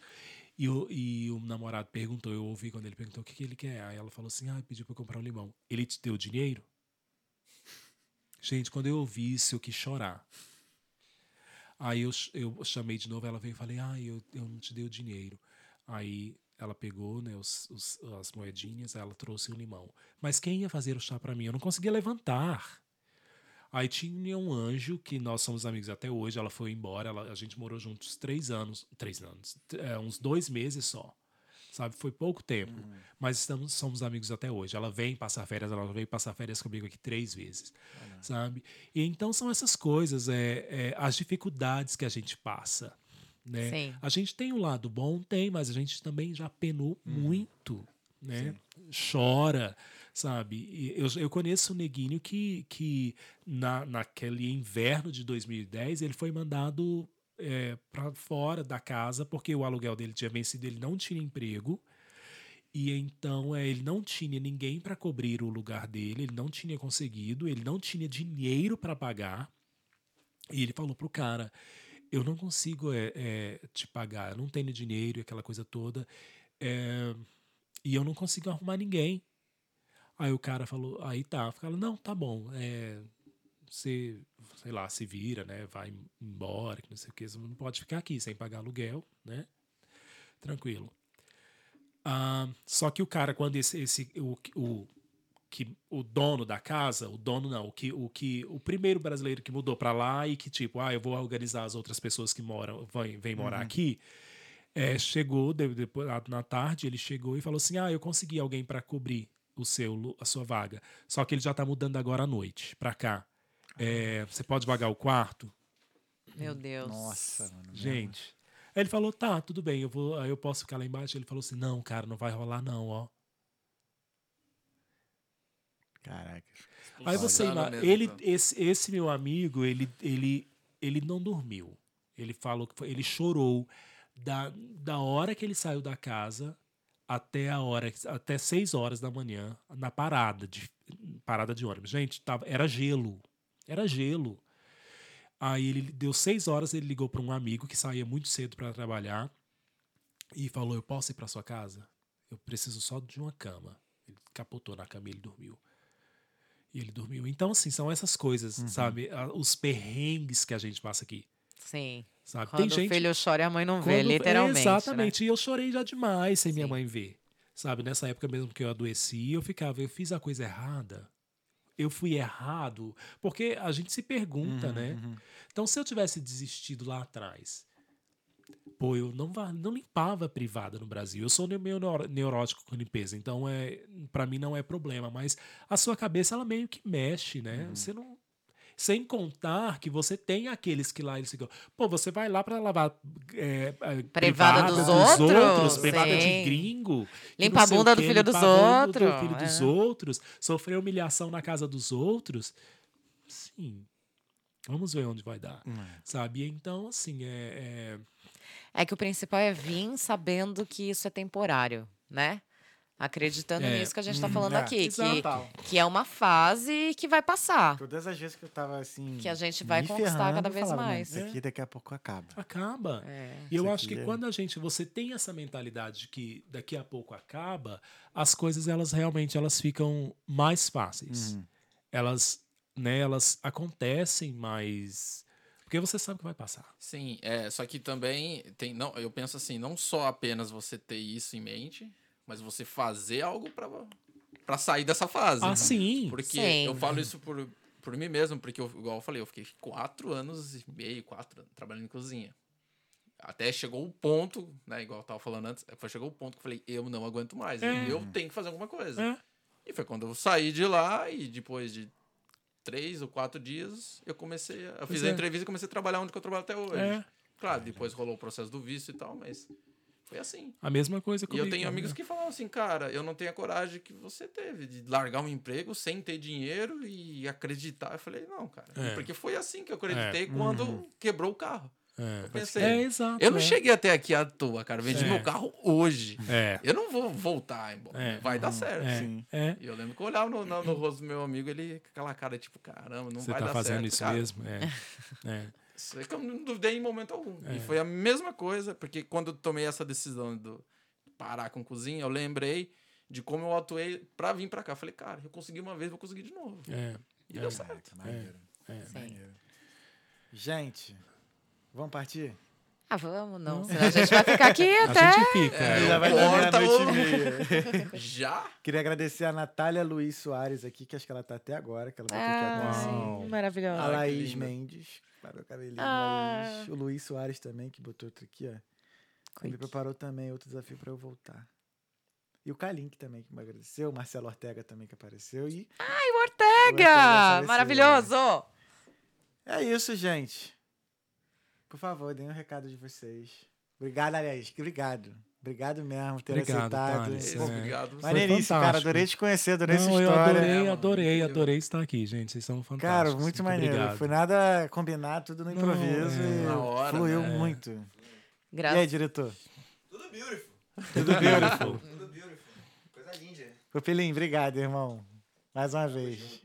E o, e o namorado perguntou, eu ouvi quando ele perguntou o que, que ele quer. Aí ela falou assim: ah, pediu pra comprar um limão. Ele te deu dinheiro? Gente, quando eu ouvi isso, eu quis chorar. Aí eu, eu chamei de novo, ela veio e falei: ah, eu, eu não te dei o dinheiro. Aí ela pegou né, os, os- as moedinhas, ela trouxe o limão. Mas quem ia fazer o chá pra mim? Eu não conseguia levantar. Aí tinha um anjo que nós somos amigos até hoje. Ela foi embora. ela- a gente morou juntos três anos. Três anos. é, uns dois meses só. Sabe? Foi pouco tempo. Mas estamos, somos amigos até hoje. Ela vem passar férias. Ela veio passar férias comigo aqui três vezes. Sabe? E então são essas coisas. É, é, as dificuldades que a gente passa. Né?
Sim.
A gente tem um lado bom, tem, mas a gente também já penou muito, né? Chora, sabe? Eu, eu conheço um neguinho que, que na, naquele inverno de 2010 ele foi mandado é, para fora da casa porque o aluguel dele tinha vencido, ele não tinha emprego. E então é, ele não tinha ninguém para cobrir o lugar dele, ele não tinha conseguido, ele não tinha dinheiro para pagar. E ele falou pro cara: Eu não consigo é, é, te pagar, eu não tenho dinheiro e aquela coisa toda. é, e eu não consigo arrumar ninguém. Aí o cara falou: Aí tá. Fala, não, tá bom. Você, sei lá, se vira, né? Vai embora, não sei o que. Você não pode ficar aqui sem pagar aluguel, né? Tranquilo. Ah, só que o cara, quando esse, esse o, o, que, o dono da casa, o dono não, o que, o que o primeiro brasileiro que mudou pra lá e que tipo, ah, eu vou organizar as outras pessoas que moram, vêm, vêm morar aqui, é, chegou de- depois na tarde, ele chegou e falou assim, ah, eu consegui alguém pra cobrir o seu a sua vaga, só que ele já tá mudando agora à noite pra cá. É, você pode pagar o quarto?
Meu Deus.
Nossa, mano.
Gente. Aí ele falou, tá, tudo bem, eu vou, eu posso ficar lá embaixo. Ele falou assim, não, cara, não vai rolar não, ó.
Caraca.
Aí você,
Expulsando
ima-
mesmo,
ele,
então.
esse, esse meu amigo, ele, ele, ele não dormiu. Ele falou que foi- ele chorou da, da hora que ele saiu da casa até a hora, até 6 horas da manhã, na parada de parada de ônibus. Gente, tava, era gelo. Era gelo. Aí ele deu 6 horas, ele ligou para um amigo que saía muito cedo para trabalhar e falou: "Eu posso ir para sua casa? Eu preciso só de uma cama". Ele capotou na cama e ele dormiu. E ele dormiu. Então, assim, são essas coisas, sabe? Ah, Os perrengues que a gente passa aqui,
Sim.
sabe?
Quando
Tem gente.
o filho chora e a mãe não vê,
quando-
literalmente.
Exatamente. E eu chorei já demais sem minha
Sim.
mãe ver. Sabe? Nessa época mesmo que eu adoeci, eu ficava, eu fiz a coisa errada. Eu fui errado. Porque a gente se pergunta, né? Então, se eu tivesse desistido lá atrás, pô, eu não, não limpava privada no Brasil. Eu sou meio neurótico com limpeza, então é, para mim não é problema. Mas a sua cabeça, ela meio que mexe, né? Você não. Sem contar que você tem aqueles que lá eles ficam. Pô, você vai lá pra lavar. É, é,
Privada dos outros,
privada de gringo.
Limpa a bunda do
quê,
filho dos
bunda do
outros,
filho dos
é.
outros, sofrer humilhação na casa dos outros. Sim. Vamos ver onde vai dar.
Hum.
Sabe? Então, assim, é.
É que o principal é vir sabendo que isso é temporário, né? Acreditando
É.
nisso que a gente tá
Hum,
falando
é,
aqui. Que, que é uma fase que vai passar.
Todas as vezes que eu tava assim.
Que a gente vai conquistar
ferrando,
cada vez
falava, "Não,
mais."
Isso aqui daqui a pouco acaba.
acaba.
É.
E eu acho que
é-
quando a gente você tem essa mentalidade de que daqui a pouco acaba, as coisas elas realmente elas ficam mais fáceis.
Uhum.
Elas, né, elas acontecem mais porque você sabe que vai passar.
Sim, é, só que também tem, não, eu penso assim, não só apenas você ter isso em mente, mas você fazer algo pra para sair dessa fase.
Ah, sim.
Porque
Sim.
eu falo isso por, por mim mesmo, porque eu, igual eu falei, eu fiquei quatro anos e meio, quatro anos trabalhando em cozinha. Até chegou o ponto, né, igual eu tava falando antes, foi chegou o ponto que eu falei, eu não aguento mais,
É.
eu tenho que fazer alguma coisa.
É.
E foi quando eu saí de lá e depois de três ou quatro dias, eu comecei, a, eu fiz
é.
a entrevista e comecei a trabalhar onde eu trabalho até hoje.
É.
Claro, depois rolou o processo do visto e tal, mas foi assim.
A mesma coisa
E
comigo.
eu tenho amigos
né?
que falam assim, cara, eu não tenho a coragem que você teve de largar um emprego sem ter dinheiro e acreditar. Eu falei, não, cara.
É.
Porque foi assim que eu acreditei
É.
quando quebrou o carro.
É.
Eu pensei,
É, exato.
eu não
é.
cheguei até aqui à toa, cara. Vendi
É.
meu carro hoje.
É.
Eu não vou voltar embora.
É.
Vai dar certo.
É.
Sim.
É.
E eu lembro que eu olhava no, no, no rosto do meu amigo, ele com aquela cara tipo, caramba, não
Você
vai
tá
dar
fazendo
certo.
isso
cara.
mesmo? É. é.
Isso é que eu não duvidei em momento algum.
É.
E foi a mesma coisa, porque quando eu tomei essa decisão de parar com cozinha, eu lembrei de como eu atuei pra vir pra cá. Eu falei, cara, eu consegui uma vez, vou conseguir de novo.
É.
E deu certo.
Maneiro.
É.
Sim.
Gente, vamos partir?
Ah, vamos, não. Senão a gente vai ficar aqui
A
até.
gente fica.
É,
Já vai dar meia-noite
o-
e meia.
Já?
Queria agradecer a Natália Luiz Soares aqui, que acho que ela tá até agora, que ela botou
Ah,
aqui
Uau.
sim, maravilhosa.
A Laís. Mendes, parou o cabelinho.
Ah.
Laís. O Luiz Soares também, que botou outro aqui, ó. Ele
Quick.
preparou também outro desafio pra eu voltar. E o Kalink também, que me agradeceu. O Marcelo Ortega também, que apareceu. E
Ai, o
Ortega
Ortega!
apareceu,
Maravilhoso!
é isso, gente. Por favor, deem um recado de vocês. Obrigado, aliás. Obrigado. Obrigado mesmo por ter
Obrigado,
aceitado.
Thales. É.
Obrigado.
Maneiríssimo, cara. Adorei te conhecer, adorei essa
Não, eu
história.
adorei,
mano.
adorei,
Eu-
adorei estar aqui, gente. Vocês são fantásticos.
Cara, muito,
Muito
maneiro.
obrigado.
Foi nada combinado, tudo no
Não,
improviso
é.
e
Na hora,
fluiu
né?
muito. E
Graças
aí, diretor?
Tudo beautiful.
Tudo beautiful.
Tudo beautiful. Coisa linda.
Pupilinho, obrigado, irmão. Mais uma vez.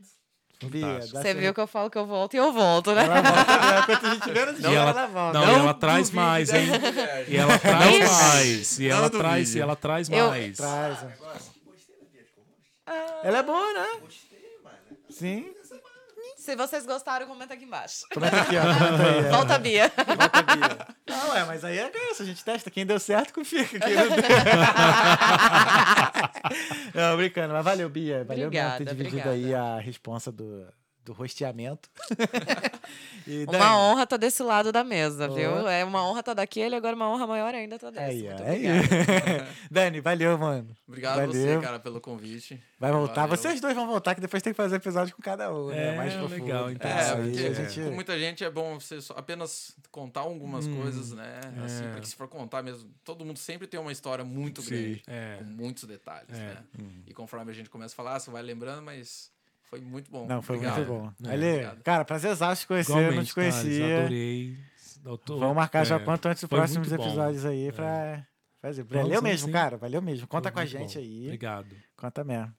Bia,
Você viu que eu falo que eu volto e eu volto, né?
Ela volta mesmo. Enquanto a gente vê,
E
não,
ela-
ela volta.
Não, e ela traz
duvide
mais, hein? E ela traz mais. E
Não
ela traz, e ela traz
Eu-
mais.
Traz.
Corroste.
Ela é boa, né? Sim.
Se vocês gostaram, comenta aqui embaixo.
Comenta aqui, ó. Comenta aí, ó.
Volta, Bia.
Volta, Bia. Não, é, mas aí é isso. A gente testa. Quem deu certo, confia. Quem não deu... não, brincando. Mas valeu, Bia. Valeu mesmo
Obrigada,
ter dividido
obrigada.
aí a responsa do, do rosteamento. e,
Uma honra estar desse lado da mesa,
Boa.
viu? É uma honra estar daquele, agora uma honra maior ainda estar desse.
Aí, ó,
Muito
é isso. Dani, valeu, mano.
Obrigado
Valeu.
você, cara, pelo convite.
Vai voltar.
Valeu.
Vocês dois vão voltar, que depois tem que fazer episódio com cada um, né?
É,
Mais profundo.
legal, então.
É,
aí,
porque
a gente...
com muita gente é bom você só apenas contar algumas
Hum,
coisas, né? Assim,
é.
porque se for contar mesmo, todo mundo sempre tem uma história muito
Sim.
grande,
É.
com muitos detalhes,
É.
né? E conforme a gente começa a falar, você vai lembrando, mas foi muito bom.
Não, foi
Obrigado.
muito bom.
É,
obrigado.
cara, prazerzaço te conhecer, não te conhecia.
adorei. Doutor,
Vamos marcar já
é,
quanto antes os próximos
bom.
episódios aí pra fazer. Valeu
vamos
mesmo,
sim.
cara. Valeu mesmo. Conta
foi
com a gente
bom.
aí.
Obrigado,
Conta mesmo.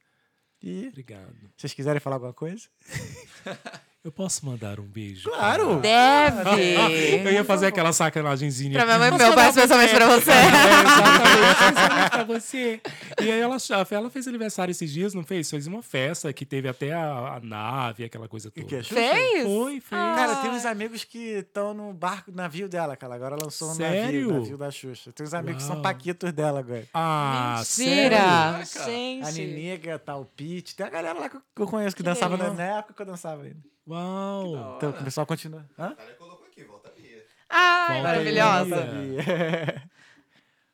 E
obrigado.
se vocês quiserem falar alguma coisa?
Eu posso mandar um beijo?
Claro!
Deve!
Eu ia fazer aquela sacanagemzinha.
Pra minha mãe, meu pai, especialmente pra você.
É, exatamente, especialmente pra você. E aí ela, ela fez aniversário esses dias, não fez? Fez uma festa que teve até a, a nave, aquela coisa toda.
que? Xuxa?
Fez?
Foi, fez.
Cara, tem uns amigos que estão no barco, navio dela, cara. Agora lançou um
Sério?
navio, navio da Xuxa. Tem uns amigos que são
Uau.
paquitos dela agora.
Ah,
Mentira!
Caraca.
Gente.
A Niniga, tá o Pete. Tem a galera lá que eu- conheço que,
Que
dançava
legal.
na época que eu dançava ainda.
Uau!
Então, o pessoal continua. Hã?
Natália colocou aqui, volta a Bia.
Ai,
Volta
maravilhosa.
Sabia.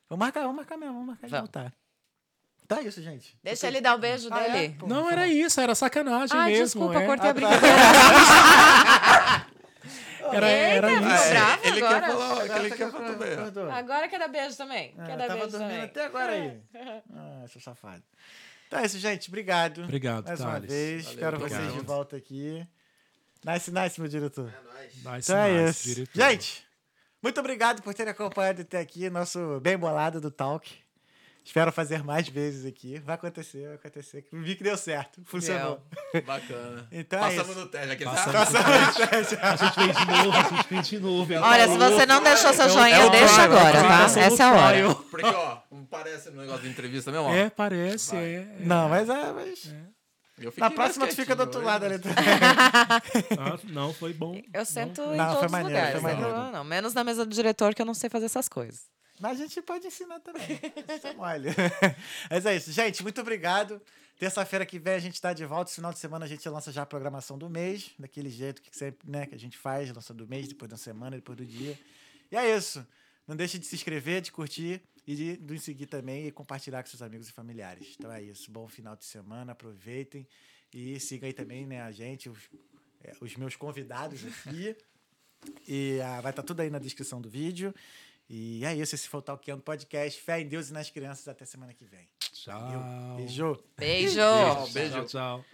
vamos marcar, vamos marcar mesmo, vamos marcar de
Vamos.
voltar. Tá isso, gente.
Deixa ele dar o beijo
Ah, é?
dele.
Pô,
Não,
foi
era isso, era sacanagem
Ai,
mesmo.
desculpa,
é.
cortei a
Ah, tá.
brincadeira.
Era, era
Eita,
isso.
ficou bravo
ele
agora?
quer falar,
Agora
ele
tá
quer falar também.
Agora quer dar beijo também.
Ah,
quer dar
tava
beijo
dormindo
também.
até agora aí. Ah, seu safado. Então é isso, gente. Obrigado.
Obrigado,
Mais uma
Thales.
vez.
Valeu,
Espero
tamo
vocês de volta aqui. Nice, nice, meu diretor.
É nóis. Nice.
Nice,
Então é
nice,
isso.
diretor.
Gente, muito obrigado por terem acompanhado até aqui, nosso bem bolado do Talk. Espero fazer mais vezes aqui. Vai acontecer, vai acontecer. Vi que deu certo. Funcionou.
Bacana.
Então é
Passamos
isso.
no teste aqui.
Passamos
sabe?
A gente fez de novo, a gente fez de novo. ela
Olha, se você não deixou seu
É
joinha,
é
deixa
trial,
agora,
é
tá? Essa é a hora.
Porque, ó, parece um negócio de entrevista mesmo, ó.
É, parece, é. é.
Não, mas é. Mas... Na próxima tu fica do outro lado ali.
Ah, não, foi bom.
Eu sento
Não,
em
foi
todos os
maneiro,
lugares,
foi
não
maneiro.
problema não. Menos na mesa do diretor, que eu não sei fazer essas coisas.
Mas a gente pode ensinar também. Isso é mole. Mas é isso. Gente, muito obrigado. Terça-feira que vem a gente está de volta. Esse final de semana a gente lança já a programação do mês, daquele jeito que sempre, né, que a gente faz, lança do mês, depois da semana, depois do dia. E é isso. Não deixe de se inscrever, de curtir e de nos seguir também e compartilhar com seus amigos e familiares. Então é isso. Bom final de semana, aproveitem e sigam aí também né, a gente, os, é, os meus convidados aqui. E ah, vai estar tudo aí na descrição do vídeo. E é isso, esse foi o Talkando Podcast. Fé em Deus e nas crianças. Até semana que vem.
Tchau.
Beijo.
Beijo!
Beijo.
Tchau, tchau.